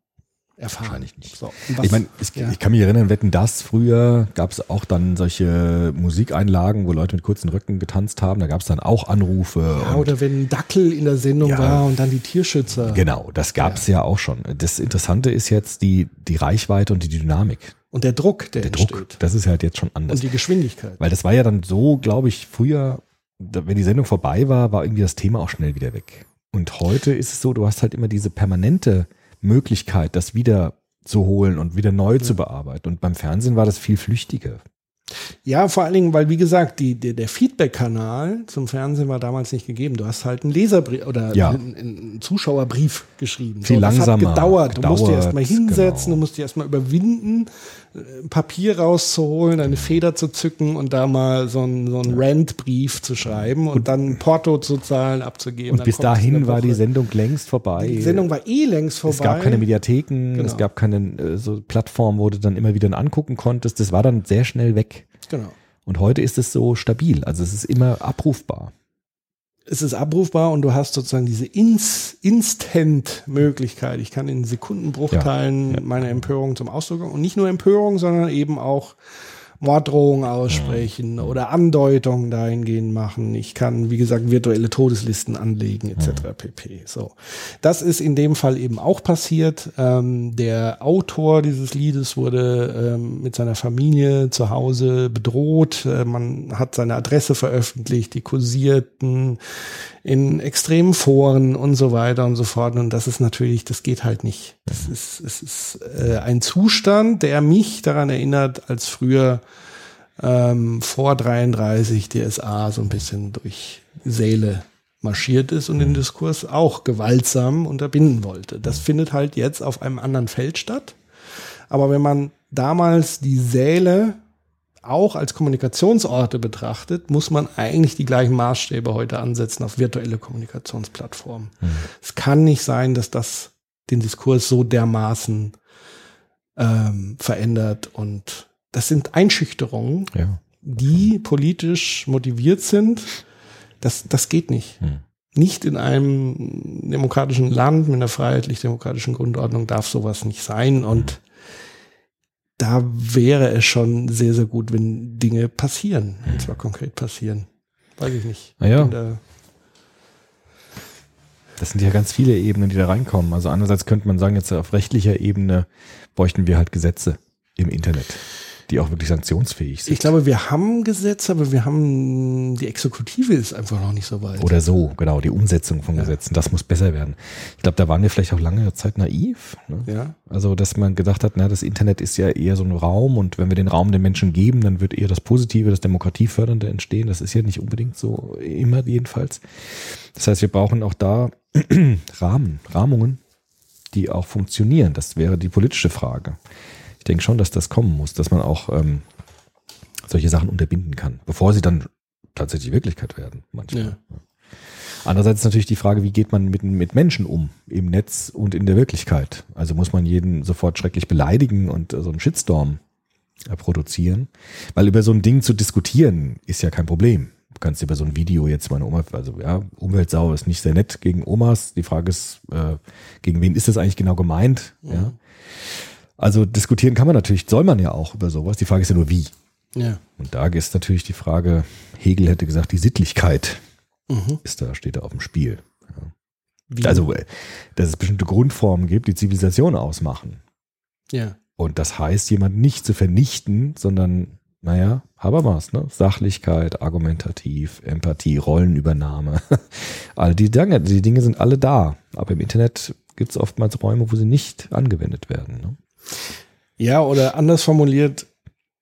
erfahren. Wahrscheinlich nicht. So, Ich meine, ich, ja. ich kann mich erinnern, wetten das früher gab es auch dann solche Musikeinlagen, wo Leute mit kurzen Röcken getanzt haben. Da gab es dann auch Anrufe. ja, oder wenn ein Dackel in der Sendung Ja. war und dann die Tierschützer. genau, das gab es ja. auch schon. Das Interessante ist jetzt die, die Reichweite und die Dynamik. Und der Druck, der, Der entsteht. Druck, das ist halt jetzt schon anders. Und die Geschwindigkeit. Weil das war ja dann so, glaube ich, früher, wenn die Sendung vorbei war, war irgendwie das Thema auch schnell wieder weg. Und heute ist es so, du hast halt immer diese permanente Möglichkeit, das wieder zu holen und wieder neu zu bearbeiten. Und beim Fernsehen war das viel flüchtiger. Ja, vor allen Dingen, weil wie gesagt, die, der, der Feedback-Kanal zum Fernsehen war damals nicht gegeben. Du hast halt einen Leserbrief oder Ja. einen, einen Zuschauerbrief geschrieben. Viel das langsamer hat gedauert. Du musst dich gedauert, erstmal hinsetzen, genau. du musst dich erstmal überwinden, Papier rauszuholen, eine Feder zu zücken und da mal so einen, so einen Rant-Brief zu schreiben und dann Porto zu zahlen, abzugeben. Und Dann bis dahin war die. Sendung längst vorbei. Die Sendung war eh längst vorbei. es gab keine Mediatheken, Genau. es gab keine äh, so Plattform, wo du dann immer wieder angucken konntest. Das war dann sehr schnell weg. Genau. Und heute ist es so stabil. Also es ist immer abrufbar. Es ist abrufbar und du hast sozusagen diese Ins Instant-Möglichkeit. Ich kann in Sekundenbruchteilen Ja, ja. meine Empörung zum Ausdruck bringen. und nicht nur Empörung, sondern eben auch Morddrohungen aussprechen oder Andeutungen dahingehend machen. Ich kann, wie gesagt, virtuelle Todeslisten anlegen etc. pp. So, das ist in dem Fall eben auch passiert. Ähm, der Autor dieses Liedes wurde ähm, mit seiner Familie zu Hause bedroht. Äh, man hat seine Adresse veröffentlicht, die kursierten in extremen Foren und so weiter und so fort. Und das ist natürlich, das geht halt nicht. Das ist, es ist äh, ein Zustand, der mich daran erinnert, als früher ähm, vor 33 DSA so ein bisschen durch Säle marschiert ist und den Diskurs auch gewaltsam unterbinden wollte. Das findet halt jetzt auf einem anderen Feld statt. Aber wenn man damals die Säle auch als Kommunikationsorte betrachtet, muss man eigentlich die gleichen Maßstäbe heute ansetzen auf virtuelle Kommunikationsplattformen. Es kann nicht sein, dass das den Diskurs so dermaßen ähm, verändert und das sind Einschüchterungen, Ja. die politisch motiviert sind. Das, das geht nicht. Hm. Nicht in einem demokratischen Land mit einer freiheitlich-demokratischen Grundordnung darf sowas nicht sein. Und da wäre es schon sehr, sehr gut, wenn Dinge passieren. Und zwar konkret passieren. Weiß ich nicht. Na ja. Bin da- Das sind ja ganz viele Ebenen, die da reinkommen. Also einerseits könnte man sagen, jetzt auf rechtlicher Ebene bräuchten wir halt Gesetze im Internet, die auch wirklich sanktionsfähig sind. Ich glaube, wir haben Gesetze, aber wir haben, die Exekutive ist einfach noch nicht so weit. Oder so, genau, die Umsetzung von Gesetzen, das muss besser werden. Ich glaube, da waren wir vielleicht auch lange Zeit naiv. Ne? Ja. Also, dass man gedacht hat, na, das Internet ist ja eher so ein Raum und wenn wir den Raum den Menschen geben, dann wird eher das Positive, das Demokratiefördernde entstehen. Das ist ja nicht unbedingt so immer jedenfalls. Das heißt, wir brauchen auch da Rahmen, Rahmungen, die auch funktionieren. Das wäre die politische Frage. Ich denke schon, dass das kommen muss, dass man auch ähm, solche Sachen unterbinden kann, bevor sie dann tatsächlich Wirklichkeit werden. Manchmal. Ja. Andererseits ist natürlich die Frage, wie geht man mit, mit Menschen um im Netz und in der Wirklichkeit? Also muss man jeden sofort schrecklich beleidigen und äh, so einen Shitstorm äh, produzieren? Weil über so ein Ding zu diskutieren ist ja kein Problem. Du kannst über so ein Video jetzt meine Oma, also ja, Umweltsau ist nicht sehr nett gegen Omas. Die Frage ist, äh, gegen wen ist das eigentlich genau gemeint? Ja. Also diskutieren kann man natürlich, soll man ja auch über sowas. Die Frage ist ja nur wie. Ja. Und da ist natürlich die Frage, Hegel hätte gesagt, die Sittlichkeit Mhm. ist da, steht da auf dem Spiel. Wie? Also, äh, dass es bestimmte Grundformen gibt, die Zivilisation ausmachen. ja. Und das heißt, jemanden nicht zu vernichten, sondern, naja, Habermas, ne? Sachlichkeit, argumentativ, Empathie, Rollenübernahme. All die Dinge, die Dinge sind alle da. Aber im Internet gibt es oftmals Räume, wo sie nicht angewendet werden. Ne? Ja, oder anders formuliert,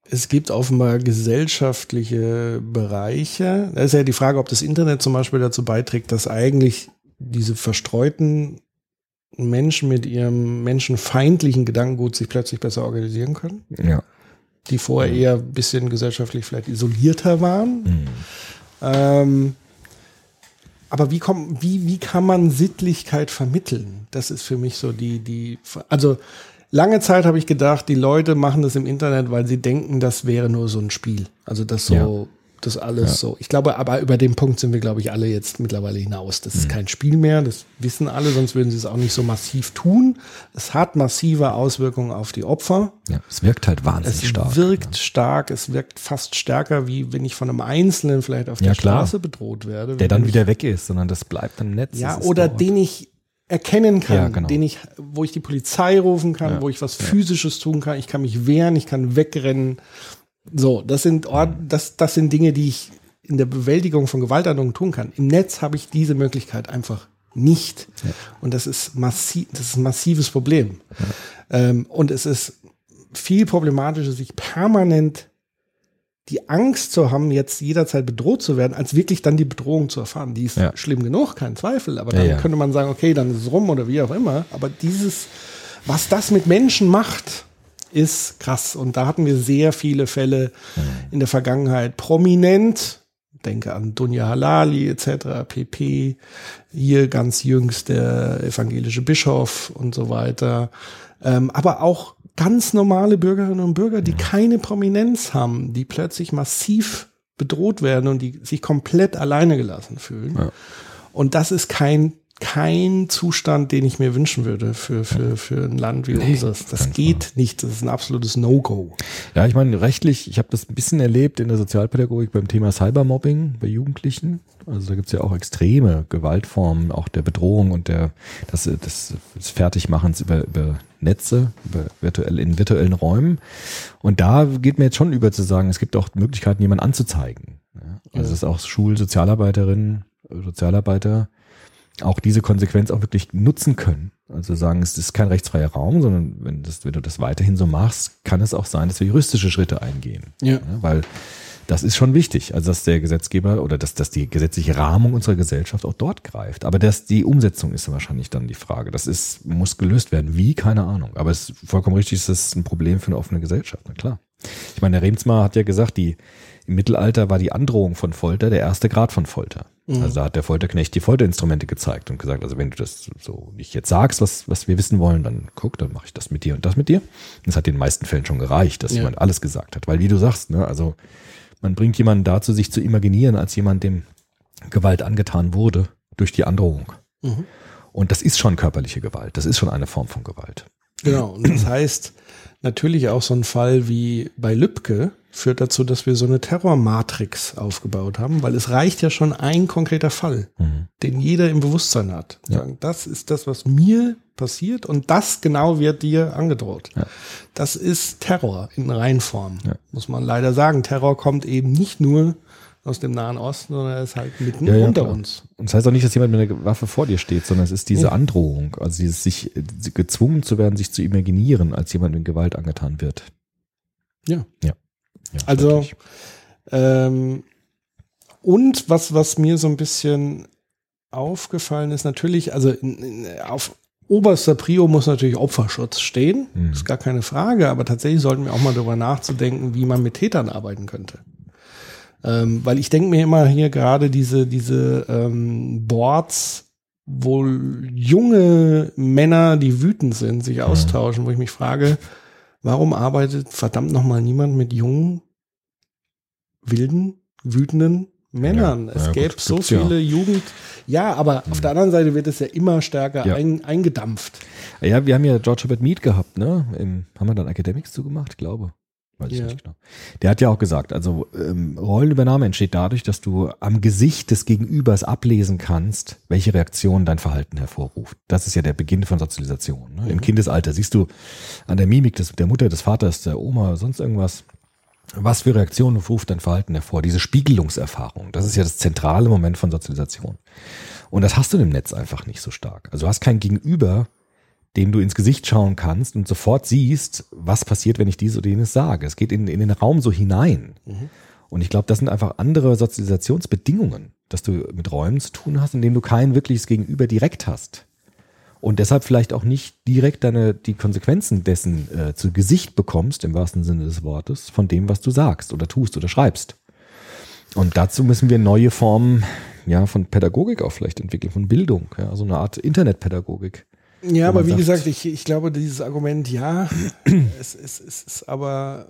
es gibt offenbar gesellschaftliche Bereiche. Da ist ja die Frage, ob das Internet zum Beispiel dazu beiträgt, dass eigentlich diese verstreuten Menschen mit ihrem menschenfeindlichen Gedankengut sich plötzlich besser organisieren können, Ja. die vorher eher ein bisschen gesellschaftlich vielleicht isolierter waren. Mhm. Ähm, aber wie, kommt, wie, wie kann man Sittlichkeit vermitteln? Das ist für mich so die, die, also lange Zeit habe ich gedacht, die Leute machen das im Internet, weil sie denken, das wäre nur so ein Spiel. Also das so, Ja. das alles so. Ich glaube, aber über den Punkt sind wir, glaube ich, alle jetzt mittlerweile hinaus. Das ist kein Spiel mehr, das wissen alle, sonst würden sie es auch nicht so massiv tun. Es hat massive Auswirkungen auf die Opfer. ja. Es wirkt halt wahnsinnig Es stark. wirkt stark, es wirkt fast stärker, wie wenn ich von einem Einzelnen vielleicht auf der Ja. Straße bedroht werde. Der dann wieder weg ist, sondern das bleibt im Netz. Ja, oder dort. den ich erkennen kann, Ja, genau. den ich, wo ich die Polizei rufen kann, Ja, wo ich was Physisches tun kann, ich kann mich wehren, ich kann wegrennen. So, das sind Ort, das, das sind Dinge, die ich in der Bewältigung von Gewaltandungen tun kann. Im Netz habe ich diese Möglichkeit einfach nicht. Und das ist massiv, das ist ein massives Problem. Ähm, und es ist viel problematischer, sich permanent die Angst zu haben, jetzt jederzeit bedroht zu werden, als wirklich dann die Bedrohung zu erfahren. Die ist Ja. schlimm genug, kein Zweifel. Aber Ja, dann ja. könnte man sagen, okay, dann ist es rum oder wie auch immer. Aber dieses, was das mit Menschen macht, ist krass. Und da hatten wir sehr viele Fälle in der Vergangenheit. Prominent, denke an Dunja Halali etc., pp. Hier ganz jüngst der evangelische Bischof und so weiter. Ähm, aber auch ganz normale Bürgerinnen und Bürger, die keine Prominenz haben, die plötzlich massiv bedroht werden und die sich komplett alleine gelassen fühlen. Ja. Und das ist kein kein Zustand, den ich mir wünschen würde für, für, für ein Land wie unseres. Das geht nicht. Das ist ein absolutes No-Go. Ja, ich meine, rechtlich, ich habe das ein bisschen erlebt in der Sozialpädagogik beim Thema Cybermobbing bei Jugendlichen. Also da gibt's ja auch extreme Gewaltformen, auch der Bedrohung und der das, des, des Fertigmachens über, über Netze, virtuell, in virtuellen Räumen. Und da geht mir jetzt schon über zu sagen, es gibt auch Möglichkeiten, jemanden anzuzeigen. Also dass auch Schulsozialarbeiterinnen, Sozialarbeiter auch diese Konsequenz auch wirklich nutzen können. Also sagen, es ist kein rechtsfreier Raum, sondern wenn, das, wenn du das weiterhin so machst, kann es auch sein, dass wir juristische Schritte eingehen. Ja. weil das ist schon wichtig, also dass der Gesetzgeber oder dass, dass die gesetzliche Rahmung unserer Gesellschaft auch dort greift. Aber dass die Umsetzung ist wahrscheinlich dann die Frage. Das ist, muss gelöst werden. Wie? Keine Ahnung. Aber es ist vollkommen richtig, es ist ein Problem für eine offene Gesellschaft. Na klar. Ich meine, der Remsmar hat ja gesagt, die, im Mittelalter war die Androhung von Folter der erste Grad von Folter. Also da hat der Folterknecht die Folterinstrumente gezeigt und gesagt, also wenn du das so nicht jetzt sagst, was, was wir wissen wollen, dann guck, dann mache ich das mit dir und das mit dir. Das hat in den meisten Fällen schon gereicht, dass Ja. jemand alles gesagt hat. Weil wie du sagst, ne, also man bringt jemanden dazu, sich zu imaginieren, als jemand, dem Gewalt angetan wurde durch die Androhung. Und das ist schon körperliche Gewalt. Das ist schon eine Form von Gewalt. Genau. Und das heißt, natürlich auch so ein Fall wie bei Lübcke führt dazu, dass wir so eine Terrormatrix aufgebaut haben, weil es reicht ja schon ein konkreter Fall, den jeder im Bewusstsein hat. Ja. Sagen, das ist das, was mir passiert und das genau wird dir angedroht. Ja. Das ist Terror in Reinform, Ja. muss man leider sagen. Terror kommt eben nicht nur aus dem Nahen Osten, sondern er ist halt mitten Ja, ja, unter klar. uns. Und das heißt auch nicht, dass jemand mit einer Waffe vor dir steht, sondern es ist diese. Androhung, also dieses sich äh, gezwungen zu werden, sich zu imaginieren, als jemand mit Gewalt angetan wird. Ja. Ja. ja Also. Ähm, und was, was mir so ein bisschen aufgefallen ist, natürlich, also in, in, auf oberster Prio muss natürlich Opferschutz stehen, Mhm. ist gar keine Frage, aber tatsächlich sollten wir auch mal darüber nachzudenken, wie man mit Tätern arbeiten könnte. Ähm, weil ich denke mir immer hier gerade diese, diese ähm, Boards, wo junge Männer, die wütend sind, sich austauschen, wo ich mich frage, warum arbeitet verdammt nochmal niemand mit jungen, wilden, wütenden Männern? Ja, es ja, gäbe gut, so gibt's ja. viele Jugend. Ja, aber auf der anderen Seite wird es ja immer stärker Ja. ein, eingedampft. Ja, wir haben ja George Herbert Mead gehabt, ne? Im, haben wir dann Academics zugemacht? Ich glaube. Weiß ich Ja. nicht genau. Der hat ja auch gesagt, also ähm, Rollenübernahme entsteht dadurch, dass du am Gesicht des Gegenübers ablesen kannst, welche Reaktion dein Verhalten hervorruft. Das ist ja der Beginn von Sozialisation. Ne? Im Kindesalter siehst du an der Mimik des, der Mutter, des Vaters, der Oma, sonst irgendwas, was für Reaktionen ruft dein Verhalten hervor? Diese Spiegelungserfahrung, das ist ja das zentrale Moment von Sozialisation. Und das hast du im Netz einfach nicht so stark. Also du hast kein Gegenüber, dem du ins Gesicht schauen kannst und sofort siehst, was passiert, wenn ich dies oder jenes sage. Es geht in, in den Raum so hinein. Und ich glaube, das sind einfach andere Sozialisationsbedingungen, dass du mit Räumen zu tun hast, in denen du kein wirkliches Gegenüber direkt hast. Und deshalb vielleicht auch nicht direkt deine, die Konsequenzen dessen äh, zu Gesicht bekommst, im wahrsten Sinne des Wortes, von dem, was du sagst oder tust oder schreibst. Und dazu müssen wir neue Formen ja, von Pädagogik auch vielleicht entwickeln, von Bildung, ja, so eine Art Internetpädagogik. Ja, aber wie sagt- gesagt, ich, ich glaube, dieses Argument, ja, es, es, es ist aber,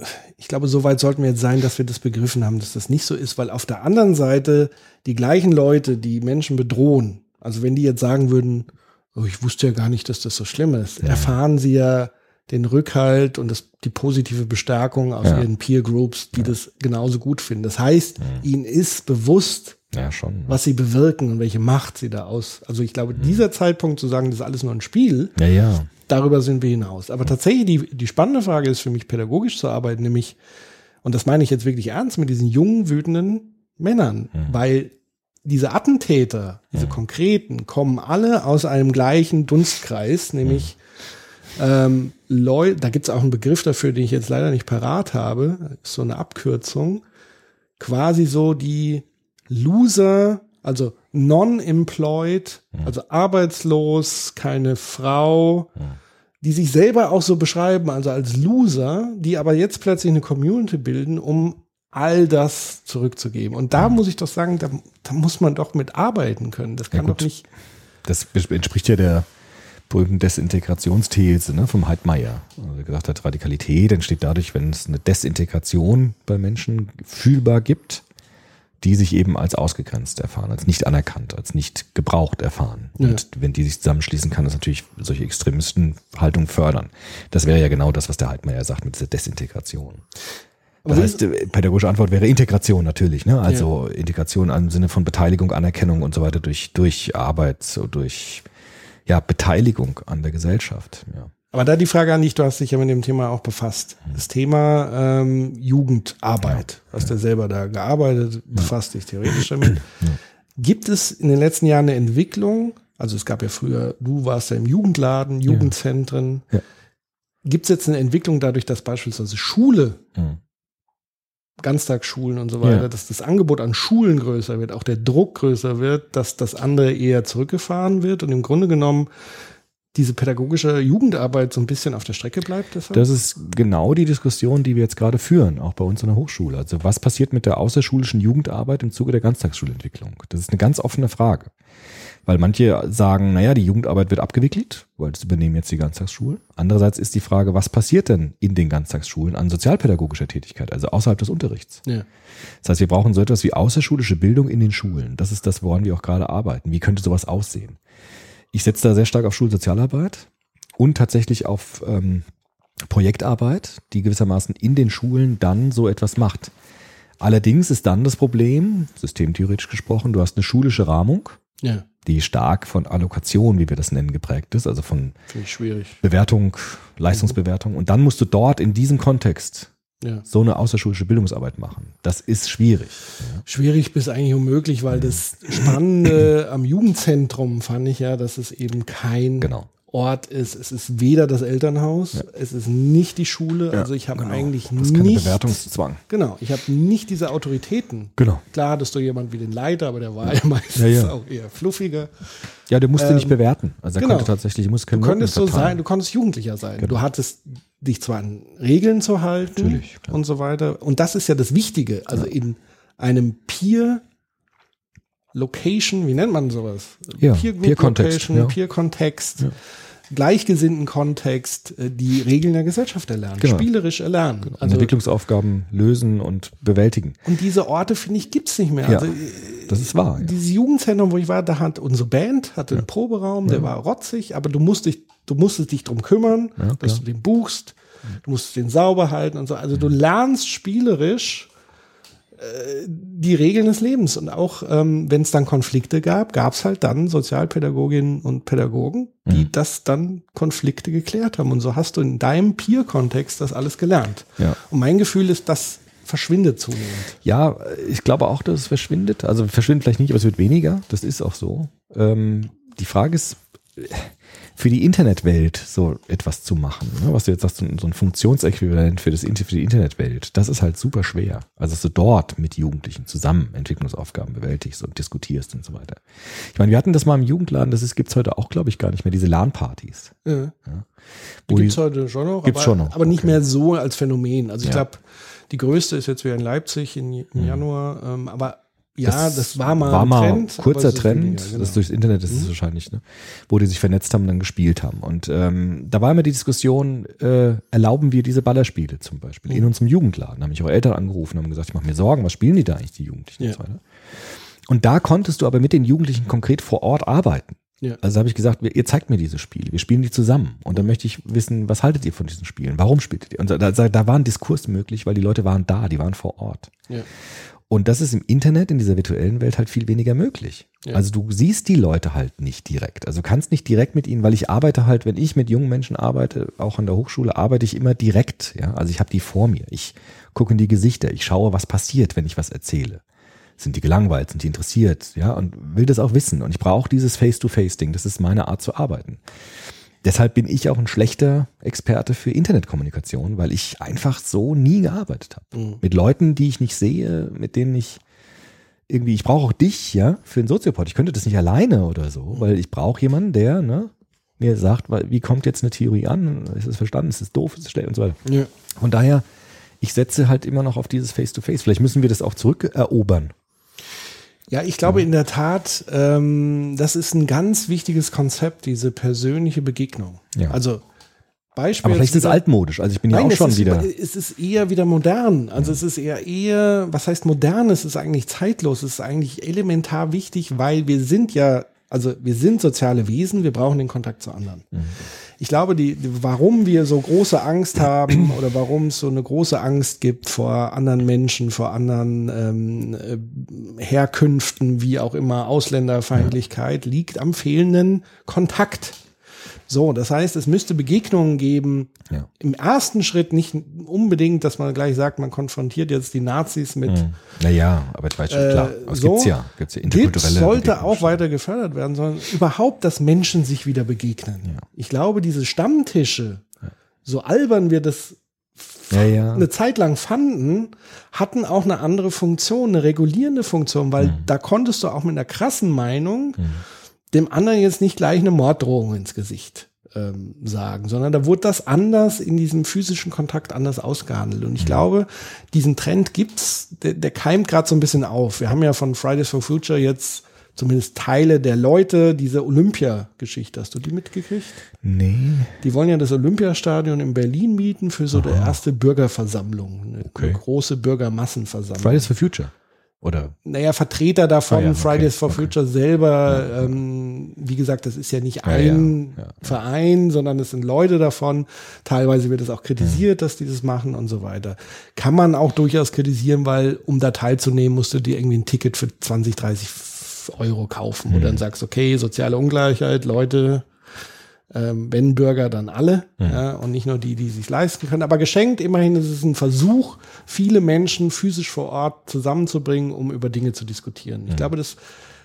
äh, ich glaube, so weit sollten wir jetzt sein, dass wir das begriffen haben, dass das nicht so ist, weil auf der anderen Seite die gleichen Leute, die Menschen bedrohen, also wenn die jetzt sagen würden, oh, ich wusste ja gar nicht, dass das so schlimm ist, erfahren sie ja den Rückhalt und das, die positive Bestärkung aus Ja. ihren Peer Groups, die das genauso gut finden. Das heißt, ihnen ist bewusst, Ja, schon. was sie bewirken und welche Macht sie da aus. Also ich glaube, dieser Zeitpunkt zu sagen, das ist alles nur ein Spiel, Ja, ja. darüber sind wir hinaus. Aber tatsächlich, die, die spannende Frage ist für mich, pädagogisch zu arbeiten, nämlich, und das meine ich jetzt wirklich ernst, mit diesen jungen, wütenden Männern, weil diese Attentäter, diese konkreten, kommen alle aus einem gleichen Dunstkreis, nämlich ähm, Leu da gibt's auch einen Begriff dafür, den ich jetzt leider nicht parat habe, ist so eine Abkürzung, quasi so die Loser, also non-employed, also arbeitslos, keine Frau, die sich selber auch so beschreiben, also als Loser, die aber jetzt plötzlich eine Community bilden, um all das zurückzugeben. Und da muss ich doch sagen, da, da muss man doch mit arbeiten können. Das kann gut. doch nicht. Das entspricht ja der berühmten Desintegrationsthese ne, vom Heidmeier. Also er gesagt hat, Radikalität entsteht dadurch, wenn es eine Desintegration bei Menschen fühlbar gibt, die sich eben als ausgegrenzt erfahren, als nicht anerkannt, als nicht gebraucht erfahren. Ja. Und wenn die sich zusammenschließen, kann das natürlich solche Extremistenhaltung fördern. Das wäre ja genau das, was der Heidmeier sagt mit dieser Desintegration. Das Aber heißt, äh, pädagogische Antwort wäre Integration natürlich, ne? Also Integration im Sinne von Beteiligung, Anerkennung und so weiter durch, durch Arbeit, so durch ja, Beteiligung an der Gesellschaft. Ja. Aber da die Frage an dich, du hast dich ja mit dem Thema auch befasst. Das Thema ähm, Jugendarbeit. Hast ja selber da gearbeitet, befasst dich theoretisch damit. Gibt es in den letzten Jahren eine Entwicklung? Also es gab ja früher, du warst ja im Jugendladen, Jugendzentren. Ja. Gibt es jetzt eine Entwicklung dadurch, dass beispielsweise Schule, Mhm. Ganztagsschulen und so weiter, Ja. dass das Angebot an Schulen größer wird, auch der Druck größer wird, dass das andere eher zurückgefahren wird und im Grunde genommen diese pädagogische Jugendarbeit so ein bisschen auf der Strecke bleibt? Deshalb? Das ist genau die Diskussion, die wir jetzt gerade führen, auch bei uns an der Hochschule. Also was passiert mit der außerschulischen Jugendarbeit im Zuge der Ganztagsschulentwicklung? Das ist eine ganz offene Frage. Weil manche sagen, naja, die Jugendarbeit wird abgewickelt, weil das übernehmen jetzt die Ganztagsschulen. Andererseits ist die Frage, was passiert denn in den Ganztagsschulen an sozialpädagogischer Tätigkeit, also außerhalb des Unterrichts? ja. Das heißt, wir brauchen so etwas wie außerschulische Bildung in den Schulen. Das ist das, woran wir auch gerade arbeiten. Wie könnte sowas aussehen? Ich setze da sehr stark auf Schulsozialarbeit und tatsächlich auf ähm, Projektarbeit, die gewissermaßen in den Schulen dann so etwas macht. Allerdings ist dann das Problem, systemtheoretisch gesprochen, du hast eine schulische Rahmung, ja, die stark von Allokation, wie wir das nennen, geprägt ist, also von. Bewertung, Leistungsbewertung. Und dann musst du dort in diesem Kontext Ja. so eine außerschulische Bildungsarbeit machen. Das ist schwierig. Schwierig bis eigentlich unmöglich, weil das Spannende am Jugendzentrum fand ich ja, dass es eben kein Genau. Ort ist. Es ist weder das Elternhaus, es ist nicht die Schule. also ich habe eigentlich Das ist nicht. Bewertungszwang. Genau, ich habe nicht diese Autoritäten. Genau. Klar hattest du jemand wie den Leiter, aber der war ja meistens Ja, ja. auch eher fluffiger. Ja, der musste Ähm, nicht bewerten. Also er genau. konnte tatsächlich, muss Du konntest so sein, du konntest Jugendlicher sein. Genau. Du hattest dich zwar an Regeln zu halten und so weiter. Und das ist ja das Wichtige. Also in einem Peer Location, wie nennt man sowas? Ja, Peer Group Peer-Kontext, Location, ja. Peer-Kontext, gleichgesinnten Kontext, äh, die Regeln der Gesellschaft erlernen, Genau. spielerisch erlernen. Also, Also, Entwicklungsaufgaben lösen und bewältigen. und diese Orte, finde ich, gibt's nicht mehr. Ja, Also, das ist wahr. Ja. dieses Jugendzentrum, wo ich war, da hat unsere Band hatte einen Proberaum, der war rotzig, aber du musst dich, du musstest dich drum kümmern, Ja, dass du den buchst, du musst den sauber halten und so. Also du lernst spielerisch die Regeln des Lebens. Und auch ähm, wenn es dann Konflikte gab, gab es halt dann Sozialpädagoginnen und Pädagogen, die Mhm. das dann Konflikte geklärt haben. Und so hast du in deinem Peer-Kontext das alles gelernt. Ja. Und mein Gefühl ist, das verschwindet zunehmend. Ja, ich glaube auch, dass es verschwindet. Also verschwindet vielleicht nicht, aber es wird weniger. Das ist auch so. Ähm, die Frage ist, für die Internetwelt so etwas zu machen, ne? was du jetzt sagst, so ein, Funktionsäquivalent für, das, für die Internetwelt, das ist halt super schwer. Also, dass du dort mit Jugendlichen zusammen Entwicklungsaufgaben bewältigst und diskutierst und so weiter. Ich meine, wir hatten das mal im Jugendladen, das gibt es heute auch, glaube ich, gar nicht mehr, diese LAN-Partys. Ja. Die gibt's die- heute schon noch, Gibt's aber, schon noch, aber nicht okay. mehr so als Phänomen. Also ich Ja. glaube, die größte ist jetzt wieder in Leipzig in, im Januar, ähm, aber ja, das, war mal war ein mal Trend. kurzer ist Trend, weniger, genau. das ist durchs Internet ist es wahrscheinlich, ne? wo die sich vernetzt haben und dann gespielt haben. Und ähm, da war immer die Diskussion, äh, erlauben wir diese Ballerspiele zum Beispiel Mhm. in unserem Jugendladen? Da haben mich auch Eltern angerufen und haben gesagt, ich mache mir Sorgen, was spielen die da eigentlich, die Jugendlichen? Ja. Und, da konntest du aber mit den Jugendlichen konkret vor Ort arbeiten. Ja. Also habe ich gesagt, ihr zeigt mir diese Spiele, wir spielen die zusammen. Und dann möchte ich wissen, was haltet ihr von diesen Spielen? Warum spielt ihr die? Und da, da, da war ein Diskurs möglich, weil die Leute waren da, die waren vor Ort. Ja. Und das ist im Internet, in dieser virtuellen Welt halt viel weniger möglich. Ja. Also du siehst die Leute halt nicht direkt. Also kannst nicht direkt mit ihnen, weil ich arbeite halt, wenn ich mit jungen Menschen arbeite, auch an der Hochschule, arbeite ich immer direkt. Ja, also ich habe die vor mir. Ich gucke in die Gesichter. Ich schaue, was passiert, wenn ich was erzähle. Sind die gelangweilt? Sind die interessiert? Ja, und will das auch wissen. Und ich brauche dieses Face-to-Face-Ding. Das ist meine Art zu arbeiten. Deshalb bin ich auch ein schlechter Experte für Internetkommunikation, weil ich einfach so nie gearbeitet habe. Mhm. Mit Leuten, die ich nicht sehe, mit denen ich irgendwie, ich brauche auch dich, ja, für einen Soziopod. Ich könnte das nicht alleine oder so, weil ich brauche jemanden, der, ne, mir sagt, wie kommt jetzt eine Theorie an? Ist es verstanden? Ist es doof? Ist es schlecht und so weiter. Ja. Von daher, ich setze halt immer noch auf dieses Face-to-Face. Vielleicht müssen wir das auch zurückerobern. Ja, ich glaube in der Tat, ähm, das ist ein ganz wichtiges Konzept, diese persönliche Begegnung. Ja. Also Beispiel. Aber vielleicht ist es altmodisch. Also ich bin ja auch schon ist, wieder. Es ist eher wieder modern. Also es ist eher eher, was heißt modern? Es ist eigentlich zeitlos. Es ist eigentlich elementar wichtig, weil wir sind ja, also wir sind soziale Wesen. Wir brauchen den Kontakt zu anderen. Ich glaube, die, warum wir so große Angst haben oder warum es so eine große Angst gibt vor anderen Menschen, vor anderen ähm, äh, Herkünften, wie auch immer, Ausländerfeindlichkeit, liegt am fehlenden Kontakt. So, das heißt, es müsste Begegnungen geben. Ja. Im ersten Schritt nicht unbedingt, dass man gleich sagt, man konfrontiert jetzt die Nazis mit Naja, aber ich weiß schon, klar. Aber es so. gibt's ja. Gibt's ja interkulturelle sollte auch weiter gefördert werden, sondern überhaupt, dass Menschen sich wieder begegnen. Ich glaube, diese Stammtische, so albern wir das Ja, ja. eine Zeit lang fanden, hatten auch eine andere Funktion, eine regulierende Funktion, weil Mhm. da konntest du auch mit einer krassen Meinung dem anderen jetzt nicht gleich eine Morddrohung ins Gesicht ähm, sagen, sondern da wurde das anders in diesem physischen Kontakt anders ausgehandelt. Mhm. Und ich glaube, diesen Trend gibt's, der, der keimt gerade so ein bisschen auf. Wir haben ja von Fridays for Future jetzt zumindest Teile der Leute, diese Olympia-Geschichte, hast du die mitgekriegt? Nee. Die wollen ja das Olympiastadion in Berlin mieten für so eine erste Bürgerversammlung, eine, Okay. eine große Bürgermassenversammlung. Fridays for Future. Oder? Naja, Vertreter davon, Ah ja, okay, Fridays for okay. Future selber, ähm, wie gesagt, das ist ja nicht Ja, ein ja, ja, ja. Verein, sondern es sind Leute davon. Teilweise wird es auch kritisiert, dass die das machen und so weiter. Kann man auch durchaus kritisieren, weil um da teilzunehmen, musst du dir irgendwie ein Ticket für 20, 30 Euro kaufen. Mhm. Und dann sagst, okay, soziale Ungleichheit, Leute, ähm, wenn Bürger, dann alle ja, und nicht nur die, die sich leisten können. Aber geschenkt, immerhin ist es ein Versuch, viele Menschen physisch vor Ort zusammenzubringen, um über Dinge zu diskutieren. Ich glaube, das,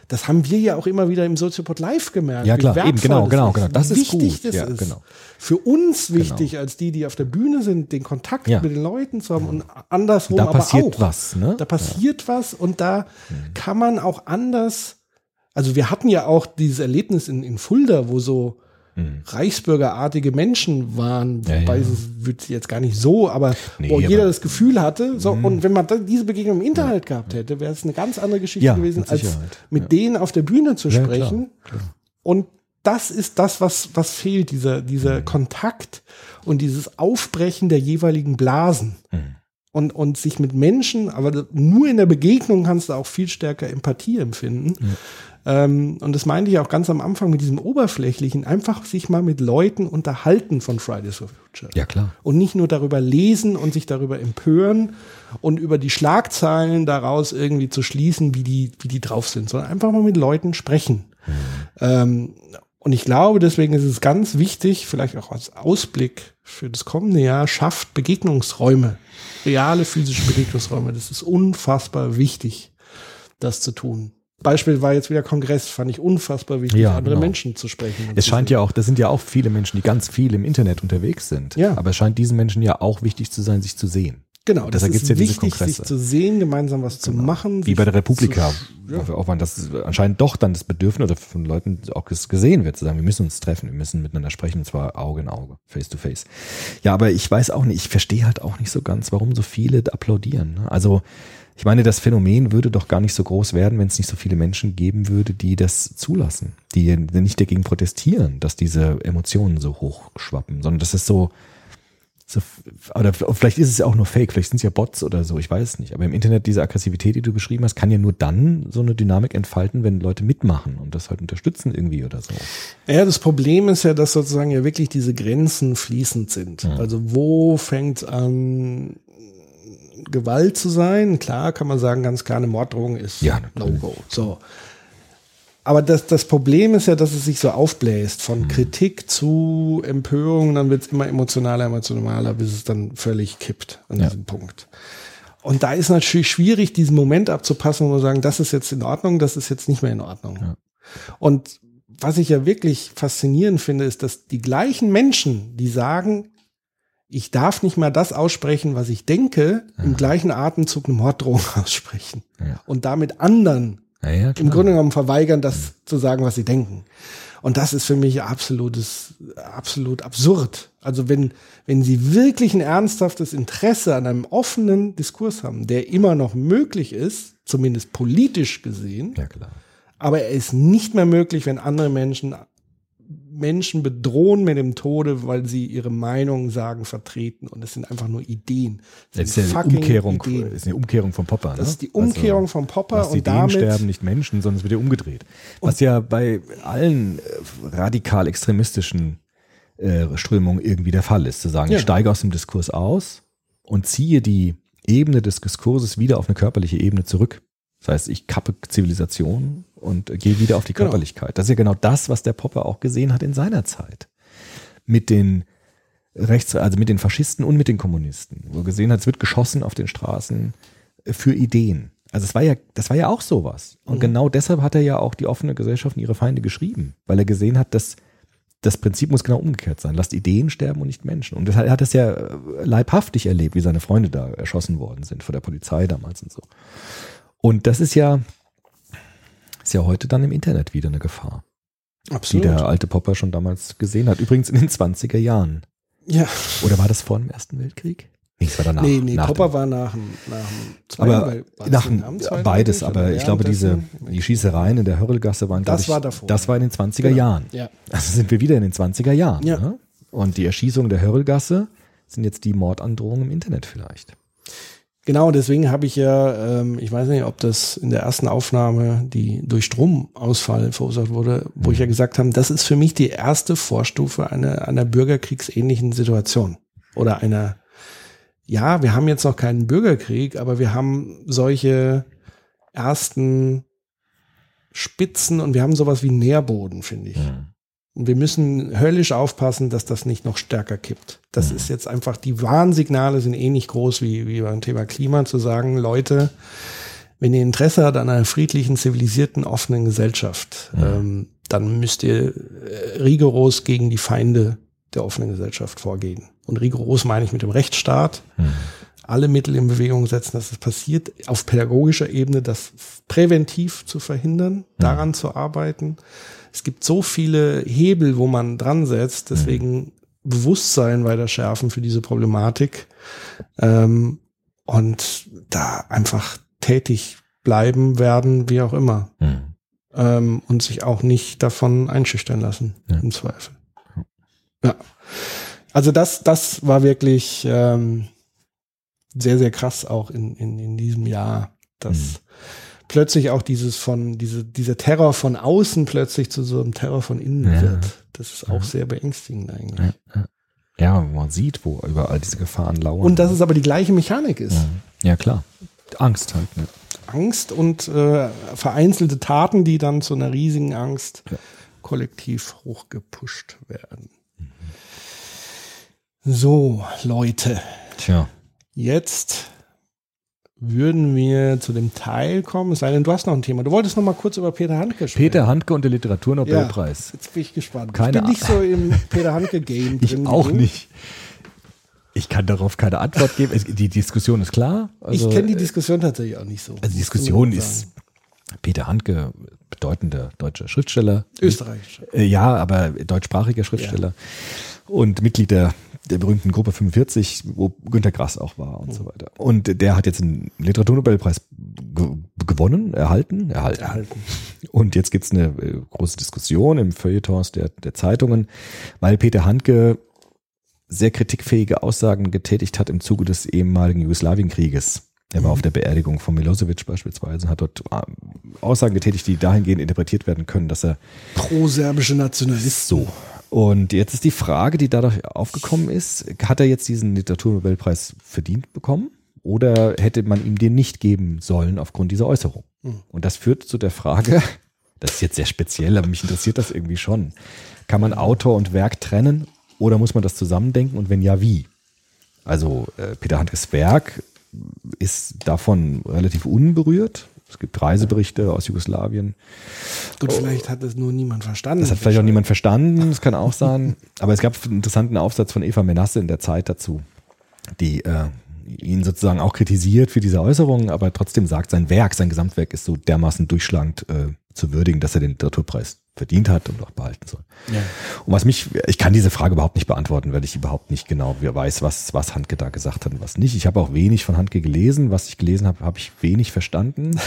das haben wir ja auch immer wieder im Soziopod Live gemerkt. Ja, klar, eben, genau, das genau, genau. Das ist wichtig gut. Das Ja, ist. genau. Für uns wichtig, als die, die auf der Bühne sind, den Kontakt Ja. mit den Leuten zu haben und andersrum Da aber passiert auch. was, ne? Da passiert was und da kann man auch anders. Also wir hatten ja auch dieses Erlebnis in, in Fulda, wo so reichsbürgerartige Menschen waren, Ja, wobei ja. es wird jetzt gar nicht so, aber Nee, wo jeder das Gefühl hatte, so und wenn man diese Begegnung im Internet gehabt hätte, wäre es eine ganz andere Geschichte Ja, gewesen, mit als mit Ja. denen auf der Bühne zu Ja, sprechen. klar, Und das ist das, was, was fehlt, dieser, Mhm. dieser Kontakt und dieses Aufbrechen der jeweiligen Blasen. Mhm. Und, und sich mit Menschen, aber nur in der Begegnung kannst du auch viel stärker Empathie empfinden. Ähm, und das meinte ich auch ganz am Anfang mit diesem Oberflächlichen, einfach sich mal mit Leuten unterhalten von Fridays for Future. Ja, klar. Und nicht nur darüber lesen und sich darüber empören und über die Schlagzeilen daraus irgendwie zu schließen, wie die, wie die drauf sind, sondern einfach mal mit Leuten sprechen. Ähm, und ich glaube, deswegen ist es ganz wichtig, vielleicht auch als Ausblick für das kommende Jahr, schafft Begegnungsräume, reale physische Begegnungsräume. Das ist unfassbar wichtig, das zu tun. Beispiel war jetzt wieder Kongress, fand ich unfassbar wichtig, Ja, andere genau. Menschen zu sprechen. Es zu scheint sehen. ja auch, das sind ja auch viele Menschen, die ganz viel im Internet unterwegs sind. Ja. Aber es scheint diesen Menschen ja auch wichtig zu sein, sich zu sehen. Genau, das ist ja wichtig, sich zu sehen, gemeinsam was zu machen. Wie bei der Republika, zu- wo wir auch waren, dass anscheinend doch dann das Bedürfnis oder von Leuten auch ges- gesehen wird, zu sagen, wir müssen uns treffen, wir müssen miteinander sprechen, und zwar Auge in Auge, face to face. Ja, aber ich weiß auch nicht, ich verstehe halt auch nicht so ganz, warum so viele applaudieren. ne? Also, ich meine, das Phänomen würde doch gar nicht so groß werden, wenn es nicht so viele Menschen geben würde, die das zulassen, die nicht dagegen protestieren, dass diese Emotionen so hochschwappen, sondern das ist so, so, oder vielleicht ist es ja auch nur Fake, vielleicht sind es ja Bots oder so, ich weiß nicht. Aber im Internet diese Aggressivität, die du beschrieben hast, kann ja nur dann so eine Dynamik entfalten, wenn Leute mitmachen und das halt unterstützen irgendwie oder so. Ja, das Problem ist ja, dass sozusagen ja wirklich diese Grenzen fließend sind. Also wo fängt an Gewalt zu sein? Klar kann man sagen, ganz klar, eine Morddrohung ist Ja. No-Go. So. Aber das, das Problem ist ja, dass es sich so aufbläst von Mhm. Kritik zu Empörung, dann wird es immer emotionaler, emotionaler, bis es dann völlig kippt an Ja. diesem Punkt. Und da ist natürlich schwierig, diesen Moment abzupassen, wo wir sagen, das ist jetzt in Ordnung, das ist jetzt nicht mehr in Ordnung. Und was ich ja wirklich faszinierend finde, ist, dass die gleichen Menschen, die sagen, ich darf nicht mal das aussprechen, was ich denke, im gleichen Atemzug eine Morddrohung aussprechen. Ja. Und damit anderen Ja, ja, im. Grunde genommen verweigern, das zu sagen, was sie denken. Und das ist für mich absolutes, absolut absurd. Also wenn, wenn sie wirklich ein ernsthaftes Interesse an einem offenen Diskurs haben, der immer noch möglich ist, zumindest politisch gesehen, Ja, aber er ist nicht mehr möglich, wenn andere Menschen Menschen bedrohen mit dem Tode, weil sie ihre Meinung sagen, vertreten. Und es sind einfach nur Ideen. Das Es ist ja eine Umkehrung, Ideen. ist eine Umkehrung vom Popper. Ne? Das ist die Umkehrung also, vom Popper und Ideen damit sterben, nicht Menschen, sondern es wird ja umgedreht. Was ja bei allen äh, radikal extremistischen äh, Strömungen irgendwie der Fall ist, zu sagen, Ja. ich steige aus dem Diskurs aus und ziehe die Ebene des Diskurses wieder auf eine körperliche Ebene zurück. Das heißt, ich kappe Zivilisation und gehe wieder auf die Genau. Körperlichkeit. Das ist ja genau das, was der Popper auch gesehen hat in seiner Zeit. Mit den Rechts, also mit den Faschisten und mit den Kommunisten, wo er gesehen hat, es wird geschossen auf den Straßen für Ideen. Also es war ja, das war ja auch sowas. Und genau deshalb hat er ja auch die offene Gesellschaft und ihre Feinde geschrieben, weil er gesehen hat, dass das Prinzip muss genau umgekehrt sein. Lasst Ideen sterben und nicht Menschen. Und deshalb er hat es ja äh, leibhaftig erlebt, wie seine Freunde da erschossen worden sind von der Polizei damals und so. Und das ist ja, ist ja heute dann im Internet wieder eine Gefahr, die Absolut. der alte Popper schon damals gesehen hat. Übrigens in den 20er Jahren. ja. Oder war das vor dem Ersten Weltkrieg? Nee, es war danach. nee, nee, nach Popper dem- war nach dem, nach dem Zweiten aber Wel- war das nach, Zweiten beides, Weltkrieg aber ich glaube, diese, die Schießereien in der Hörlgasse waren, Das ich, war davor. Das war in den 20er Genau. Jahren. Ja. Also sind wir wieder in den 20er Jahren. Ja. Ne? Und die Erschießung der Hörlgasse sind jetzt die Mordandrohungen im Internet vielleicht. Genau, deswegen habe ich ja, ähm, ich weiß nicht, ob das in der ersten Aufnahme, die durch Stromausfall verursacht wurde, wo ich ja gesagt habe, das ist für mich die erste Vorstufe einer, einer bürgerkriegsähnlichen Situation. Oder einer, ja, wir haben jetzt noch keinen Bürgerkrieg, aber wir haben solche ersten Spitzen und wir haben sowas wie Nährboden, finde ich. Und wir müssen höllisch aufpassen, dass das nicht noch stärker kippt. Das ist jetzt einfach, die Warnsignale sind ähnlich groß wie, wie beim Thema Klima, zu sagen, Leute, wenn ihr Interesse habt an einer friedlichen, zivilisierten, offenen Gesellschaft, ähm, dann müsst ihr äh, rigoros gegen die Feinde der offenen Gesellschaft vorgehen. Und rigoros meine ich mit dem Rechtsstaat, alle Mittel in Bewegung setzen, dass es passiert, auf pädagogischer Ebene das präventiv zu verhindern, daran zu arbeiten. Es gibt so viele Hebel, wo man dran setzt, deswegen Bewusstsein weiter schärfen für diese Problematik ähm, und da einfach tätig bleiben werden, wie auch immer. Hm. Ähm, und sich auch nicht davon einschüchtern lassen, Ja. im Zweifel. Ja. Also das, das war wirklich ähm, sehr, sehr krass auch in, in, in diesem Jahr, dass Mhm. Plötzlich auch dieses von, diese, dieser Terror von außen plötzlich zu so einem Terror von innen Ja. wird. Das ist auch sehr beängstigend eigentlich. Ja, ja. ja, man sieht, wo überall diese Gefahren lauern. Und dass es aber die gleiche Mechanik ist. ja, klar. Angst halt. Ne? Angst und äh, vereinzelte Taten, die dann zu einer riesigen Angst Ja. kollektiv hochgepusht werden. So, Leute, Tja. jetzt würden wir zu dem Teil kommen, es sei denn, du hast noch ein Thema. Du wolltest noch mal kurz über Peter Handke sprechen. Peter Handke und der Literaturnobelpreis. Jetzt bin ich gespannt. Keine ich bin nicht so im Peter Handke-Game Ich drin. wie auch nicht. Ich kann darauf keine Antwort geben. Die Diskussion ist klar. Also, ich kenne die Diskussion tatsächlich auch nicht so. Also die Diskussion ist. Peter Handke, bedeutender deutscher Schriftsteller. österreichisch. Äh, Ja, aber deutschsprachiger Schriftsteller und Mitglied der, der berühmten Gruppe 45, wo Günter Grass auch war und so weiter. Und der hat jetzt einen Literaturnobelpreis ge gewonnen, erhalten, erhalten. Erhalten. Und jetzt gibt's eine äh, große Diskussion im Feuilletons der, der Zeitungen, weil Peter Handke sehr kritikfähige Aussagen getätigt hat im Zuge des ehemaligen Jugoslawienkrieges. Er war auf der Beerdigung von Milosevic beispielsweise und hat dort äh, Aussagen getätigt, die dahingehend interpretiert werden können, dass er Pro-serbische Nationalist. so. Und jetzt ist die Frage, die dadurch aufgekommen ist, hat er jetzt diesen Literaturnobelpreis verdient bekommen oder hätte man ihm den nicht geben sollen aufgrund dieser Äußerung? Und das führt zu der Frage, das ist jetzt sehr speziell, aber mich interessiert das irgendwie schon. Kann man Autor und Werk trennen oder muss man das zusammendenken und wenn ja, wie? Also äh, Peter Handkes Werk ist davon relativ unberührt Es gibt Reiseberichte aus Jugoslawien. Gut, vielleicht hat es nur niemand verstanden. Das hat vielleicht auch niemand verstanden, das kann auch sein. Aber es gab einen interessanten Aufsatz von Eva Menasse in der Zeit dazu, die äh, ihn sozusagen auch kritisiert für diese Äußerungen, aber trotzdem sagt, sein Werk, sein Gesamtwerk ist so dermaßen durchschlagend äh, zu würdigen, dass er den Literaturpreis verdient hat und auch behalten soll. Ja. Und was mich, ich kann diese Frage überhaupt nicht beantworten, weil ich überhaupt nicht genau weiß, was, was Handke da gesagt hat und was nicht. Ich habe auch wenig von Handke gelesen. Was ich gelesen habe, habe ich wenig verstanden.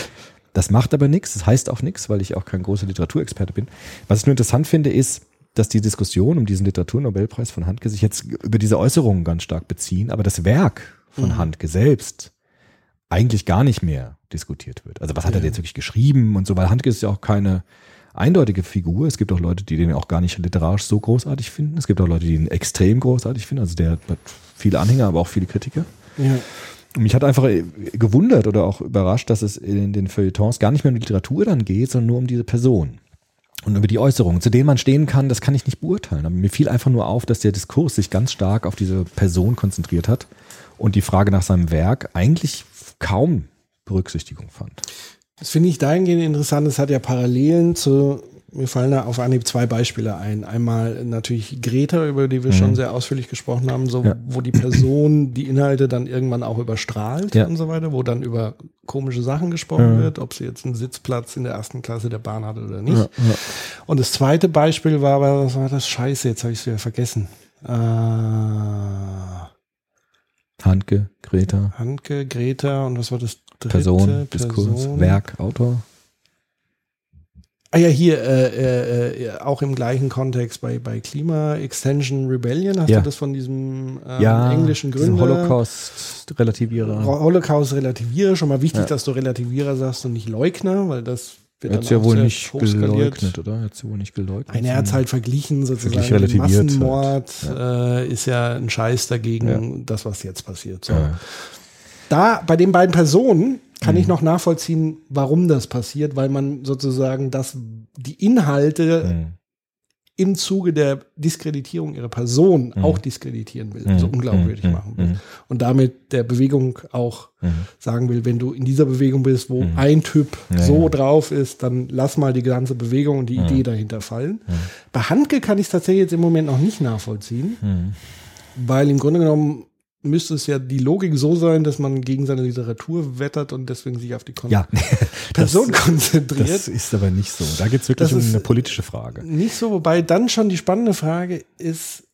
Das macht aber nichts, das heißt auch nichts, weil ich auch kein großer Literaturexperte bin. Was ich nur interessant finde, ist, dass die Diskussion um diesen Literaturnobelpreis von Handke sich jetzt über diese Äußerungen ganz stark beziehen, aber das Werk von Handke selbst eigentlich gar nicht mehr diskutiert wird. Also was hat er Ja. jetzt wirklich geschrieben und so, weil Handke ist ja auch keine eindeutige Figur. Es gibt auch Leute, die den auch gar nicht literarisch so großartig finden. Es gibt auch Leute, die ihn extrem großartig finden. Also der hat viele Anhänger, aber auch viele Kritiker. Ja. Und mich hat einfach gewundert oder auch überrascht, dass es in den Feuilletons gar nicht mehr um die Literatur dann geht, sondern nur um diese Person. Und über die Äußerungen, zu denen man stehen kann, das kann ich nicht beurteilen. Aber mir fiel einfach nur auf, dass der Diskurs sich ganz stark auf diese Person konzentriert hat und die Frage nach seinem Werk eigentlich kaum Berücksichtigung fand. Das finde ich dahingehend interessant. Es hat ja Parallelen zu, mir fallen da auf Anhieb zwei Beispiele ein. Einmal natürlich Greta, über die wir schon sehr ausführlich gesprochen haben, so, Mhm. Ja. wo die Person die Inhalte dann irgendwann auch überstrahlt Ja. und so weiter, wo dann über komische Sachen gesprochen Ja. wird, ob sie jetzt einen Sitzplatz in der ersten Klasse der Bahn hatte oder nicht. Und das zweite Beispiel war aber, was war das? Scheiße, jetzt habe ich es wieder vergessen. Äh, Handke, Greta, Handke, Greta und was war das dritte? Person, Diskurs, Person. Werk, Autor. Ah ja, hier äh, äh, äh, auch im gleichen Kontext bei, bei Klima Extension Rebellion. Hast Ja. du das von diesem ähm, ja, englischen Gründer? Holocaust-Relativierer. Ho- Holocaust Relativierer. Schon mal wichtig, Ja. dass du Relativierer sagst und nicht Leugner, weil das wird Er hat ja auch wohl nicht geleugnet, oder? Er hat sie wohl nicht geleugnet. Nein, er hat es halt verglichen, sozusagen. Mit relativiert Massenmord halt. äh, ist ja ein Scheiß dagegen, Ja. das, was jetzt passiert. So. Ja. Da, bei den beiden Personen kann Mhm. ich noch nachvollziehen, warum das passiert, weil man sozusagen das, die Inhalte Mhm. Im Zuge der Diskreditierung ihrer Person Mhm. auch diskreditieren will, so unglaubwürdig Mhm. machen will. Mhm. Und damit der Bewegung auch Mhm. sagen will, wenn du in dieser Bewegung bist, wo Mhm. ein Typ Ja, so ja. drauf ist, dann lass mal die ganze Bewegung und die Mhm. Idee dahinter fallen. Bei Handke kann ich es tatsächlich jetzt im Moment noch nicht nachvollziehen, Mhm. weil im Grunde genommen müsste es ja die Logik so sein, dass man gegen seine Literatur wettert und deswegen sich auf die Kon Ja, Person das, konzentriert. das ist aber nicht so. Da geht es wirklich Das um eine politische Frage. Nicht so, wobei dann schon die spannende Frage ist,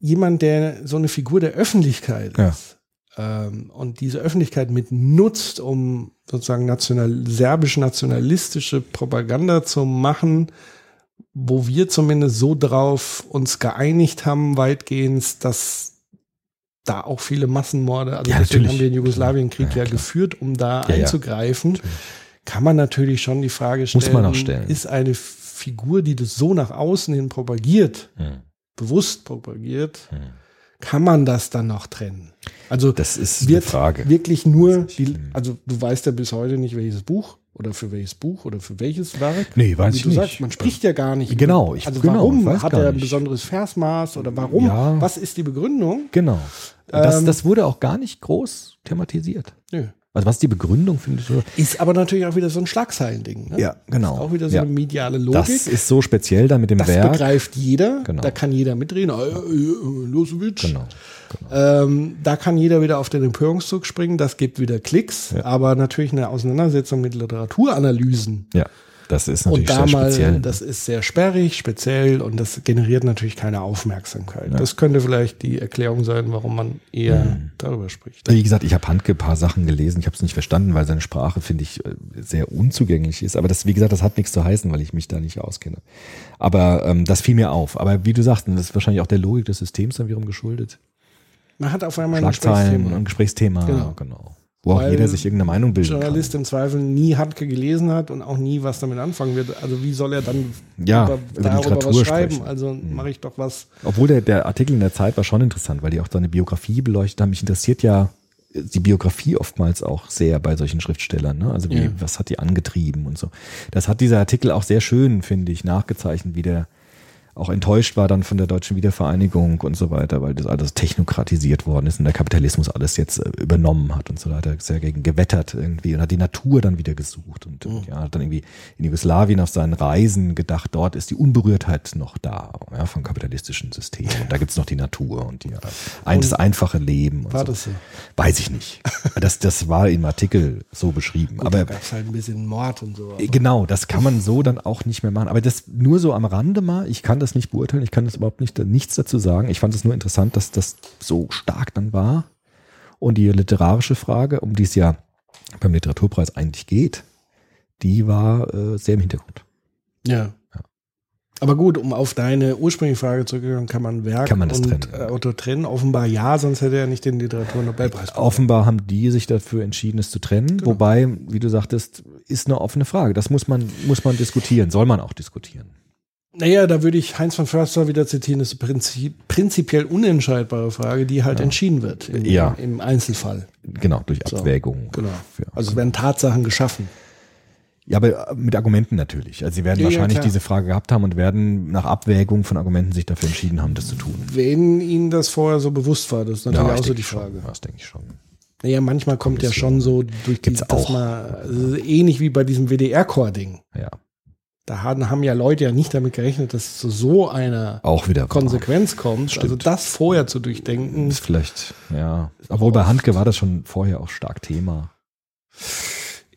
jemand, der so eine Figur der Öffentlichkeit Ja. ist ähm, und diese Öffentlichkeit mit nutzt, um sozusagen national, serbisch-nationalistische Propaganda zu machen, wo wir zumindest so drauf uns geeinigt haben, weitgehend, dass da auch viele Massenmorde, also Ja, deswegen natürlich. haben wir den Jugoslawienkrieg Ja, ja, geführt, um da Ja, einzugreifen, kann man natürlich schon die Frage stellen, Muss man auch stellen. ist eine Figur, die das so nach außen hin propagiert, Mhm. bewusst propagiert, Mhm. kann man das dann noch trennen? Also Das ist wird Frage. wirklich nur, die, also du weißt ja bis heute nicht, welches Buch oder für welches Buch oder für welches Werk. Nee, weiß Wie ich du nicht. sagst, man spricht ja gar nicht. Genau, ich- also genau, warum hat er ein nicht. besonderes Versmaß oder warum? Ja. Was ist die Begründung? Genau. Das, Ähm, das wurde auch gar nicht groß thematisiert. Nö. Also was ist die Begründung, finde ich? Ist aber natürlich auch wieder so ein Schlagzeilending. Ne? Ja, genau. Ist auch wieder so Ja. eine mediale Logik. Das ist so speziell dann mit dem Das Werk. begreift jeder. Genau. Da kann jeder mitreden. Ah, ja, ja, Losewitsch. Genau. Ähm, da kann jeder wieder auf den Empörungszug springen. Das gibt wieder Klicks. Ja. Aber natürlich eine Auseinandersetzung mit Literaturanalysen. Ja, das ist Und natürlich da sehr mal, speziell. das ist sehr sperrig, speziell und das generiert natürlich keine Aufmerksamkeit. Ja. Das könnte vielleicht die Erklärung sein, warum man eher Mhm. darüber spricht. Wie gesagt, ich habe Handke ein paar Sachen gelesen. Ich habe es nicht verstanden, weil seine Sprache, finde ich, äh, sehr unzugänglich ist. Aber das, wie gesagt, das hat nichts zu heißen, weil ich mich da nicht auskenne. Aber ähm, das fiel mir auf. Aber wie du sagst, und das ist wahrscheinlich auch der Logik des Systems dann wiederum geschuldet. Man hat auf einmal ein Gesprächsthema. und Gesprächsthema. Genau. genau. Wo auch jeder sich irgendeine Meinung bilden Journalist kann. im Zweifel nie Handke gelesen hat und auch nie was damit anfangen wird. Also wie soll er dann Ja, über, über darüber Literatur was schreiben? sprechen. Also Mhm. mache ich doch was. Obwohl der, der Artikel in der Zeit war schon interessant, weil die auch seine Biografie beleuchtet haben. Mich interessiert ja die Biografie oftmals auch sehr bei solchen Schriftstellern. Ne? Also wie, Ja. was hat die angetrieben und so. Das hat dieser Artikel auch sehr schön, finde ich, nachgezeichnet, wie der auch enttäuscht war dann von der deutschen Wiedervereinigung und so weiter, weil das alles technokratisiert worden ist und der Kapitalismus alles jetzt äh, übernommen hat und so weiter, sehr gegen gewettert irgendwie und hat die Natur dann wieder gesucht und Mhm. ja, hat dann irgendwie in Jugoslawien auf seinen Reisen gedacht, dort ist die Unberührtheit noch da, ja, vom kapitalistischen System und da gibt's noch die Natur und die, ein, das einfache Leben. Und War so. das so? Weiß ich nicht. Das, das war im Artikel so beschrieben. Gut, aber es halt ein bisschen Mord und so. Genau, das kann man so dann auch nicht mehr machen. Aber das nur so am Rande mal. Ich kann das nicht beurteilen. Ich kann das überhaupt nicht, nichts dazu sagen. Ich fand es nur interessant, dass das so stark dann war. Und die literarische Frage, um die es ja beim Literaturpreis eigentlich geht, die war äh, sehr im Hintergrund. Ja. Aber gut, um auf deine ursprüngliche Frage zurückzukommen, kann man Werk Kann man das und trennen? äh, Autor trennen? Offenbar ja, sonst hätte er nicht den Literaturnobelpreis. Offenbar haben die sich dafür entschieden, es zu trennen. Wobei, wie du sagtest, ist eine offene Frage. Das muss man, muss man diskutieren. Soll man auch diskutieren. Naja, da würde ich Heinz von Förster wieder zitieren, das ist eine Prinzip, prinzipiell unentscheidbare Frage, die halt entschieden wird im, Ja. im Einzelfall. Genau, durch So, Abwägung. Genau. Ja. Also werden Tatsachen geschaffen. Ja, aber mit Argumenten natürlich. Also sie werden Ja, ja, wahrscheinlich klar. diese Frage gehabt haben und werden nach Abwägung von Argumenten sich dafür entschieden haben, das zu tun. Wenn Ihnen das vorher so bewusst war, das ist natürlich Ja, auch so die schon. Frage. Ja, Das denke ich schon. Naja, manchmal kommt ja schon so durch die, Gibt's dass auch. man, also ähnlich wie bei diesem WDR-Core-Ding. Ja, Da haben, ja Leute ja nicht damit gerechnet, dass es zu so einer auch wieder. wahr. Konsequenz kommt. Also das vorher zu durchdenken. Ist vielleicht, ja. Obwohl bei Handke war das schon vorher auch stark Thema.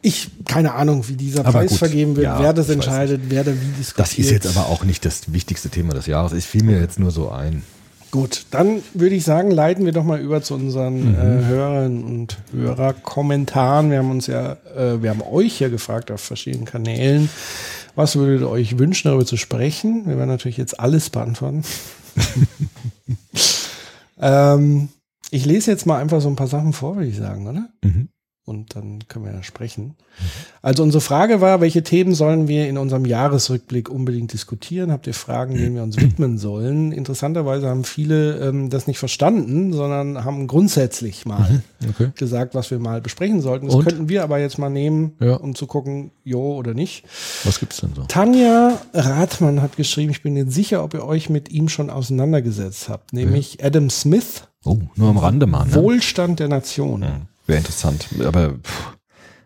Ich, keine Ahnung, wie dieser Aber Preis gut, vergeben wird, ja, wer das entscheidet, wer da wie diskutiert. Das ist jetzt aber auch nicht das wichtigste Thema des Jahres. Ich fiel mir jetzt nur so ein. Gut, dann würde ich sagen, leiten wir doch mal über zu unseren Mhm. äh, Hörerinnen und Hörerkommentaren. Wir haben uns ja, äh, wir haben euch ja gefragt auf verschiedenen Kanälen, was würdet ihr euch wünschen, darüber zu sprechen? Wir werden natürlich jetzt alles beantworten. ähm, ich lese jetzt mal einfach so ein paar Sachen vor, würde ich sagen, oder? Mhm. Und dann können wir ja sprechen. Also unsere Frage war, welche Themen sollen wir in unserem Jahresrückblick unbedingt diskutieren? Habt ihr Fragen, denen wir uns widmen sollen? Interessanterweise haben viele ähm, das nicht verstanden, sondern haben grundsätzlich mal Okay. gesagt, was wir mal besprechen sollten. Das Und? könnten wir aber jetzt mal nehmen, Ja. um zu gucken, jo oder nicht. Was gibt's denn so? Tanja Rathmann hat geschrieben, ich bin nicht sicher, ob ihr euch mit ihm schon auseinandergesetzt habt, nämlich Adam Smith, Oh, nur am Rande mal. Ne? Wohlstand der Nation. Wäre interessant. Aber pff,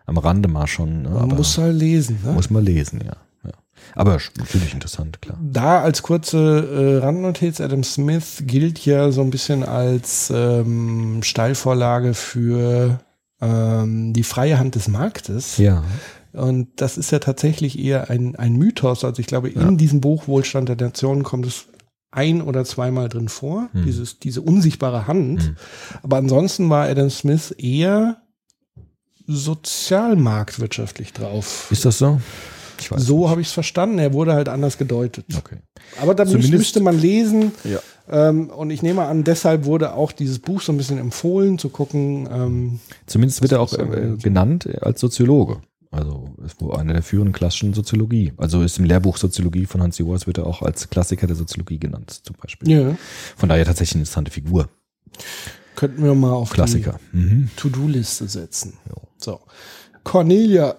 am Rande mal schon. Ne? Man muss halt lesen. Ne? muss man lesen, ja. ja. Aber natürlich interessant, klar. Da als kurze äh, Randnotiz, Adam Smith gilt ja so ein bisschen als ähm, Steilvorlage für ähm, die freie Hand des Marktes. Ja. Und das ist ja tatsächlich eher ein, ein Mythos. Also ich glaube, in diesem Buch Wohlstand der Nation kommt es ein oder zweimal drin vor, Hm. dieses, diese unsichtbare Hand. Hm. Aber ansonsten war Adam Smith eher sozialmarktwirtschaftlich drauf. Ist das so? Ich weiß. So habe ich es verstanden. Er wurde halt anders gedeutet. Okay. Aber da müsste man lesen. Ja. Ähm, und ich nehme an, deshalb wurde auch dieses Buch so ein bisschen empfohlen, zu gucken. Ähm, Zumindest wird er auch äh, genannt als Soziologe. Also ist wohl einer der führenden klassischen Soziologie. Also ist im Lehrbuch Soziologie von Hans Joas wird er auch als Klassiker der Soziologie genannt, zum Beispiel. ja, Von daher tatsächlich eine interessante Figur. könnten wir mal auf Klassiker. Mhm. die To-Do-Liste setzen. Jo. So. Cornelia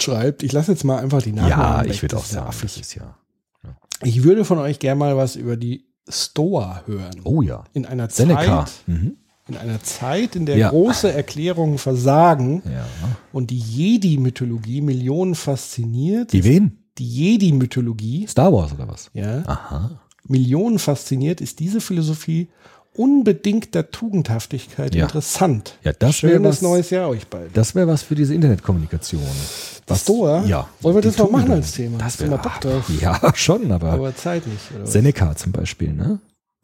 schreibt, ich lasse jetzt mal einfach die Namen Ja, weg, ich würde auch ja sagen, affig. das ist ja. Ich würde von euch gerne mal was über die Stoa hören. Oh ja. In einer Seneca. Zeit, Mhm. In einer Zeit, in der Ja. große Erklärungen versagen Ja. und die Jedi-Mythologie Millionen fasziniert. Die wen? Die Jedi-Mythologie, Star Wars oder was? ja, Aha. Millionen fasziniert, ist diese Philosophie unbedingter Tugendhaftigkeit Ja. interessant. Ja, das wäre was. neues Jahr euch bald. Das wäre was für diese Internetkommunikation. Was Stoa? Ja. Wollen wir das mal machen als Thema? Das Hast du wäre mal Bock drauf? Ja, schon, aber, Aber Zeit nicht. Oder was? Seneca zum Beispiel, ne?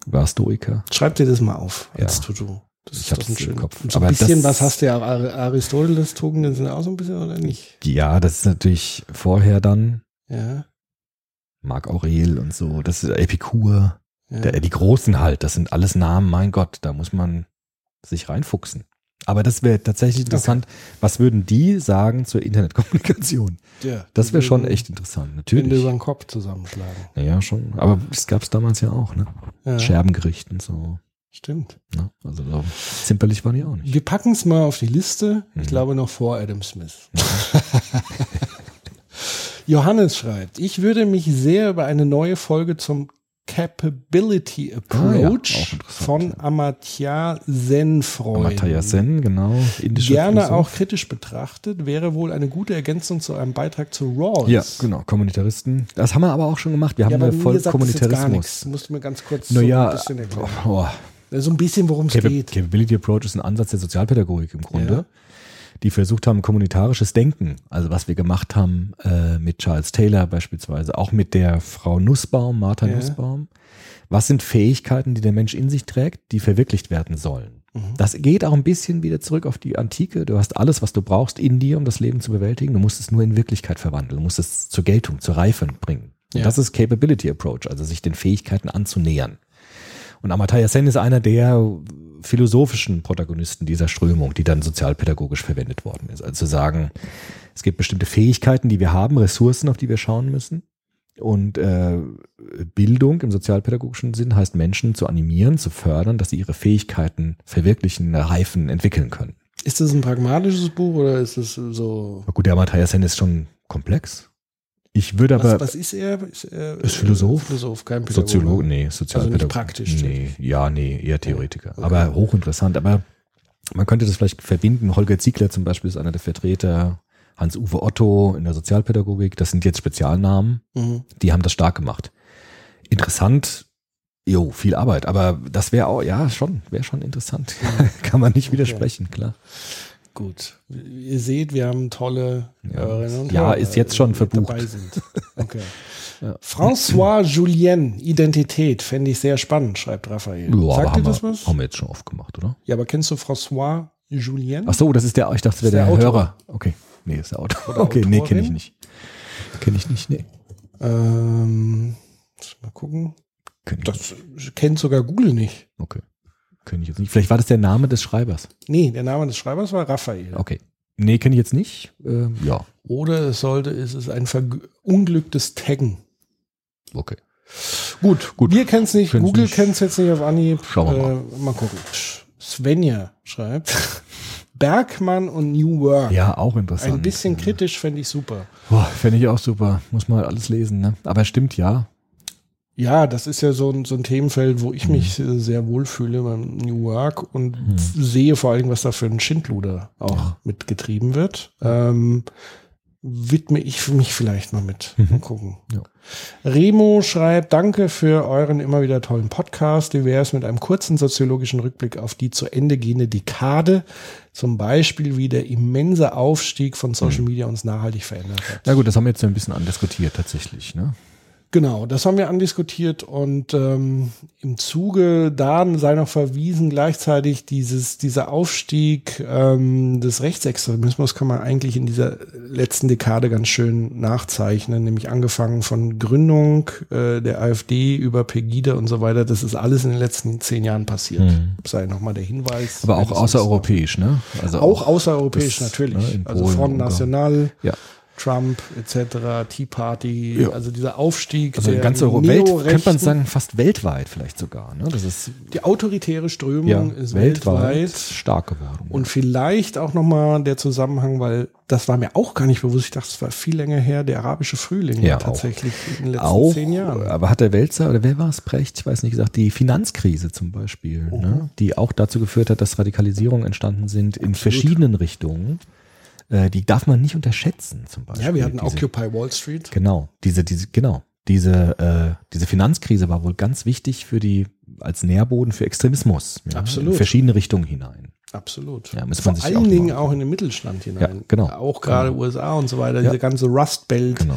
War Stoiker. Schreib dir das mal auf als Ja. To-Do. Das Ich ist hab's ein im. Kopf. So ein bisschen das- was hast du ja Aristoteles Tugenden sind auch so ein bisschen oder nicht? Ja, das ist natürlich vorher dann Ja. Marc Aurel und so. Das ist Epikur. ja. Der, die Großen halt. Das sind alles Namen, mein Gott, da muss man sich reinfuchsen. Aber das wäre tatsächlich interessant. Was würden die sagen zur Internetkommunikation? ja. Das wäre schon echt interessant. Wenn Natürlich. du über den Kopf zusammenschlagen. Naja, schon. Aber es gab es damals ja auch, ne? Ja, Scherbengericht und so. Stimmt. Ne? Also so zimperlich waren die auch nicht. Wir packen es mal auf die Liste. Ich Mhm. glaube noch vor Adam Smith. Johannes schreibt, ich würde mich sehr über eine neue Folge zum Capability Ah ja, Approach von ja. Amartya Sen Freund. Matthias Sen, genau. Indischer Gerne Philosoph. auch kritisch betrachtet, wäre wohl eine gute Ergänzung zu einem Beitrag zu Rawls. Ja, genau, Kommunitaristen. Das haben wir aber auch schon gemacht. Wir haben Ja, eine mir voll sagt das jetzt gar Kommunitarismus. nichts. Musst du mir ganz kurz Naja, so ein bisschen erklären. oh, So ein bisschen, worum es geht. Capability Approach ist ein Ansatz der Sozialpädagogik im Grunde, Ja. die versucht haben, kommunitarisches Denken, also was wir gemacht haben äh, mit Charles Taylor beispielsweise, auch mit der Frau Nussbaum, Martha Ja. Nussbaum. Was sind Fähigkeiten, die der Mensch in sich trägt, die verwirklicht werden sollen? Mhm. Das geht auch ein bisschen wieder zurück auf die Antike. Du hast alles, was du brauchst in dir, um das Leben zu bewältigen. Du musst es nur in Wirklichkeit verwandeln. Du musst es zur Geltung, zur Reife bringen. Ja. Das ist Capability Approach, also sich den Fähigkeiten anzunähern. Und Amartya Sen ist einer der philosophischen Protagonisten dieser Strömung, die dann sozialpädagogisch verwendet worden ist. Also zu sagen, es gibt bestimmte Fähigkeiten, die wir haben, Ressourcen, auf die wir schauen müssen. Und äh, Bildung im sozialpädagogischen Sinn heißt Menschen zu animieren, zu fördern, dass sie ihre Fähigkeiten verwirklichen, reifen, entwickeln können. Ist das ein pragmatisches Buch oder ist es so? Aber gut, der Amartya Sen ist schon komplex. Ich würde aber Was, was ist er? Ist, er Ist Philosoph? Philosoph, kein Pädagoge. Soziologe, nee, Sozialpädagoge. Also praktisch Nee, ja, nee, eher Theoretiker. Okay. Aber hochinteressant. Aber man könnte das vielleicht verbinden. Holger Ziegler zum Beispiel ist einer der Vertreter. Hans-Uwe Otto in der Sozialpädagogik. Das sind jetzt Spezialnamen. Mhm. Die haben das stark gemacht. Interessant. Jo, viel Arbeit. Aber das wäre auch, ja, schon, wäre schon interessant. Kann man nicht widersprechen, klar. Gut. Ihr seht, wir haben tolle Ja. Hörerinnen und Ja, Hörer, ist jetzt schon verbucht. Okay. François Julien, Identität, fände ich sehr spannend, schreibt Raphael. Ja, Sagt haben das wir, was? haben wir jetzt schon oft gemacht, oder? Ja, aber kennst du François Julien? Ach so, das ist der, ich dachte, der, der der, Autor. Hörer. Okay. Nee, ist der Autor. Okay, nee, kenne ich Autorin? nicht. Kenne ich nicht, nee. Ähm, mal gucken. Kenn. Das kennt sogar Google nicht. Okay. Kenne ich jetzt nicht. Vielleicht war das der Name des Schreibers. Nee, der Name des Schreibers war Raphael. Okay. Nee, kenne ich jetzt nicht. Ähm, ja, Oder es sollte, es ist ein verunglücktes Taggen. okay. Gut, Gut. wir kennen es nicht, Kennen's Google kennt es jetzt nicht auf Anhieb. Schauen wir mal. Äh, mal gucken. Svenja schreibt, Bergmann und New Work. Ja, auch interessant. Ein bisschen kritisch fände ich super. Boah, fände ich auch super. Muss man halt alles lesen, ne? Aber stimmt, ja. Ja, das ist ja so ein, so ein Themenfeld, wo Mhm. ich mich äh, sehr wohlfühle beim New Work und sehe vor allem, was da für ein Schindluder auch mitgetrieben wird. Ähm, widme ich mich vielleicht mal mit. Mal gucken. Mhm. Ja. Remo schreibt, danke für euren immer wieder tollen Podcast. Wie wäre es mit einem kurzen soziologischen Rückblick auf die zu Ende gehende Dekade? Zum Beispiel, wie der immense Aufstieg von Social Mhm. Media uns nachhaltig verändert hat. Na gut, das haben wir jetzt ein bisschen andiskutiert tatsächlich, ne? Genau, das haben wir andiskutiert und ähm, im Zuge da sei noch verwiesen gleichzeitig dieses dieser Aufstieg ähm, des Rechtsextremismus kann man eigentlich in dieser letzten Dekade ganz schön nachzeichnen, nämlich angefangen von Gründung äh, der AfD über Pegida und so weiter. Das ist alles in den letzten zehn Jahren passiert. Mhm. Sei nochmal der Hinweis. Aber auch außereuropäisch, ne? Also Auch außereuropäisch das, natürlich. ne, also Front. National. Ja. Trump etc., Tea Party, Ja. also dieser Aufstieg Also der ganze Euro Welt, könnte man sagen, fast weltweit vielleicht sogar. Ne? Das ist Die autoritäre Strömung ja, ist weltweit, weltweit. stark geworden. Und vielleicht auch nochmal der Zusammenhang, weil das war mir auch gar nicht bewusst. Ich dachte, es war viel länger her, der arabische Frühling Ja, tatsächlich in den letzten auch, zehn Jahren. aber hat der Welzer oder wer war es, Brecht, ich weiß nicht gesagt, die Finanzkrise zum Beispiel, Mhm. ne? die auch dazu geführt hat, dass Radikalisierungen entstanden sind in verschiedenen Richtungen. Äh, die darf man nicht unterschätzen zum Beispiel. Ja, wir hatten Diese- Occupy Wall Street. Genau, diese, diese, genau. Diese, äh, diese Finanzkrise war wohl ganz wichtig für die, als Nährboden für Extremismus. Ja, Absolut. In verschiedene Richtungen hinein. Absolut. Ja, muss Vor man sich allen auch Dingen auch in den Mittelstand hinein. Ja, genau. Auch gerade USA und so weiter, diese ganze Rust Belt, Genau.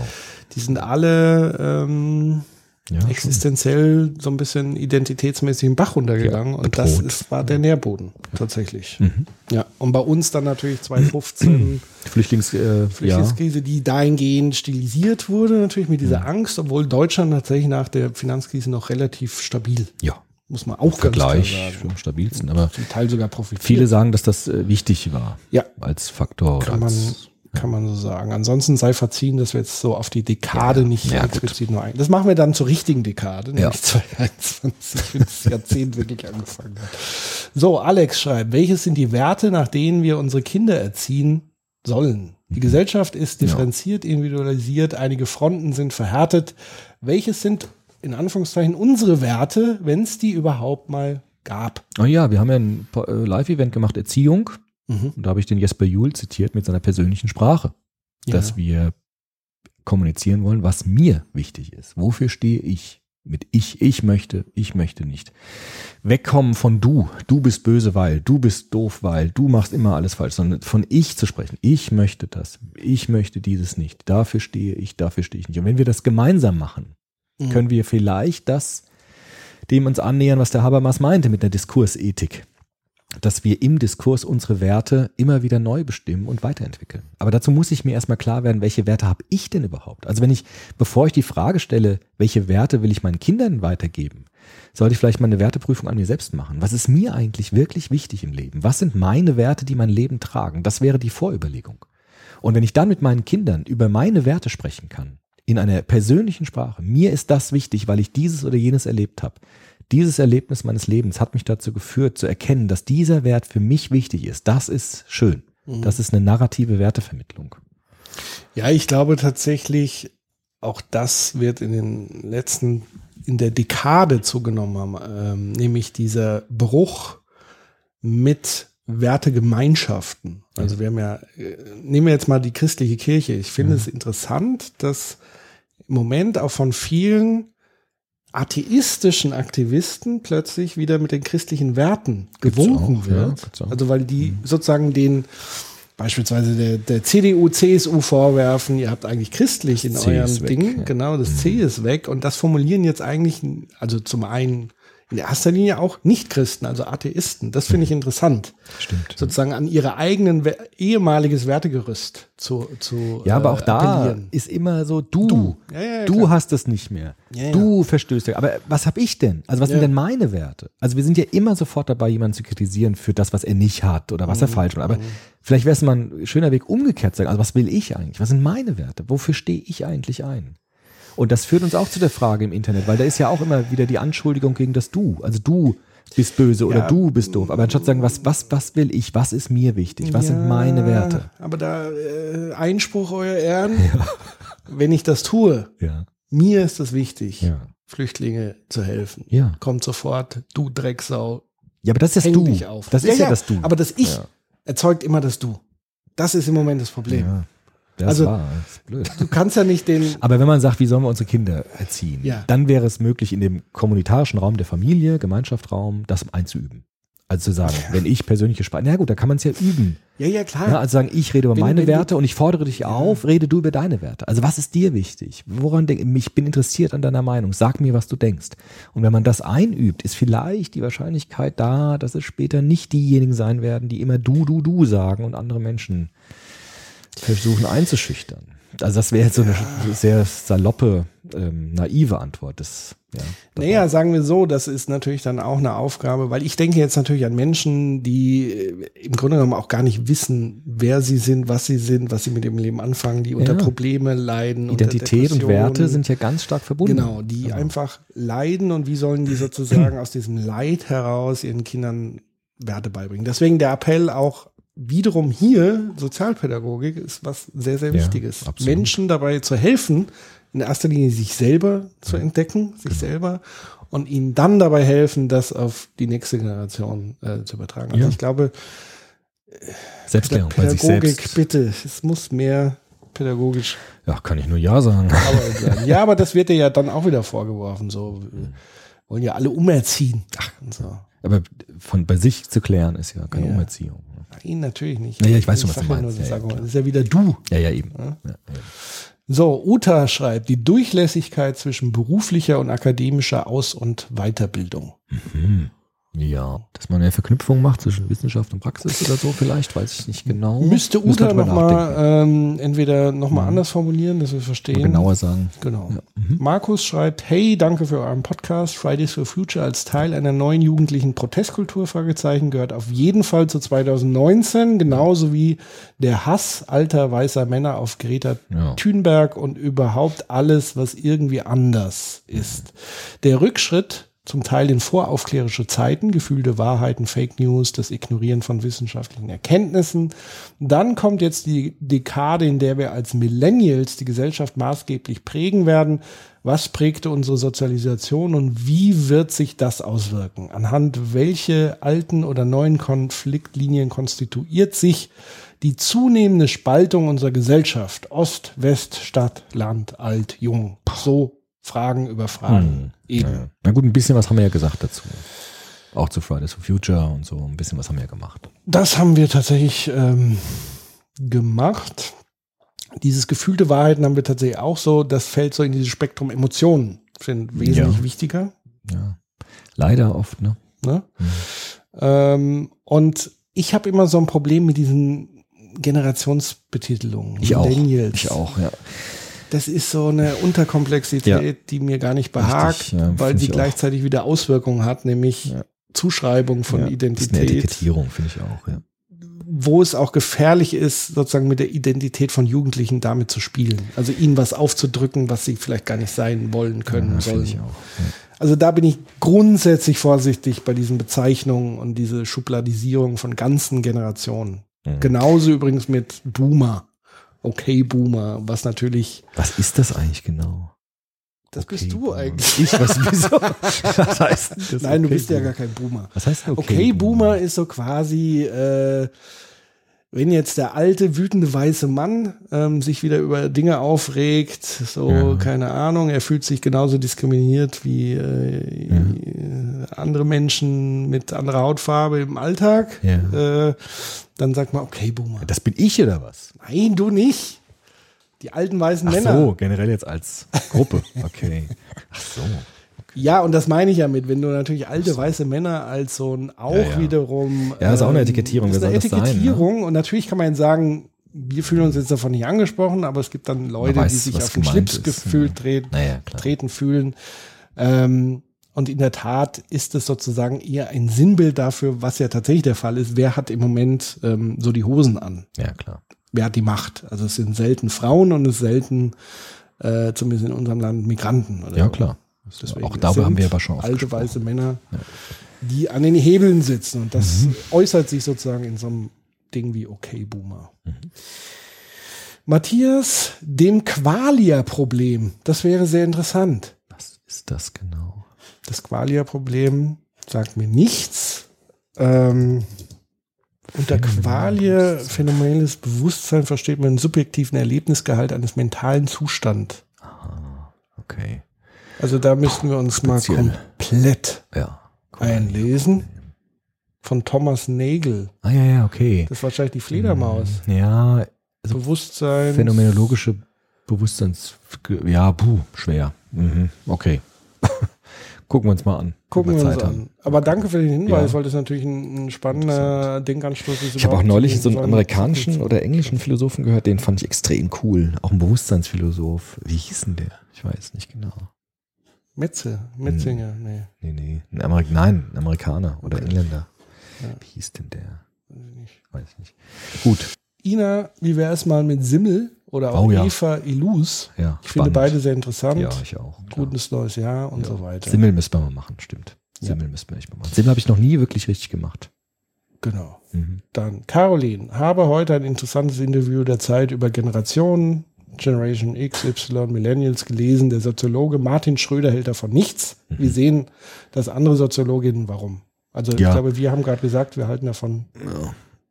die sind alle ähm, Ja, existenziell so ein bisschen identitätsmäßig im Bach runtergegangen. Ja, und das ist, war der Nährboden tatsächlich. Mhm. Ja, und bei uns dann natürlich 2015 Flüchtlings, äh, ja. Flüchtlingskrise, die dahingehend stilisiert wurde, natürlich mit dieser Angst, obwohl Deutschland tatsächlich nach der Finanzkrise noch relativ stabil, ja, muss man auch ganz klar Vergleich sagen. am stabilsten. Aber Zum Teil sogar profitiert. viele sagen, dass das äh, wichtig war Ja. als Faktor. kann oder man, als, kann man so sagen. Ansonsten sei verziehen, dass wir jetzt so auf die Dekade Ja, nicht ja, gut. explizit nur ein. Das machen wir dann zur richtigen Dekade, nämlich Ja. 2021, wenn das Jahrzehnt wirklich angefangen hat. So, Alex schreibt, welches sind die Werte, nach denen wir unsere Kinder erziehen sollen? Die Gesellschaft ist differenziert, individualisiert, einige Fronten sind verhärtet. Welches sind in Anführungszeichen unsere Werte, wenn es die überhaupt mal gab. Oh ja, wir haben ja ein äh, Live-Event gemacht, Erziehung. Mhm. Und da habe ich den Jesper Juhl zitiert mit seiner persönlichen Sprache. Dass wir kommunizieren wollen, was mir wichtig ist. Wofür stehe ich? Mit ich, ich möchte, ich möchte nicht. Wegkommen von du. Du bist böse, weil, du bist doof, weil, du machst immer alles falsch, sondern von ich zu sprechen. Ich möchte das. Ich möchte dieses nicht. Dafür stehe ich, dafür stehe ich nicht. Und wenn wir das gemeinsam machen, Mhm. können wir vielleicht das dem uns annähern, was der Habermas meinte mit der Diskursethik. Dass wir im Diskurs unsere Werte immer wieder neu bestimmen und weiterentwickeln. Aber dazu muss ich mir erstmal klar werden, welche Werte habe ich denn überhaupt? Also wenn ich, bevor ich die Frage stelle, welche Werte will ich meinen Kindern weitergeben, sollte ich vielleicht mal eine Werteprüfung an mir selbst machen. Was ist mir eigentlich wirklich wichtig im Leben? Was sind meine Werte, die mein Leben tragen? Das wäre die Vorüberlegung. Und wenn ich dann mit meinen Kindern über meine Werte sprechen kann, in einer persönlichen Sprache, mir ist das wichtig, weil ich dieses oder jenes erlebt habe. Dieses Erlebnis meines Lebens hat mich dazu geführt, zu erkennen, dass dieser Wert für mich wichtig ist. Das ist schön. Das ist eine narrative Wertevermittlung. Ja, ich glaube tatsächlich, auch das wird in den letzten, in der Dekade zugenommen haben, ähm, nämlich dieser Bruch mit Wertegemeinschaften. Also wir haben ja, äh, nehmen wir jetzt mal die christliche Kirche. Ich finde es interessant, dass im Moment auch von vielen atheistischen Aktivisten plötzlich wieder mit den christlichen Werten gewunken auch, ja, wird. auch. also weil die sozusagen den beispielsweise der, der CDU, CSU vorwerfen, ihr habt eigentlich christlich in eurem ist weg, Ding, ja. Mhm. genau, das C ist weg und das formulieren jetzt eigentlich, also zum einen in erster Linie auch Nicht-Christen, also Atheisten. Das finde ich interessant, Stimmt. sozusagen an ihre eigenen ehemaliges Wertegerüst zu, zu Ja, aber äh, auch da appellieren. ist immer so, du, Du. Ja, ja, du klar. hast es nicht mehr. Ja. Du verstößt. Aber was habe ich denn? Also was sind denn meine Werte? Also wir sind ja immer sofort dabei, jemanden zu kritisieren für das, was er nicht hat oder Mhm. was er falsch macht. Aber vielleicht wäre es mal ein schöner Weg umgekehrt zu sagen, also was will ich eigentlich? Was sind meine Werte? Wofür stehe ich eigentlich ein? Und das führt uns auch zu der Frage im Internet, weil da ist ja auch immer wieder die Anschuldigung gegen das Du. Also du bist böse oder Ja. du bist doof. Aber anstatt zu sagen, was, was, was will ich? Was ist mir wichtig? Was sind Ja, meine Werte? Aber da äh, Einspruch, euer Ehren, wenn ich das tue, Ja. mir ist es wichtig, Ja. Flüchtlinge zu helfen. Ja. Kommt sofort, du Drecksau, Ja, aber das ist das Du. Das ist ja, das Du. Aber das Ich Ja. erzeugt immer das Du. Das ist im Moment das Problem. Ja, das Also- war das ist blöd. Du kannst ja nicht den, Aber wenn man sagt, wie sollen wir unsere Kinder erziehen, Ja. dann wäre es möglich, in dem kommunitarischen Raum der Familie, Gemeinschaftsraum, das einzuüben. Also zu sagen, wenn ich persönliche Sprache, na gut, da kann man es ja üben. ja, ja, klar. Ja, also sagen, ich rede über Wenn- meine du- Werte und ich fordere dich auf, rede du über deine Werte. Also was ist dir wichtig? Woran denk, ich bin interessiert an deiner Meinung. Sag mir, was du denkst. Und wenn man das einübt, ist vielleicht die Wahrscheinlichkeit da, dass es später nicht diejenigen sein werden, die immer du, du, du sagen und andere Menschen versuchen einzuschüchtern. Also das wäre jetzt so eine sehr saloppe, ähm, naive Antwort. Das, ja, Naja, sagen wir so, das ist natürlich dann auch eine Aufgabe, weil ich denke jetzt natürlich an Menschen, die äh, im Grunde genommen auch gar nicht wissen, wer sie sind, was sie sind, was sie mit dem Leben anfangen, die unter Ja. Probleme leiden. Identität und Werte sind ja ganz stark verbunden. Genau, die einfach leiden und wie sollen die sozusagen aus diesem Leid heraus ihren Kindern Werte beibringen. Deswegen der Appell auch wiederum hier, Sozialpädagogik ist was sehr, sehr Ja, Wichtiges. absolut. Menschen dabei zu helfen, in erster Linie sich selber zu entdecken, sich Genau. selber und ihnen dann dabei helfen, das auf die nächste Generation äh, zu übertragen. Also Ja. ich glaube, Selbstklärung bei sich Pädagogik, selbst. bitte, es muss mehr pädagogisch Ja, kann ich nur Ja sagen. Sein. Ja, aber das wird dir ja dann auch wieder vorgeworfen. So, wollen ja alle umerziehen. Ach, und so. Aber von bei sich zu klären ist ja keine Ja. Umerziehung. Nein, natürlich nicht. Ja, ja, ich weiß schon, was du meinst. das Ja, ja, ist ja wieder du. Ja, ja, eben. So, Uta schreibt, die Durchlässigkeit zwischen beruflicher und akademischer Aus- und Weiterbildung. Ja, dass man eine Verknüpfung macht zwischen Wissenschaft und Praxis oder so vielleicht, weiß ich nicht genau. Müsste Uta nochmal ähm, entweder nochmal anders formulieren, dass wir verstehen. Mal genauer sagen. Genau. Markus schreibt, hey, danke für euren Podcast. Fridays for Future als Teil einer neuen jugendlichen Protestkultur, Fragezeichen, gehört auf jeden Fall zu 2019, genauso wie der Hass alter weißer Männer auf Greta Ja. Thunberg und überhaupt alles, was irgendwie anders ist. Der Rückschritt zum Teil in voraufklärische Zeiten, gefühlte Wahrheiten, Fake News, das Ignorieren von wissenschaftlichen Erkenntnissen. Dann kommt jetzt die Dekade, in der wir als Millennials die Gesellschaft maßgeblich prägen werden. Was prägte unsere Sozialisation und wie wird sich das auswirken? Anhand welche alten oder neuen Konfliktlinien konstituiert sich die zunehmende Spaltung unserer Gesellschaft? Ost, West, Stadt, Land, Alt, Jung. So Fragen über Fragen. Eben. Ja. Na gut, ein bisschen was haben wir ja gesagt dazu. Auch zu Fridays for Future und so. Ein bisschen was haben wir ja gemacht. Das haben wir tatsächlich ähm, gemacht. Dieses gefühlte Wahrheiten haben wir tatsächlich auch so. Das fällt so in dieses Spektrum Emotionen. Sind wesentlich Ja. wichtiger. Ja. Leider oft, ne? Ne? Ähm, und ich habe immer so ein Problem mit diesen Generationsbetitelungen. Ich auch. Millennials. Ich auch, ja. Das ist so eine Unterkomplexität, Ja. die mir gar nicht behagt, Richtig, ja, weil sie ich auch. gleichzeitig wieder Auswirkungen hat, nämlich Ja. Zuschreibung von ja. Das ist eine Identität, Etikettierung, finde ich auch, ja. wo es auch gefährlich ist, sozusagen mit der Identität von Jugendlichen damit zu spielen. Also ihnen was aufzudrücken, was sie vielleicht gar nicht sein wollen können, sollen. Also da bin ich grundsätzlich vorsichtig bei diesen Bezeichnungen und diese Schubladisierung von ganzen Generationen. Mhm. Genauso übrigens mit Boomer. Okay, Boomer, was natürlich, Was ist das eigentlich genau? das Okay, bist du Boomer. eigentlich. Ich, was, wieso? was heißt das? Nein, du Okay, bist ja Boomer? gar kein Boomer. Was heißt Okay, okay, Boomer ist so quasi, äh, wenn jetzt der alte, wütende weiße Mann ähm, sich wieder über Dinge aufregt, so, Ja. keine Ahnung, er fühlt sich genauso diskriminiert wie äh, andere Menschen mit anderer Hautfarbe im Alltag, Ja. äh, dann sagt man, okay, Boomer. Das bin ich oder was? Nein, du nicht. Die alten weißen Ach Männer. so, generell jetzt als Gruppe. Okay. Ach so. Ja, und das meine ich ja mit, wenn du natürlich alte weiße Männer als so ein auch Ja, ja. wiederum. Ja, ist auch eine Etikettierung, Ist wer eine das sein, ne? Etikettierung und natürlich kann man sagen, wir fühlen uns jetzt davon nicht angesprochen, aber es gibt dann Leute, weiß, die sich auf den Schlips ist, gefühlt treten, Naja, treten fühlen. Ähm, und in der Tat ist es sozusagen eher ein Sinnbild dafür, was ja tatsächlich der Fall ist. Wer hat im Moment ähm, so die Hosen an? Ja, klar. wer hat die Macht? Also es sind selten Frauen und es ist selten, äh, zumindest in unserem Land, Migranten. Oder Ja, so. klar. Deswegen, auch darüber haben wir aber schon oft alte weiße Männer, die an den Hebeln sitzen. Und das Mhm. äußert sich sozusagen in so einem Ding wie Okay Boomer. Mhm. Matthias, dem Qualia-Problem. Das wäre sehr interessant. Was ist das genau? Das Qualia-Problem sagt mir nichts. Ähm, unter Qualia, phänomenales Bewusstsein, versteht man den subjektiven Erlebnisgehalt eines mentalen Zustands. Okay. Also da müssten wir uns mal Speziell. komplett Ja. einlesen. Von Thomas Nagel. Ah, ja, ja, okay. Das ist wahrscheinlich die Fledermaus. Ja, also Bewusstsein. phänomenologische Bewusstseins... Ja, puh, schwer. Mhm. Okay. Gucken wir uns mal an. Gucken wir uns Zeit an. haben. Aber danke für den Hinweis, Ja. weil das natürlich ein, ein spannender Denkanstoß ist. Ich habe auch neulich so einen amerikanischen oder englischen Philosophen gehört, den fand ich extrem cool. Auch ein Bewusstseinsphilosoph. Wie hieß denn der? Ich weiß nicht genau. Metze, Metzinger, nee. Nee, nee. Ein Amerik Nein, ein Amerikaner oder Engländer. Ja. Wie hieß denn der? weiß ich nicht. Weiß ich nicht. Gut. Ina, wie wäre es mal mit Simmel oder auch Oh ja. Eva Ilus? Ja, Ich finde spannend. beide sehr interessant. Ja, ich auch. klar. Gutes neues Jahr und Ja. so weiter. Simmel müssten wir mal machen, stimmt. Simmel müssten wir echt mal machen. Simmel habe ich noch nie wirklich richtig gemacht. Genau. Mhm. Dann Caroline, habe heute ein interessantes Interview der Zeit über Generationen, Generation X, Y, Millennials gelesen. Der Soziologe Martin Schröder hält davon nichts. Wir sehen, dass andere Soziologinnen, warum? Also ich Ja. glaube, wir haben gerade gesagt, wir halten davon.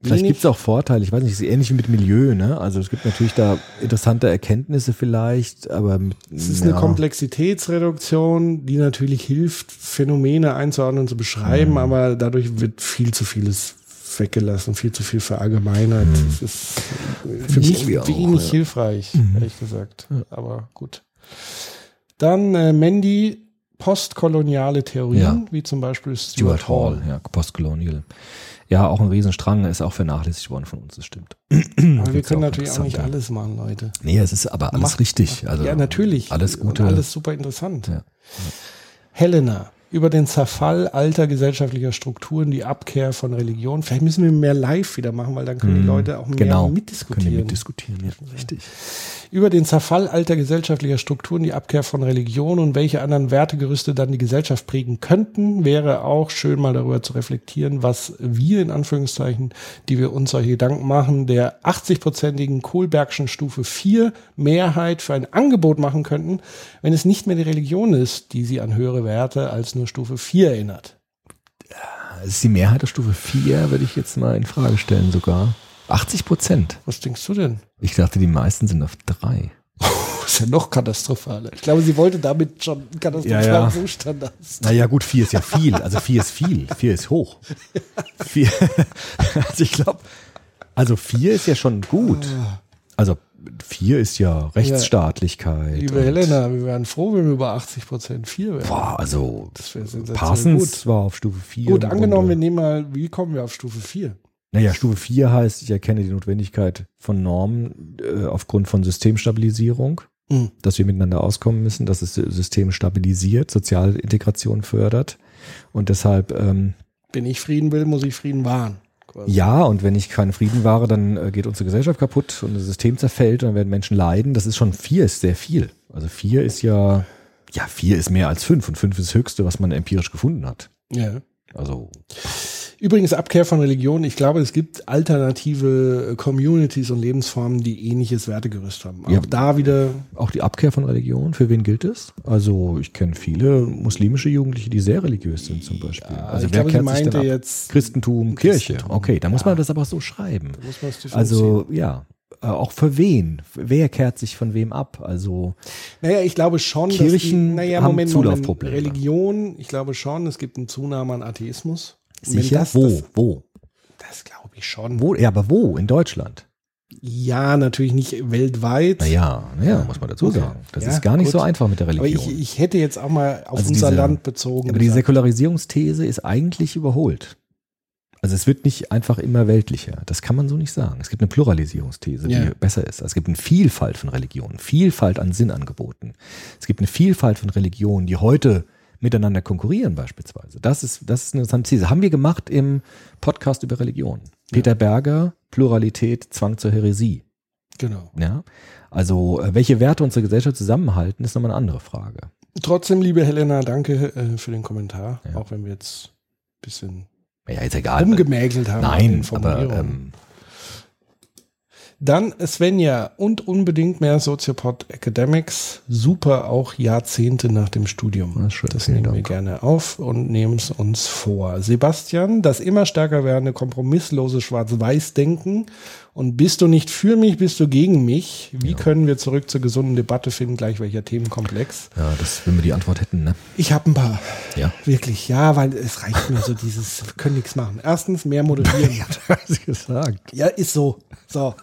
Vielleicht wenig. gibt es auch Vorteile, ich weiß nicht, es ist ähnlich wie mit Milieu, ne? Also es gibt natürlich da interessante Erkenntnisse vielleicht, aber mit, Es ist eine ja, Komplexitätsreduktion, die natürlich hilft, Phänomene einzuordnen und zu beschreiben, Mhm. aber dadurch wird viel zu vieles weggelassen, viel zu viel verallgemeinert. Das ist für ich mich wenig ja. hilfreich, ehrlich gesagt. Aber gut. Dann äh, Mandy, postkoloniale Theorien, Ja. wie zum Beispiel Stuart, Stuart Hall. Hall, ja, Postcolonial. Ja, auch ein Riesenstrang, ist auch vernachlässigt worden von uns, das stimmt. Aber wir können auch natürlich auch nicht alles machen, Leute. Nee, es ist aber alles Macht- richtig. Also ja, natürlich. Alles Und Gute. alles super interessant. Ja. Helena, über den Zerfall alter gesellschaftlicher Strukturen, die Abkehr von Religion. Vielleicht müssen wir mehr live wieder machen, weil dann können die Leute auch mehr genau. Können mitdiskutieren. mitdiskutieren, ja, richtig. Über den Zerfall alter gesellschaftlicher Strukturen, die Abkehr von Religion und welche anderen Wertegerüste dann die Gesellschaft prägen könnten, wäre auch schön mal darüber zu reflektieren, was wir in Anführungszeichen, die wir uns solche Gedanken machen, der 80-prozentigen Kohlbergschen Stufe 4 Mehrheit für ein Angebot machen könnten, wenn es nicht mehr die Religion ist, die sie an höhere Werte als nur Stufe 4 erinnert. Ist die Mehrheit der Stufe 4, würde ich jetzt mal in Frage stellen sogar. 80 Prozent. Was denkst du denn? Ich dachte, die meisten sind auf 3. Das ist ja noch katastrophaler. Ich glaube, sie wollte damit schon einen katastrophalen Ja, ja. Zustand haben. Naja, gut, 4 ist ja viel. Also 4 ist viel. 4 ist hoch. 4, also ich glaube, also 4 ist ja schon gut. Also 4 ist ja Rechtsstaatlichkeit. Liebe Helena, wir wären froh, wenn wir über 80 Prozent 4 wären. Boah, also Das Parsons gut. war auf Stufe 4. Gut, angenommen, wir Grunde. nehmen mal, wie kommen wir auf Stufe 4? Naja, Stufe 4 heißt, ich erkenne die Notwendigkeit von Normen äh, aufgrund von Systemstabilisierung, Mhm. dass wir miteinander auskommen müssen, dass das System stabilisiert, Sozialintegration fördert und deshalb ähm, Wenn ich Frieden will, muss ich Frieden wahren. quasi. ja, und wenn ich keinen Frieden wahre, dann äh, geht unsere Gesellschaft kaputt und das System zerfällt und dann werden Menschen leiden. Das ist schon vier ist sehr viel. Also vier ist ja, ja, vier ist mehr als fünf und fünf ist das Höchste, was man empirisch gefunden hat. Ja. Also Übrigens Abkehr von Religion. Ich glaube, es gibt alternative äh, Communities und Lebensformen, die ähnliches Wertegerüst haben. Auch Ja. da wieder, auch die Abkehr von Religion, für wen gilt es? Also ich kenne viele muslimische Jugendliche, die sehr religiös sind zum Beispiel. also ich glaube, kehrt sich meinte jetzt, Christentum, Kirche. Christentum, Okay, da muss ja. man das aber so schreiben. muss man es differenzieren. Also ja, auch für wen? Wer kehrt sich von wem ab? Also Naja, ich glaube schon, dass Kirchen die, naja, haben Moment, Moment, Zulaufprobleme. Religion, ich glaube schon, es gibt eine Zunahme an Atheismus. Sicher? Das, wo? Das, wo? das glaube ich schon. Wo? Ja, aber wo? In Deutschland? Ja, natürlich nicht weltweit. Naja, naja, muss man dazu sagen. Das Ja, ist gar nicht gut. so einfach mit der Aber Religion. ich, ich hätte jetzt auch mal auf Also unser diese- Land bezogen. Aber die. Säkularisierungsthese ist eigentlich überholt. Also es wird nicht einfach immer weltlicher. Das kann man so nicht sagen. Es gibt eine Pluralisierungsthese, Ja. die besser ist. Es gibt eine Vielfalt von Religionen, Vielfalt an Sinnangeboten. Es gibt eine Vielfalt von Religionen, die heute miteinander konkurrieren beispielsweise. Das ist, das ist eine interessante These. Haben wir gemacht im Podcast über Religion. Peter Berger, Pluralität, Zwang zur Häresie. Genau. Ja? Also äh, welche Werte unsere Gesellschaft zusammenhalten, ist nochmal eine andere Frage. Trotzdem, liebe Helena, danke äh, für den Kommentar. Ja. Auch wenn wir jetzt ein bisschen Ja, ist egal. rumgemäkelt haben. Nein, aber ähm, Dann Svenja und unbedingt mehr Soziopod Academics. Super auch Jahrzehnte nach dem Studium. Na, schön, das nehmen wir Dank. gerne auf und nehmen es uns vor. Sebastian, das immer stärker werdende kompromisslose Schwarz-Weiß-Denken. Und bist du nicht für mich, bist du gegen mich? Wie können wir zurück zur gesunden Debatte finden, gleich welcher Themenkomplex? ja, das, wenn wir die Antwort hätten, ne? Ich habe ein paar. Ja. Wirklich, ja, weil es reicht mir so dieses, wir können nichts machen. Erstens, mehr moderieren. Hast du gesagt. Ja, ist so. So.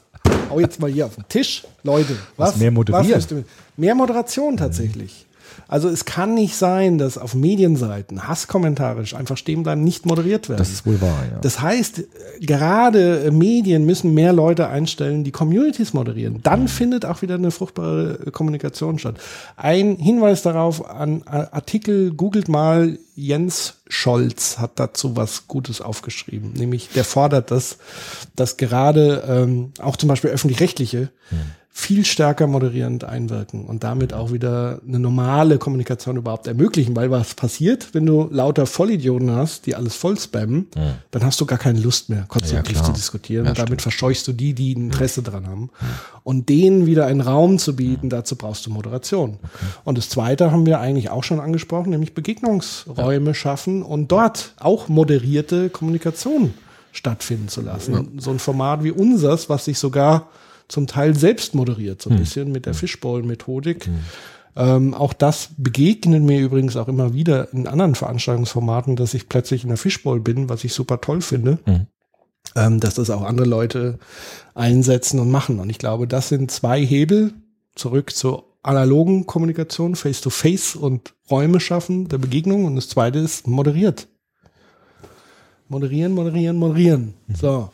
Hau jetzt mal hier auf den Tisch. Leute, was? Was mehr moderieren? Was mehr Moderation tatsächlich. Also es kann nicht sein, dass auf Medienseiten Hasskommentare einfach stehen bleiben, nicht moderiert werden. Das ist wohl wahr, ja. Das heißt, gerade Medien müssen mehr Leute einstellen, die Communities moderieren. Dann findet auch wieder eine fruchtbare äh, Kommunikation statt. Ein Hinweis darauf an äh, Artikel, googelt mal, Jens Scholz hat dazu was Gutes aufgeschrieben. Nämlich, der fordert das, dass gerade ähm, auch zum Beispiel öffentlich-rechtliche viel stärker moderierend einwirken und damit auch wieder eine normale Kommunikation überhaupt ermöglichen. Weil was passiert, wenn du lauter Vollidioten hast, die alles voll spammen, dann hast du gar keine Lust mehr, konstruktiv klar. zu diskutieren. Ja, und damit stimmt. verscheuchst du die, die ein Interesse dran haben. Und denen wieder einen Raum zu bieten, dazu brauchst du Moderation. Und das Zweite haben wir eigentlich auch schon angesprochen, nämlich Begegnungsräume schaffen und dort auch moderierte Kommunikation stattfinden zu lassen. So ein Format wie unseres, was sich sogar zum Teil selbst moderiert, so ein bisschen mit der Fishbowl-Methodik. Ähm, auch das begegnet mir übrigens auch immer wieder in anderen Veranstaltungsformaten, dass ich plötzlich in der Fishbowl bin, was ich super toll finde. Ähm, dass das auch andere Leute einsetzen und machen. Und ich glaube, das sind zwei Hebel zurück zur analogen Kommunikation, Face-to-Face und Räume schaffen der Begegnung. Und das zweite ist moderiert. Moderieren, moderieren, moderieren. So.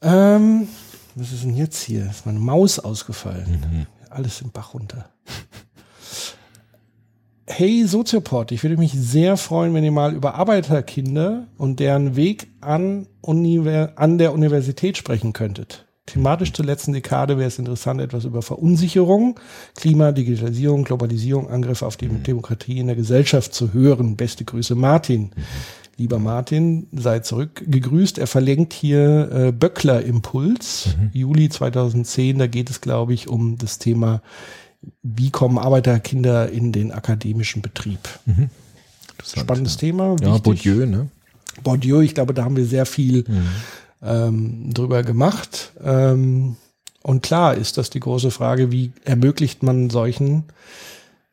Ähm, was ist denn jetzt hier? Ist meine Maus ausgefallen. Alles im Bach runter. hey Soziopod, ich würde mich sehr freuen, wenn ihr mal über Arbeiterkinder und deren Weg an, Univer an der Universität sprechen könntet. Thematisch zur letzten Dekade wäre es interessant, etwas über Verunsicherung, Klima, Digitalisierung, Globalisierung, Angriffe auf die Demokratie in der Gesellschaft zu hören. Beste Grüße, Martin. Lieber Martin, sei zurückgegrüßt. Er verlinkt hier äh, Böckler Impuls, Juli 2010. Da geht es, glaube ich, um das Thema, wie kommen Arbeiterkinder in den akademischen Betrieb. Spannendes Thema. Ja, wichtig. Bourdieu, ne? Bourdieu, ich glaube, da haben wir sehr viel Mhm. ähm, drüber gemacht. Ähm, und klar ist das die große Frage, wie ermöglicht man solchen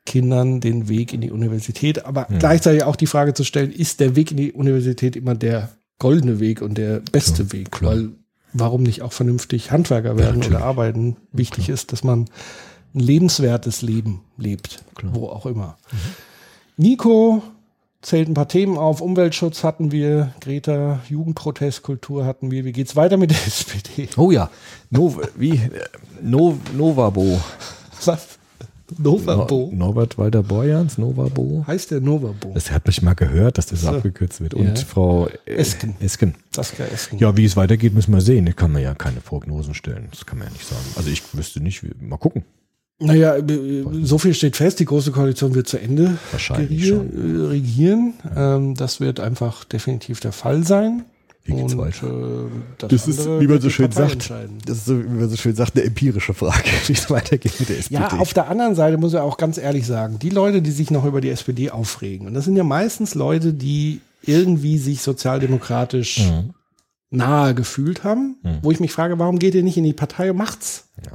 Kindern den Weg in die Universität, aber gleichzeitig auch die Frage zu stellen, ist der Weg in die Universität immer der goldene Weg und der beste Weg? klar. Weil warum nicht auch vernünftig Handwerker werden natürlich. oder arbeiten? Wichtig ist, dass man ein lebenswertes Leben lebt, Klar. wo auch immer. Nico zählt ein paar Themen auf. Umweltschutz hatten wir, Greta, Jugendprotestkultur hatten wir. Wie geht's weiter mit der SPD? Oh ja, Nov wie no Novabo. Was? Novabo? No Norbert Walter Borjans, Novabo. Heißt der Novabo? Das hat mich mal gehört, dass das so abgekürzt wird. Und Ja. Frau äh, Esken. Esken. Saskia Esken. Ja, wie es weitergeht, müssen wir sehen. Da kann man ja keine Prognosen stellen. Das kann man ja nicht sagen. Also ich wüsste nicht, wie, mal gucken. Naja, äh, so viel steht fest, die Große Koalition wird zu Ende äh, regieren. Ähm, das wird einfach definitiv der Fall sein. Wie geht's weiter? äh, das, Das ist, wie man so schön sagt, das ist wie man so schön sagt, eine empirische Frage, wie es weitergeht mit der SPD. Ja, auf der anderen Seite muss ich auch ganz ehrlich sagen, die Leute, die sich noch über die SPD aufregen, und das sind ja meistens Leute, die irgendwie sich sozialdemokratisch Mhm. nahe gefühlt haben, wo ich mich frage, warum geht ihr nicht in die Partei und macht's? Ja.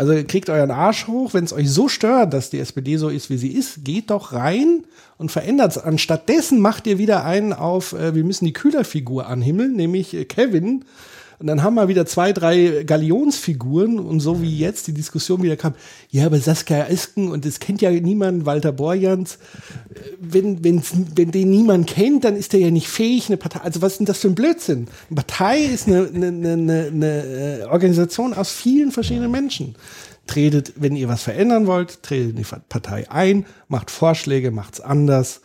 Also kriegt euren Arsch hoch, wenn es euch so stört, dass die SPD so ist, wie sie ist, geht doch rein und verändert es. Anstattdessen macht ihr wieder einen auf, äh, wir müssen die Kühlerfigur anhimmeln, nämlich äh, Kevin. Und dann haben wir wieder zwei, drei Galionsfiguren und so wie jetzt die Diskussion wieder kam, ja, aber Saskia Esken und das kennt ja niemand, Walter Borjans, wenn, wenn's, wenn den niemand kennt, dann ist der ja nicht fähig, eine Partei, also was ist denn das für ein Blödsinn? Eine Partei ist eine, eine, eine, eine, eine äh, Organisation aus vielen verschiedenen Menschen. Tretet, wenn ihr was verändern wollt, tretet in die Partei ein, macht Vorschläge, macht's anders.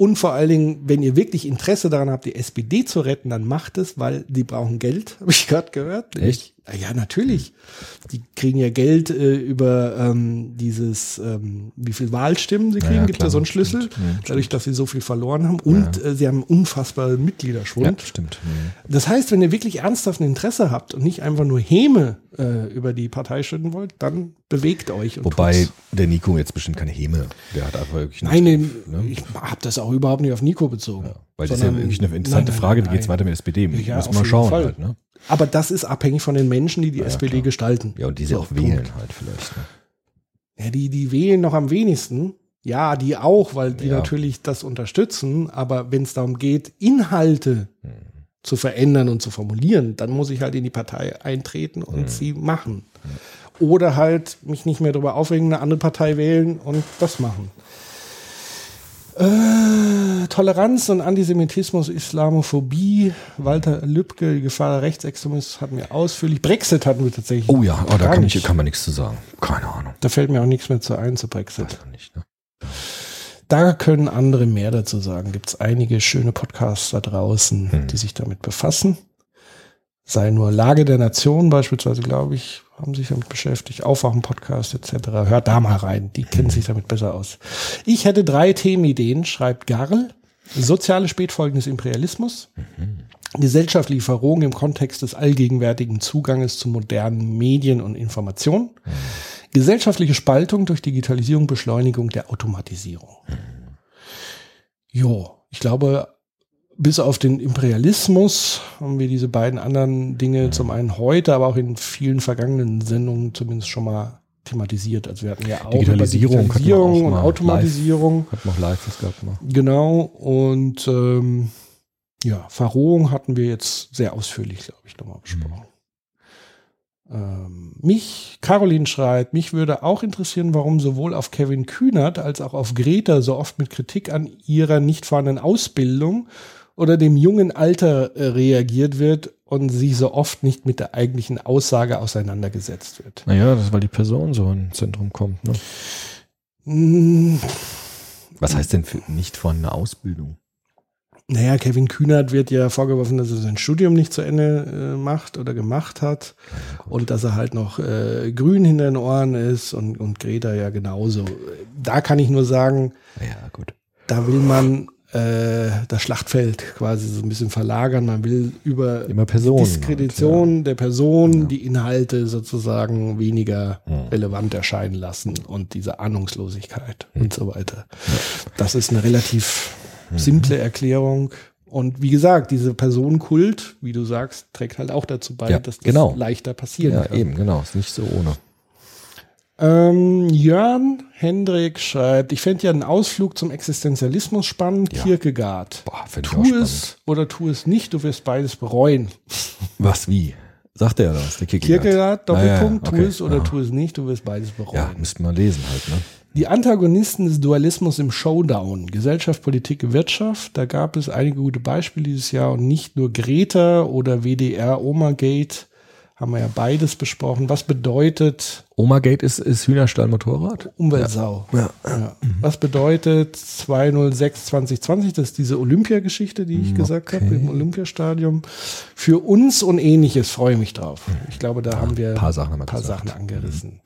Und vor allen Dingen, wenn ihr wirklich Interesse daran habt, die SPD zu retten, dann macht es, weil die brauchen Geld, habe ich gerade gehört. Echt? Ja, natürlich. Die kriegen ja Geld äh, über ähm, dieses, ähm, wie viel Wahlstimmen sie kriegen, ja, gibt klar, ja so einen Schlüssel, stimmt. Ja, dadurch, dass sie so viel verloren haben. Und äh, sie haben unfassbaren Mitgliederschwund. ja, stimmt. Das heißt, wenn ihr wirklich ernsthaft ein Interesse habt und nicht einfach nur Häme äh, über die Partei schütten wollt, dann bewegt euch. Wobei tut's. der Nico jetzt bestimmt keine Häme. Der hat einfach wirklich Nein, nicht- den, ne? ich habe das auch überhaupt nicht auf Nico bezogen. Weil das ist ja wirklich eine interessante Nein, nein, Frage. nein, Wie geht's nein. weiter mit der SPD? Ja, mal jeden schauen halt, ne? Aber das ist abhängig von den Menschen, die die Ja, SPD klar. gestalten. Ja, und die sie So, auch Punkt. wählen halt vielleicht. Ne? Ja, die, die wählen noch am wenigsten. Ja, die auch, weil die Ja. natürlich das unterstützen. Aber wenn es darum geht, Inhalte Hm. zu verändern und zu formulieren, dann muss ich halt in die Partei eintreten und Hm. sie machen. Oder halt mich nicht mehr darüber aufregen, eine andere Partei wählen und das machen. Äh, Toleranz und Antisemitismus, Islamophobie, Walter Lübcke, die Gefahr der Rechtsextremismus hatten wir ausführlich. Brexit hatten wir tatsächlich. Oh ja, oh, da kann, nicht. ich, kann man nichts zu sagen. Keine Ahnung. Da fällt mir auch nichts mehr zu ein zu Brexit. Nicht, ne? Da können andere mehr dazu sagen. Gibt es einige schöne Podcasts da draußen, Hm. die sich damit befassen. Sei nur Lage der Nation beispielsweise, glaube ich, haben sich damit beschäftigt. Aufwachen-Podcast etc. Hört da mal rein. Die kennen sich damit besser aus. Ich hätte drei Themenideen, schreibt Garl. Soziale Spätfolgen des Imperialismus. Gesellschaftliche Verrohung im Kontext des allgegenwärtigen Zuganges zu modernen Medien und Informationen. Gesellschaftliche Spaltung durch Digitalisierung, Beschleunigung der Automatisierung. Jo, ich glaube, bis auf den Imperialismus haben wir diese beiden anderen Dinge zum einen heute, aber auch in vielen vergangenen Sendungen zumindest schon mal thematisiert. Also wir hatten ja auch Digitalisierung Digitalisierung auch und Automatisierung. Hat noch live was gehabt mal. Genau, und ähm, ja, Verrohung hatten wir jetzt sehr ausführlich, glaube ich, nochmal besprochen. Ähm, mich, Caroline schreibt, mich würde auch interessieren, warum sowohl auf Kevin Kühnert als auch auf Greta so oft mit Kritik an ihrer nicht vorhandenen Ausbildung oder dem jungen Alter äh, reagiert wird und sie so oft nicht mit der eigentlichen Aussage auseinandergesetzt wird. Naja, das ist, weil die Person so ins Zentrum kommt. Ne? Mm, Was heißt denn für, nicht von einer Ausbildung? Naja, Kevin Kühnert wird ja vorgeworfen, dass er sein Studium nicht zu Ende äh, macht oder gemacht hat und dass er halt noch äh, grün hinter den Ohren ist und, und Greta ja genauso. Da kann ich nur sagen, Ja, gut. da will man das Schlachtfeld quasi so ein bisschen verlagern. Man will über Immer Personen Diskredition der Person die Inhalte sozusagen weniger Hm. relevant erscheinen lassen und diese Ahnungslosigkeit und so weiter. Das ist eine relativ Mhm. simple Erklärung. Und wie gesagt, diese Personenkult, wie du sagst, trägt halt auch dazu bei, Ja, dass das genau. leichter passieren Ja, kann. eben, genau. Ist nicht so ohne. Ähm, Jörn Hendrik schreibt, ich fände ja einen Ausflug zum Existenzialismus spannend, Ja. Kierkegaard. Boah, tu es oder tu es nicht, du wirst beides bereuen. Was, wie? Sagt er das, der Kierkegaard? Kierkegaard, Doppelpunkt, Ah, ja, ja, tu es oder ja. tu es nicht, du wirst beides bereuen. Ja, müsste man lesen halt, ne? Die Antagonisten des Dualismus im Showdown, Gesellschaft, Politik, Wirtschaft, da gab es einige gute Beispiele dieses Jahr und nicht nur Greta oder WDR Omagate, haben wir ja beides besprochen. Was bedeutet Omagate ist, ist Hühnerstall Motorrad? Umweltsau? Ja. Ja. Was bedeutet 206 2020? Das ist diese Olympiageschichte, die ich gesagt habe, im Olympiastadion. Für uns und ähnliches freue ich mich drauf. Ich glaube, da haben wir ein paar Sachen haben paar gesagt. Sachen angerissen.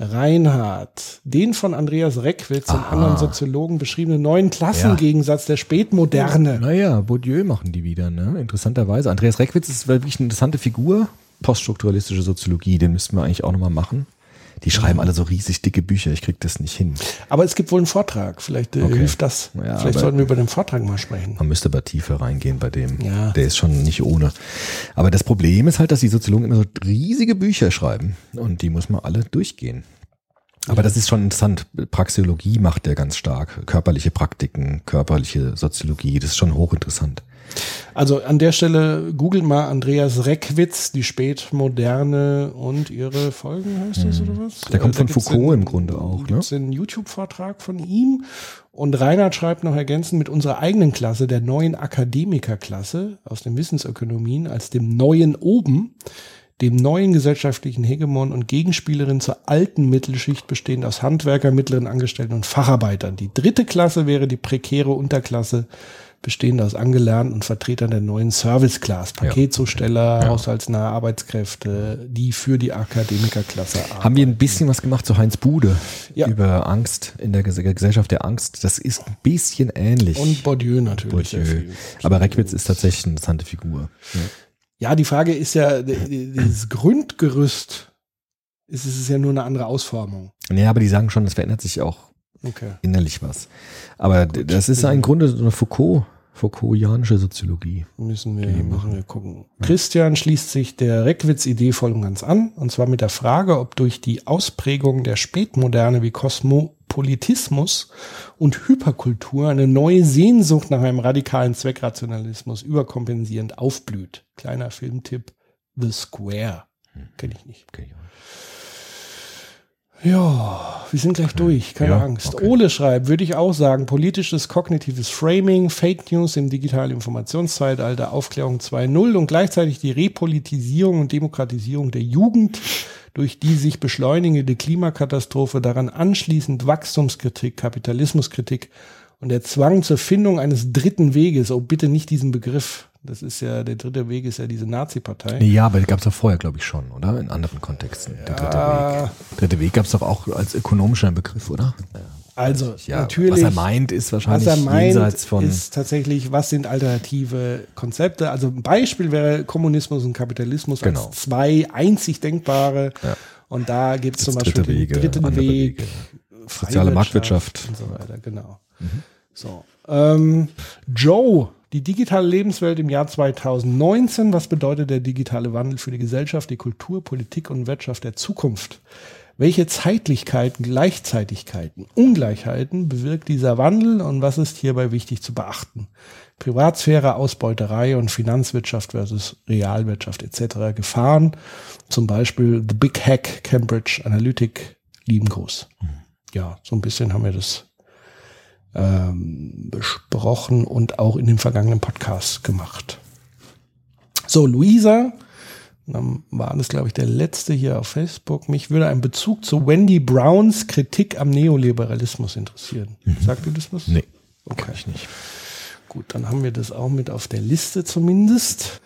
Reinhard, den von Andreas Reckwitz und anderen Soziologen beschriebenen neuen Klassengegensatz der Spätmoderne. Naja, Bourdieu machen die wieder, ne? Interessanterweise. Andreas Reckwitz ist wirklich eine interessante Figur. Poststrukturalistische Soziologie, den müssten wir eigentlich auch nochmal machen. Die schreiben alle so riesig dicke Bücher, ich krieg das nicht hin. Aber es gibt wohl einen Vortrag. Vielleicht äh, Okay. hilft das. Ja, Vielleicht sollten wir über den Vortrag mal sprechen. Man müsste aber tiefer reingehen bei dem. Ja. Der ist schon nicht ohne. Aber das Problem ist halt, dass die Soziologen immer so riesige Bücher schreiben und die muss man alle durchgehen. Aber das ist schon interessant. Praxeologie macht der ganz stark. Körperliche Praktiken, körperliche Soziologie, das ist schon hochinteressant. Also an der Stelle googelt mal Andreas Reckwitz, die Spätmoderne und ihre Folgen, heißt das oder was? Der kommt Äh, von Foucault im Grunde auch, ne? gibt's einen YouTube-Vortrag von ihm. Und Reinhard schreibt noch ergänzend mit unserer eigenen Klasse, der neuen Akademikerklasse aus den Wissensökonomien, als dem neuen Oben, dem neuen gesellschaftlichen Hegemon und Gegenspielerin zur alten Mittelschicht bestehend aus Handwerker, mittleren Angestellten und Facharbeitern. Die dritte Klasse wäre die prekäre Unterklasse, bestehend aus Angelernten und Vertretern der neuen Service-Class, Paketzusteller, haushaltsnahe Arbeitskräfte, die für die Akademikerklasse arbeiten. Haben wir ein bisschen was gemacht zu Heinz Bude Ja. über Angst in der Ges- Gesellschaft der Angst. Das ist ein bisschen ähnlich. Und Bourdieu natürlich. Bourdieu. Aber Reckwitz ist tatsächlich eine interessante Figur. Ja, die Frage ist ja, dieses Grundgerüst, ist es ja nur eine andere Ausformung. Nee, aber die sagen schon, es verändert sich auch Okay. innerlich was. Aber d- das ist ja im Grunde so eine Foucault, Foucaultianische Soziologie. Müssen wir, müssen wir gucken. Christian schließt sich der Reckwitz-Idee voll und ganz an, und zwar mit der Frage, ob durch die Ausprägung der Spätmoderne wie Kosmopolitismus und Hyperkultur eine neue Sehnsucht nach einem radikalen Zweckrationalismus überkompensierend aufblüht. Kleiner Filmtipp, The Square. Kenne ich nicht. Okay. Ja, wir sind gleich durch, keine Ja, Angst. okay. Ole schreibt, würde ich auch sagen, politisches kognitives Framing, Fake News im digitalen Informationszeitalter, Aufklärung 2.0 und gleichzeitig die Repolitisierung und Demokratisierung der Jugend durch die sich beschleunigende Klimakatastrophe, daran anschließend Wachstumskritik, Kapitalismuskritik und der Zwang zur Findung eines dritten Weges. Oh, bitte nicht diesen Begriff. Das ist ja, der dritte Weg ist ja diese Nazi-Partei. Nee, ja, aber die gab es doch vorher, glaube ich, schon, oder? In anderen Kontexten. Der dritte Weg. Dritte Weg gab es doch auch als ökonomischer Begriff, oder? Also, Ja, natürlich. was er meint, ist Was wahrscheinlich er meint, jenseits von. ist tatsächlich, was sind alternative Konzepte? Also ein Beispiel wäre Kommunismus und Kapitalismus Genau. als zwei einzig denkbare. Ja. Und da gibt es zum Beispiel dritte Wege, den dritten Weg, Wege. Soziale Wirtschaft Marktwirtschaft. und so weiter. Genau. So. Ähm, Joe, die digitale Lebenswelt im Jahr 2019. Was bedeutet der digitale Wandel für die Gesellschaft, die Kultur, Politik und Wirtschaft der Zukunft? Welche Zeitlichkeiten, Gleichzeitigkeiten, Ungleichheiten bewirkt dieser Wandel und was ist hierbei wichtig zu beachten? Privatsphäre, Ausbeuterei und Finanzwirtschaft versus Realwirtschaft etc. Gefahren, zum Beispiel The Big Hack, Cambridge Analytic, lieben Gruß. Ja, so ein bisschen haben wir das ähm, besprochen und auch in dem vergangenen Podcast gemacht. So, Luisa Dann war das, glaube ich, der letzte hier auf Facebook. Mich würde ein Bezug zu Wendy Browns Kritik am Neoliberalismus interessieren. Sagt ihr das was? Nee, okay. kann ich nicht. Gut, dann haben wir das auch mit auf der Liste zumindest.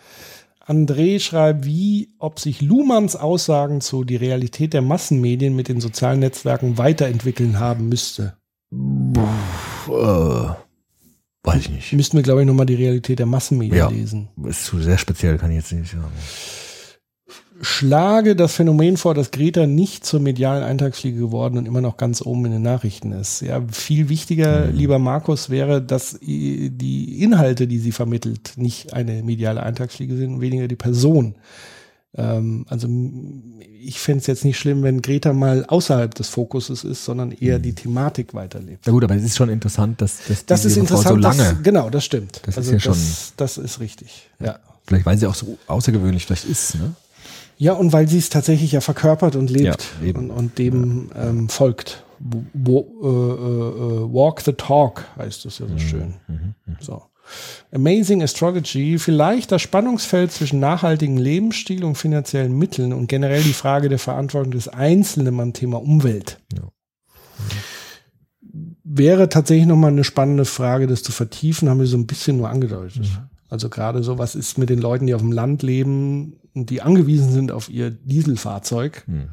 André schreibt, wie, ob sich Luhmanns Aussagen zu die Realität der Massenmedien mit den sozialen Netzwerken weiterentwickeln haben müsste. Äh, weiß ich nicht. Müssten wir, glaube ich, nochmal die Realität der Massenmedien Ja. lesen. Ist zu sehr speziell, kann ich jetzt nicht sagen. Schlage das Phänomen vor, dass Greta nicht zur medialen Eintagsfliege geworden und immer noch ganz oben in den Nachrichten ist. Ja, viel wichtiger, lieber Markus, wäre, dass i- die Inhalte, die sie vermittelt, nicht eine mediale Eintagsfliege sind, weniger die Person. Ähm, also ich fände es jetzt nicht schlimm, wenn Greta mal außerhalb des Fokuses ist, sondern eher die Thematik weiterlebt. Na gut, aber es ist schon interessant, dass, dass Das ist interessant. so lange, Das, genau, das stimmt. Das ist also ja das, schon- das ist richtig. Ja. vielleicht weil sie auch so außergewöhnlich vielleicht ist, ne? Ja, und weil sie es tatsächlich ja verkörpert und lebt Ja, und, und dem ähm, folgt. Wo, äh, äh, äh, walk the talk heißt es ja Mhm, so schön. So. Amazing Astrology, vielleicht das Spannungsfeld zwischen nachhaltigem Lebensstil und finanziellen Mitteln und generell die Frage der Verantwortung des Einzelnen am Thema Umwelt. Ja. Wäre tatsächlich nochmal eine spannende Frage, das zu vertiefen, haben wir so ein bisschen nur angedeutet. Mhm. Also gerade so, was ist mit den Leuten, die auf dem Land leben und die angewiesen sind auf ihr Dieselfahrzeug? Hm.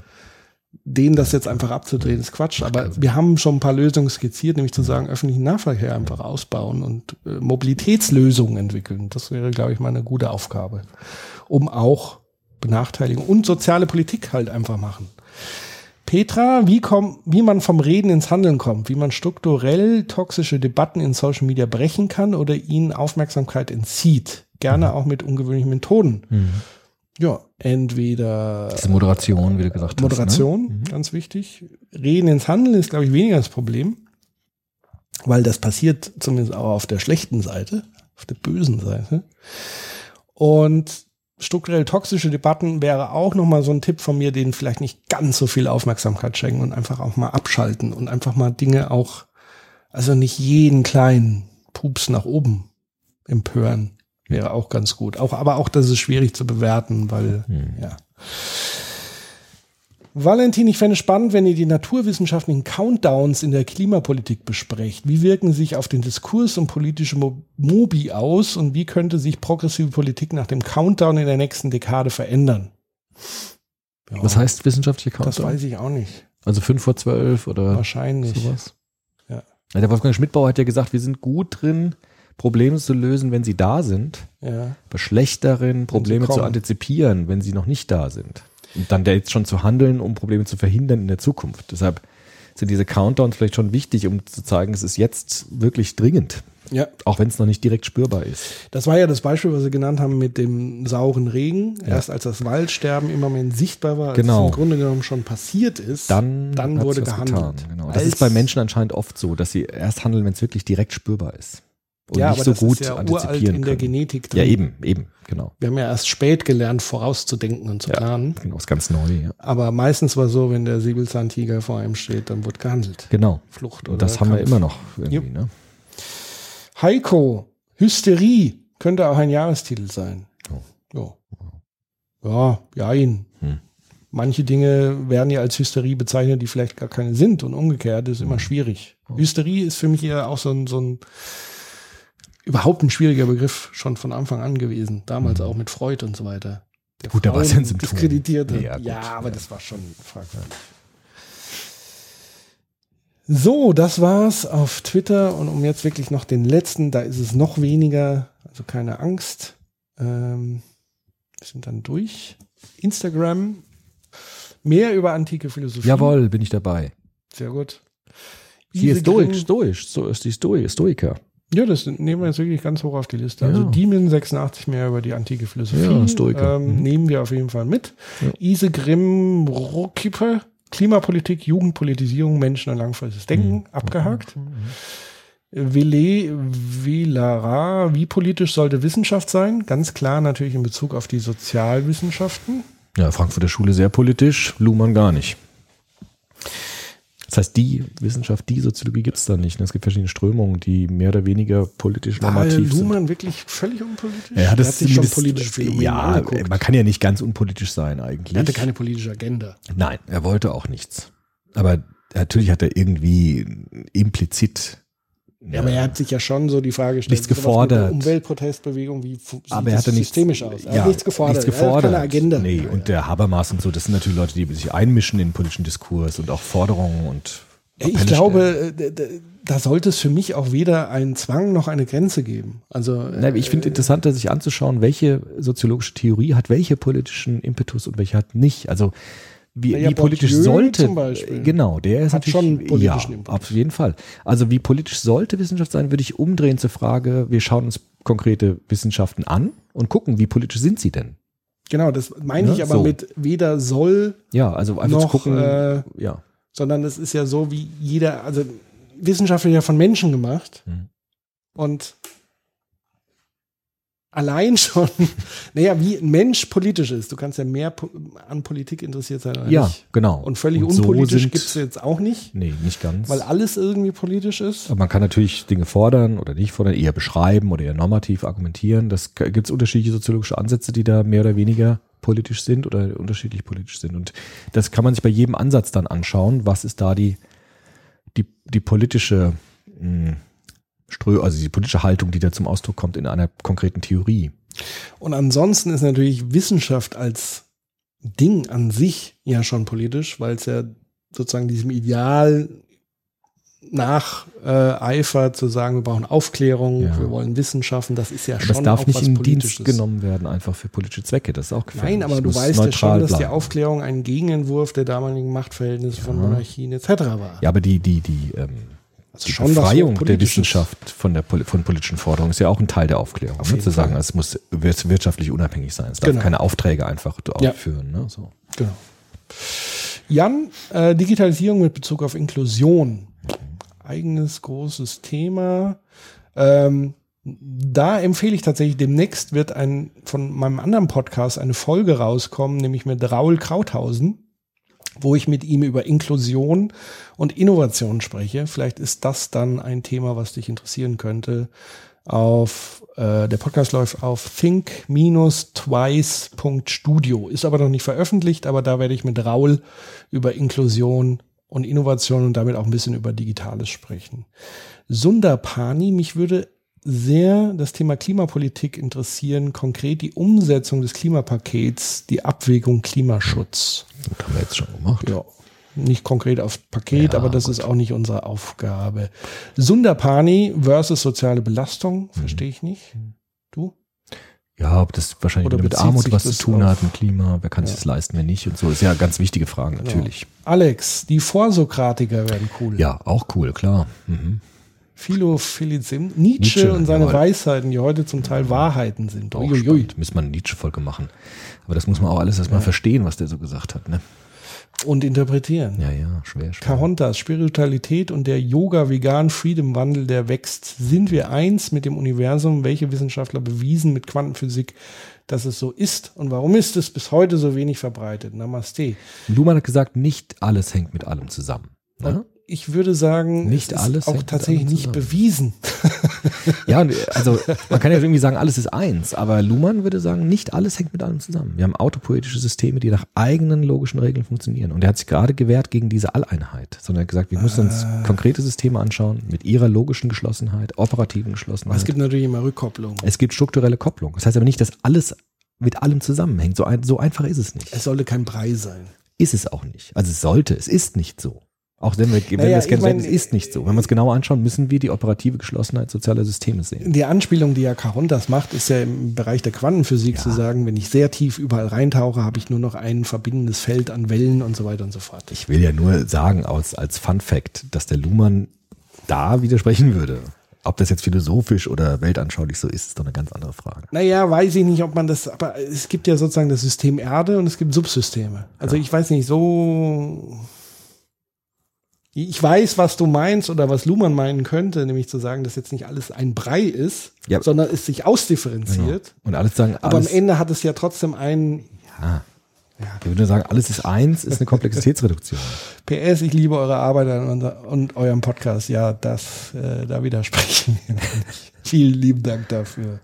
Denen das jetzt einfach abzudrehen, ist Quatsch. Aber wir haben schon ein paar Lösungen skizziert, nämlich zu sagen, öffentlichen Nahverkehr einfach ausbauen und äh, Mobilitätslösungen entwickeln. Das wäre, glaube ich, mal eine gute Aufgabe, um auch Benachteiligung und soziale Politik halt einfach machen. Petra, wie, komm, wie man vom Reden ins Handeln kommt, wie man strukturell toxische Debatten in Social Media brechen kann oder ihnen Aufmerksamkeit entzieht. Gerne auch mit ungewöhnlichen Methoden. Ja, entweder Diese Moderation, wie du gesagt Moderation, hast. Ne? ganz wichtig. Reden ins Handeln ist, glaube ich, weniger das Problem, weil das passiert zumindest auch auf der schlechten Seite, auf der bösen Seite. Und strukturell toxische Debatten wäre auch nochmal so ein Tipp von mir, denen vielleicht nicht ganz so viel Aufmerksamkeit schenken und einfach auch mal abschalten und einfach mal Dinge auch, also nicht jeden kleinen Pups nach oben empören. Wäre auch ganz gut. Auch, aber auch das ist schwierig zu bewerten, weil, ja. Valentin, ich fände es spannend, wenn ihr die naturwissenschaftlichen Countdowns in der Klimapolitik besprecht. Wie wirken sich auf den Diskurs und politische Mo Mobi aus und wie könnte sich progressive Politik nach dem Countdown in der nächsten Dekade verändern? Ja, Was heißt wissenschaftliche das Countdown? weiß ich auch nicht. Also 5 vor 12 oder Wahrscheinlich. sowas? Ja, der Wolfgang Schmidtbauer hat ja gesagt, wir sind gut drin, Probleme zu lösen, wenn sie da sind, Ja. aber schlecht darin, Probleme zu antizipieren, wenn sie noch nicht da sind. Und dann jetzt schon zu handeln, um Probleme zu verhindern in der Zukunft. Deshalb sind diese Countdowns vielleicht schon wichtig, um zu zeigen, es ist jetzt wirklich dringend, ja. auch wenn es noch nicht direkt spürbar ist. Das war ja das Beispiel, was Sie genannt haben mit dem sauren Regen. Erst als das Waldsterben immer mehr sichtbar war, als Genau. es im Grunde genommen schon passiert ist, Dann, dann wurde gehandelt. getan, Genau. Das Als- ist bei Menschen anscheinend oft so, dass sie erst handeln, wenn es wirklich direkt spürbar ist. Und ja, nicht so gut ja antizipieren in der können. Genetik Ja, drin. eben, eben, genau. Wir haben ja erst spät gelernt, vorauszudenken und zu planen. Genau, ist ganz neu. Ja. Aber meistens war so, wenn der Säbelzahntiger vor einem steht, dann wird gehandelt. Genau. Flucht Und oder das haben wir Kampf. immer noch irgendwie. Ne? Heiko, Hysterie könnte auch ein Jahrestitel sein. Ja, ja, jein. Hm. Manche Dinge werden ja als Hysterie bezeichnet, die vielleicht gar keine sind und umgekehrt ist immer schwierig. Hysterie ist für mich eher auch so ein, so ein überhaupt ein schwieriger Begriff schon von Anfang an gewesen. Damals auch mit Freud und so weiter. Der Gut, da war es ja ein Symptom. diskreditierte. Ja, Ja, aber ja. das war schon fragwürdig. So, das war's auf Twitter und um jetzt wirklich noch den letzten, da ist es noch weniger, also keine Angst. Ähm, wir sind dann durch. Instagram, mehr über antike Philosophie. Jawohl, bin ich dabei. Sehr gut. Ise Stoik, Grimm- Stoisch, so ist die Stoi, Stoiker. Ja, das nehmen wir jetzt wirklich ganz hoch auf die Liste. Also Ja. Demon 86 mehr über die antike Philosophie. Ja. Ähm, Mhm. Nehmen wir auf jeden Fall mit. Ja. Ise Grimm Rockippe, Klimapolitik, Jugendpolitisierung, Menschen und langfristiges Denken, Mhm. abgehakt. Ville Villara, wie politisch sollte Wissenschaft sein? Ganz klar natürlich in Bezug auf die Sozialwissenschaften. Ja, Frankfurter Schule sehr politisch, Luhmann gar nicht. Das heißt, die Wissenschaft, die Soziologie gibt es da nicht. ne? Es gibt verschiedene Strömungen, die mehr oder weniger politisch War normativ sind. Luhmann wirklich völlig unpolitisch? Er hat er es hat sich schon Phänomene Ja, angeguckt. man kann ja nicht ganz unpolitisch sein eigentlich. er hatte keine politische Agenda. Nein, er wollte auch nichts. Aber natürlich hat er irgendwie implizit. Ja, aber er hat sich ja schon so die Frage gestellt, Nichts gefordert. Umweltprotestbewegung, wie sieht aber er das hatte nichts, systemisch aus? Er ja, hat nichts gefordert. Nichts Er hat gefordert. keine Agenda. Nee, und der Habermas und so, das sind natürlich Leute, die sich einmischen in den politischen Diskurs und auch Forderungen und. ich Appelle glaube, äh, d- d- da sollte es für mich auch weder einen Zwang noch eine Grenze geben. Also äh, Na, ich finde interessanter, sich anzuschauen, welche soziologische Theorie hat welche politischen Impetus und welche hat nicht. Also wie, ja, wie politisch Bourdieu sollte Beispiel genau, der ist hat natürlich schon politischen ja, Impetus. auf jeden Fall. Also wie politisch sollte Wissenschaft sein, würde ich umdrehen zur Frage, wir schauen uns konkrete Wissenschaften an und gucken, wie politisch sind sie denn? genau, das meine Ne, ich aber so. mit weder soll, Ja, also einfach Noch, zu gucken, äh, ja. sondern es ist ja so, wie jeder, also Wissenschaft wird ja von Menschen gemacht Mhm. und allein schon, naja, wie ein Mensch politisch ist. Du kannst ja mehr an Politik interessiert sein oder Ja, nicht. genau. Und völlig Und so unpolitisch sind- gibt es jetzt auch nicht, Nee, nicht ganz. weil alles irgendwie politisch ist. Aber man kann natürlich Dinge fordern oder nicht fordern, eher beschreiben oder eher normativ argumentieren. Das gibt es unterschiedliche soziologische Ansätze, die da mehr oder weniger politisch sind oder unterschiedlich politisch sind. Und das kann man sich bei jedem Ansatz dann anschauen. Was ist da die, die, die politische, mh, Strö, also die politische Haltung, die da zum Ausdruck kommt in einer konkreten Theorie? Und ansonsten ist natürlich Wissenschaft als Ding an sich ja schon politisch, weil es ja sozusagen diesem Ideal nach äh, zu sagen, wir brauchen Aufklärung, Ja. wir wollen Wissenschaften, das ist ja Aber schon das darf auch nicht was in. Dienst genommen werden, einfach für politische Zwecke. Das ist auch gefährlich. Nein, aber du weißt ja schon, dass die. Aufklärung ein Gegenentwurf der damaligen Machtverhältnisse von Ja. Monarchien etc. war. Ja, aber die, die, die, ähm, Also die Befreiung der Hochpolitisches. Wissenschaft von, der, von politischen Forderungen ist ja auch ein Teil der Aufklärung. Auf Ne? Zu sagen, Fall. es muss wir- wirtschaftlich unabhängig sein. Es darf Genau. keine Aufträge einfach Ja. Ne? So. Genau. Jan, äh, Digitalisierung mit Bezug auf Inklusion. Eigenes großes Thema. Ähm, da empfehle ich tatsächlich, demnächst wird ein von meinem anderen Podcast eine Folge rauskommen, nämlich mit Raul Krauthausen, wo ich mit ihm über Inklusion und Innovation spreche. Vielleicht ist das dann ein Thema, was dich interessieren könnte. Auf äh, der Podcast läuft auf think-twice.studio, ist aber noch nicht veröffentlicht, aber da werde ich mit Raul über Inklusion und Innovation und damit auch ein bisschen über Digitales sprechen. Sundarpani, mich würde sehr das Thema Klimapolitik interessieren, konkret die Umsetzung des Klimapakets, die Abwägung Klimaschutz. Das haben wir jetzt schon gemacht. Ja, nicht konkret aufs Paket, Ja, aber das ist auch nicht unsere Aufgabe. Sundarpani versus soziale Belastung, verstehe ich nicht. Du? Ja, ob das wahrscheinlich mit Armut was zu tun auf- hat, mit Klima, wer kann sich das leisten, wer nicht und so. Ist ja ganz wichtige Fragen, natürlich. Alex, die Vorsokratiker werden cool. Ja, auch cool, klar. Mhm. Philo Philizim, Nietzsche, Nietzsche, und seine jawohl. Weisheiten, die heute zum Teil Wahrheiten sind. Auch Uiuiui. Müssen wir eine Nietzsche-Folge machen. Aber das muss man auch alles erstmal verstehen, was der so gesagt hat. Ne? Und interpretieren. Ja, ja, schwer, schwer. Kahontas, Spiritualität und der Yoga-Vegan-Freedom-Wandel, der wächst. Sind wir eins mit dem Universum? Welche Wissenschaftler bewiesen mit Quantenphysik, dass es so ist? Und warum ist es bis heute so wenig verbreitet? Namaste. Luhmann hat gesagt, nicht alles hängt mit allem zusammen. Ne? Ich würde sagen, Nicht es ist alles hängt auch tatsächlich nicht zusammen. bewiesen. Ja, also man kann ja irgendwie sagen, alles ist eins, aber Luhmann würde sagen, nicht alles hängt mit allem zusammen. Wir haben autopoetische Systeme, die nach eigenen logischen Regeln funktionieren. Und er hat sich gerade gewehrt gegen diese Alleinheit, sondern er hat gesagt, wir müssen uns Ah. konkrete Systeme anschauen mit ihrer logischen Geschlossenheit, operativen Aber Geschlossenheit. es gibt natürlich immer Rückkopplung. es gibt strukturelle Kopplung. Das heißt aber nicht, dass alles mit allem zusammenhängt. So, ein, so einfach ist es nicht. Es sollte kein Brei sein. Ist es auch nicht. Also es sollte, es ist nicht so. Auch wenn wir, wenn Naja, wir es kennen, mein, es ist nicht so. Wenn wir uns genauer anschauen, müssen wir die operative Geschlossenheit sozialer Systeme sehen. Die Anspielung, die ja Carontas macht, ist ja im Bereich der Quantenphysik zu sagen, wenn ich sehr tief überall reintauche, habe ich nur noch ein verbindendes Feld an Wellen und so weiter und so fort. Ich will ja nur sagen, als, als Fun Fact, dass der Luhmann da widersprechen würde. Ob das jetzt philosophisch oder weltanschaulich so ist, ist doch eine ganz andere Frage. Naja, weiß ich nicht, ob man das, aber es gibt ja sozusagen das System Erde und es gibt Subsysteme. Also ich weiß nicht, so. Ich weiß, was du meinst oder was Luhmann meinen könnte, nämlich zu sagen, dass jetzt nicht alles ein Brei ist, Ja. sondern es sich ausdifferenziert. Und alle sagen, Aber alles, am Ende hat es ja trotzdem einen, ja, Ich würde sagen, alles ist eins, ist eine Komplexitätsreduktion. PS, ich liebe eure Arbeit und eurem Podcast. Ja, das, äh, da widersprechen wir nicht. Vielen lieben Dank dafür.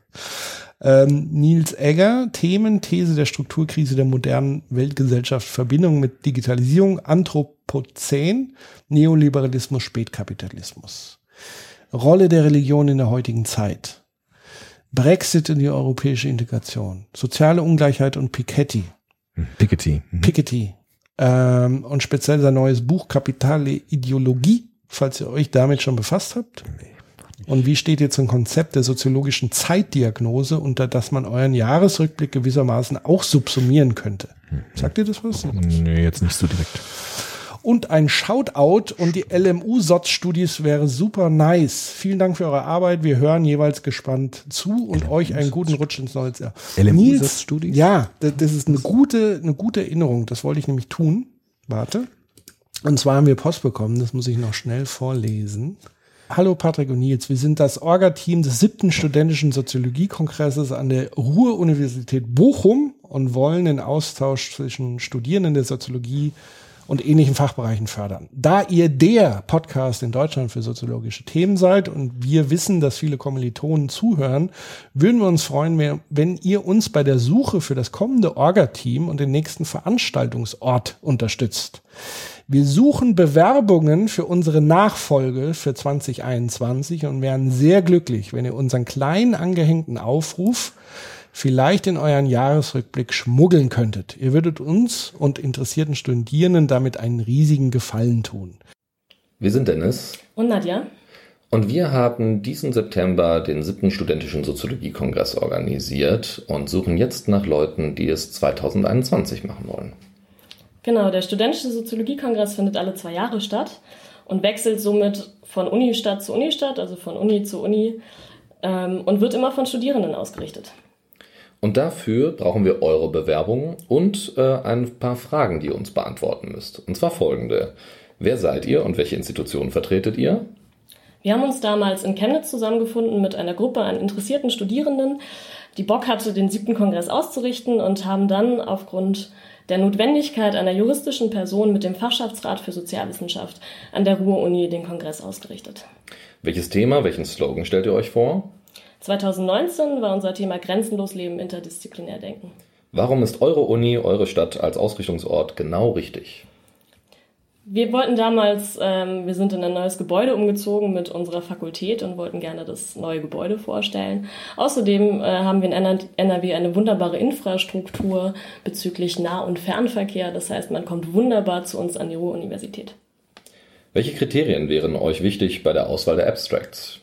Ähm, Nils Egger, Themen, These der Strukturkrise der modernen Weltgesellschaft, Verbindung mit Digitalisierung, Anthropozän, Neoliberalismus, Spätkapitalismus. Rolle der Religion in der heutigen Zeit. Brexit in die europäische Integration. Soziale Ungleichheit und Piketty. Piketty. Mhm. Piketty. Ähm, und speziell sein neues Buch Kapitale Ideologie, falls ihr euch damit schon befasst habt. Und wie steht jetzt ein Konzept der soziologischen Zeitdiagnose, unter das man euren Jahresrückblick gewissermaßen auch subsumieren könnte? Sagt ihr das was? Nee, jetzt nicht so direkt. Und ein Shoutout und die LMU-SOTS-Studis wäre super nice. Vielen Dank für eure Arbeit. Wir hören jeweils gespannt zu und euch einen guten Rutsch ins neue Jahr. LMU-SOTS-Studis? Ja, das, das ist eine gute, eine gute Erinnerung. Das wollte ich nämlich tun. Warte. Und zwar haben wir Post bekommen. Das muss ich noch schnell vorlesen. Hallo Patrick und Nils, wir sind das Orga-Team des siebten studentischen Soziologiekongresses an der Ruhr-Universität Bochum und wollen den Austausch zwischen Studierenden der Soziologie und ähnlichen Fachbereichen fördern. Da ihr der Podcast in Deutschland für soziologische Themen seid und wir wissen, dass viele Kommilitonen zuhören, würden wir uns freuen, wenn ihr uns bei der Suche für das kommende Orga-Team und den nächsten Veranstaltungsort unterstützt. Wir suchen Bewerbungen für unsere Nachfolge für 2021 und wären sehr glücklich, wenn ihr unseren kleinen angehängten Aufruf vielleicht in euren Jahresrückblick schmuggeln könntet. Ihr würdet uns und interessierten Studierenden damit einen riesigen Gefallen tun. Wir sind Dennis. Und Nadja. Und wir haben diesen September den siebten studentischen Soziologiekongress organisiert und suchen jetzt nach Leuten, die es 2021 machen wollen. Genau, der studentische Soziologiekongress findet alle zwei Jahre statt und wechselt somit von Unistadt zu Unistadt, also von Uni zu Uni ähm, und wird immer von Studierenden ausgerichtet. Und dafür brauchen wir eure Bewerbungen und äh, ein paar Fragen, die ihr uns beantworten müsst. Und zwar folgende. Wer seid ihr und welche Institutionen vertretet ihr? Wir haben uns damals in Chemnitz zusammengefunden mit einer Gruppe an interessierten Studierenden, die Bock hatte, den siebten Kongress auszurichten und haben dann aufgrund der Notwendigkeit einer juristischen Person mit dem Fachschaftsrat für Sozialwissenschaft an der Ruhr-Uni den Kongress ausgerichtet. Welches Thema, welchen Slogan stellt ihr euch vor? 2019 war unser Thema Grenzenlos Leben, interdisziplinär denken. Warum ist eure Uni, eure Stadt als Ausrichtungsort genau richtig? Wir wollten damals, ähm, wir sind in ein neues Gebäude umgezogen mit unserer Fakultät und wollten gerne das neue Gebäude vorstellen. Außerdem äh, haben wir in NRW eine wunderbare Infrastruktur bezüglich Nah- und Fernverkehr. Das heißt, man kommt wunderbar zu uns an die Ruhr-Universität. Welche Kriterien wären euch wichtig bei der Auswahl der Abstracts?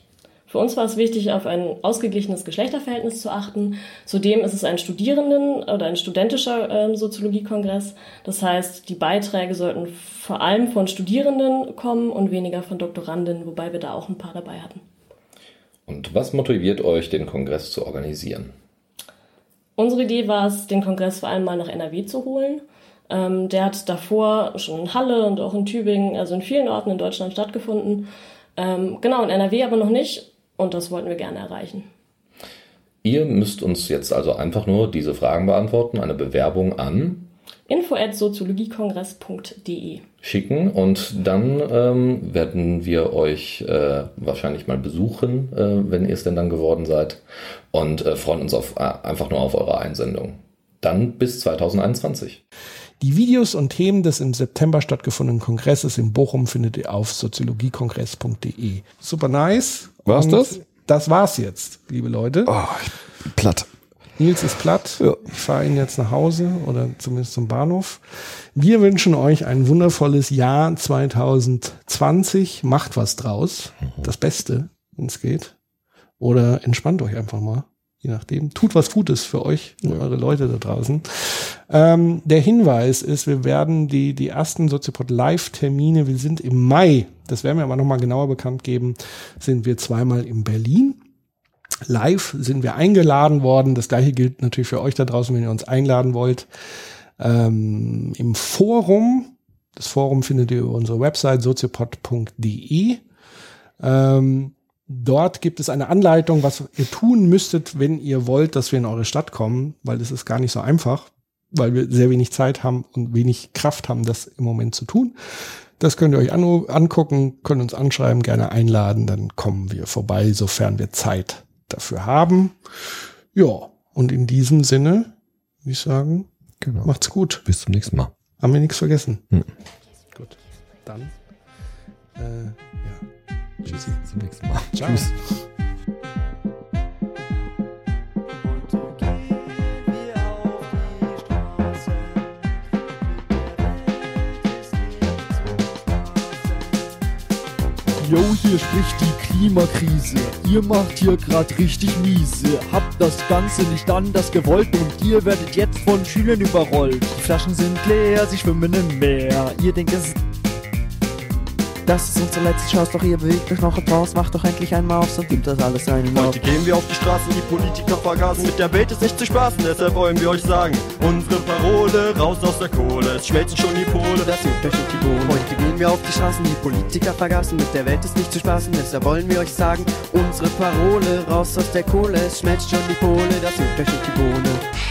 Für uns war es wichtig, auf ein ausgeglichenes Geschlechterverhältnis zu achten. Zudem ist es ein Studierenden- oder ein studentischer äh, Soziologiekongress. Das heißt, die Beiträge sollten vor allem von Studierenden kommen und weniger von Doktoranden, wobei wir da auch ein paar dabei hatten. Und was motiviert euch, den Kongress zu organisieren? Unsere Idee war es, den Kongress vor allem mal nach NRW zu holen. Ähm, der hat davor schon in Halle und auch in Tübingen, also in vielen Orten in Deutschland stattgefunden. Ähm, genau, in NRW aber noch nicht. Und das wollten wir gerne erreichen. Ihr müsst uns jetzt also einfach nur diese Fragen beantworten, eine Bewerbung an info@soziologiekongress.de schicken und dann ähm, werden wir euch äh, wahrscheinlich mal besuchen, äh, wenn ihr es denn dann geworden seid und äh, freuen uns auf, äh, einfach nur auf eure Einsendung. Dann bis 2021. Die Videos und Themen des im September stattgefundenen Kongresses in Bochum findet ihr auf soziologiekongress.de. Super nice. War's Und das? Das war's jetzt, liebe Leute. Oh, ich bin platt. Nils ist platt. Ja. Ich fahre ihn jetzt nach Hause oder zumindest zum Bahnhof. Wir wünschen euch ein wundervolles Jahr 2020. Macht was draus. Das Beste, wenn es geht. Oder entspannt euch einfach mal. Je nachdem. Tut was Gutes für euch und eure Leute da draußen. Ähm, der Hinweis ist, wir werden die, die ersten Soziopod Live-Termine, wir sind im Mai, das werden wir aber nochmal genauer bekannt geben, sind wir zweimal in Berlin. Live sind wir eingeladen worden. Das gleiche gilt natürlich für euch da draußen, wenn ihr uns einladen wollt. Ähm, Im Forum, das Forum findet ihr über unsere Website soziopod.de. Ähm, dort gibt es eine Anleitung, was ihr tun müsstet, wenn ihr wollt, dass wir in eure Stadt kommen, weil das ist gar nicht so einfach. weil wir sehr wenig Zeit haben und wenig Kraft haben, das im Moment zu tun. Das könnt ihr euch an angucken, könnt uns anschreiben, gerne einladen, dann kommen wir vorbei, sofern wir Zeit dafür haben. Ja, und in diesem Sinne, würde ich sagen, Genau. macht's gut. Bis zum nächsten Mal. Haben wir nichts vergessen. Hm. Gut. Dann. Äh, ja. Tschüss. Bis zum nächsten Mal. Ciao. Tschüss. Yo, hier spricht die Klimakrise. Ihr macht hier grad richtig miese. Habt das Ganze nicht anders gewollt und ihr werdet jetzt von Schülern überrollt. Die Flaschen sind leer, sie schwimmen im Meer. Ihr denkt, es ist. Das ist unsere letzte Chance, doch ihr bewegt euch noch etwas. Macht doch endlich einmal auf, sonst nimmt das alles einen. Heute gehen wir auf die Straßen, die Politiker vergasen. Mit der Welt ist nicht zu spaßen, deshalb wollen wir euch sagen. Unsere Parole, raus aus der Kohle, es schmelzen schon die Pole, das juckt euch nicht die Bohne. Heute gehen wir auf die Straßen, die Politiker vergaßen. Mit der Welt ist nicht zu spaßen, deshalb wollen wir euch sagen. Unsere Parole, raus aus der Kohle, es schmelzt schon die Pole, das juckt euch nicht die Bohne.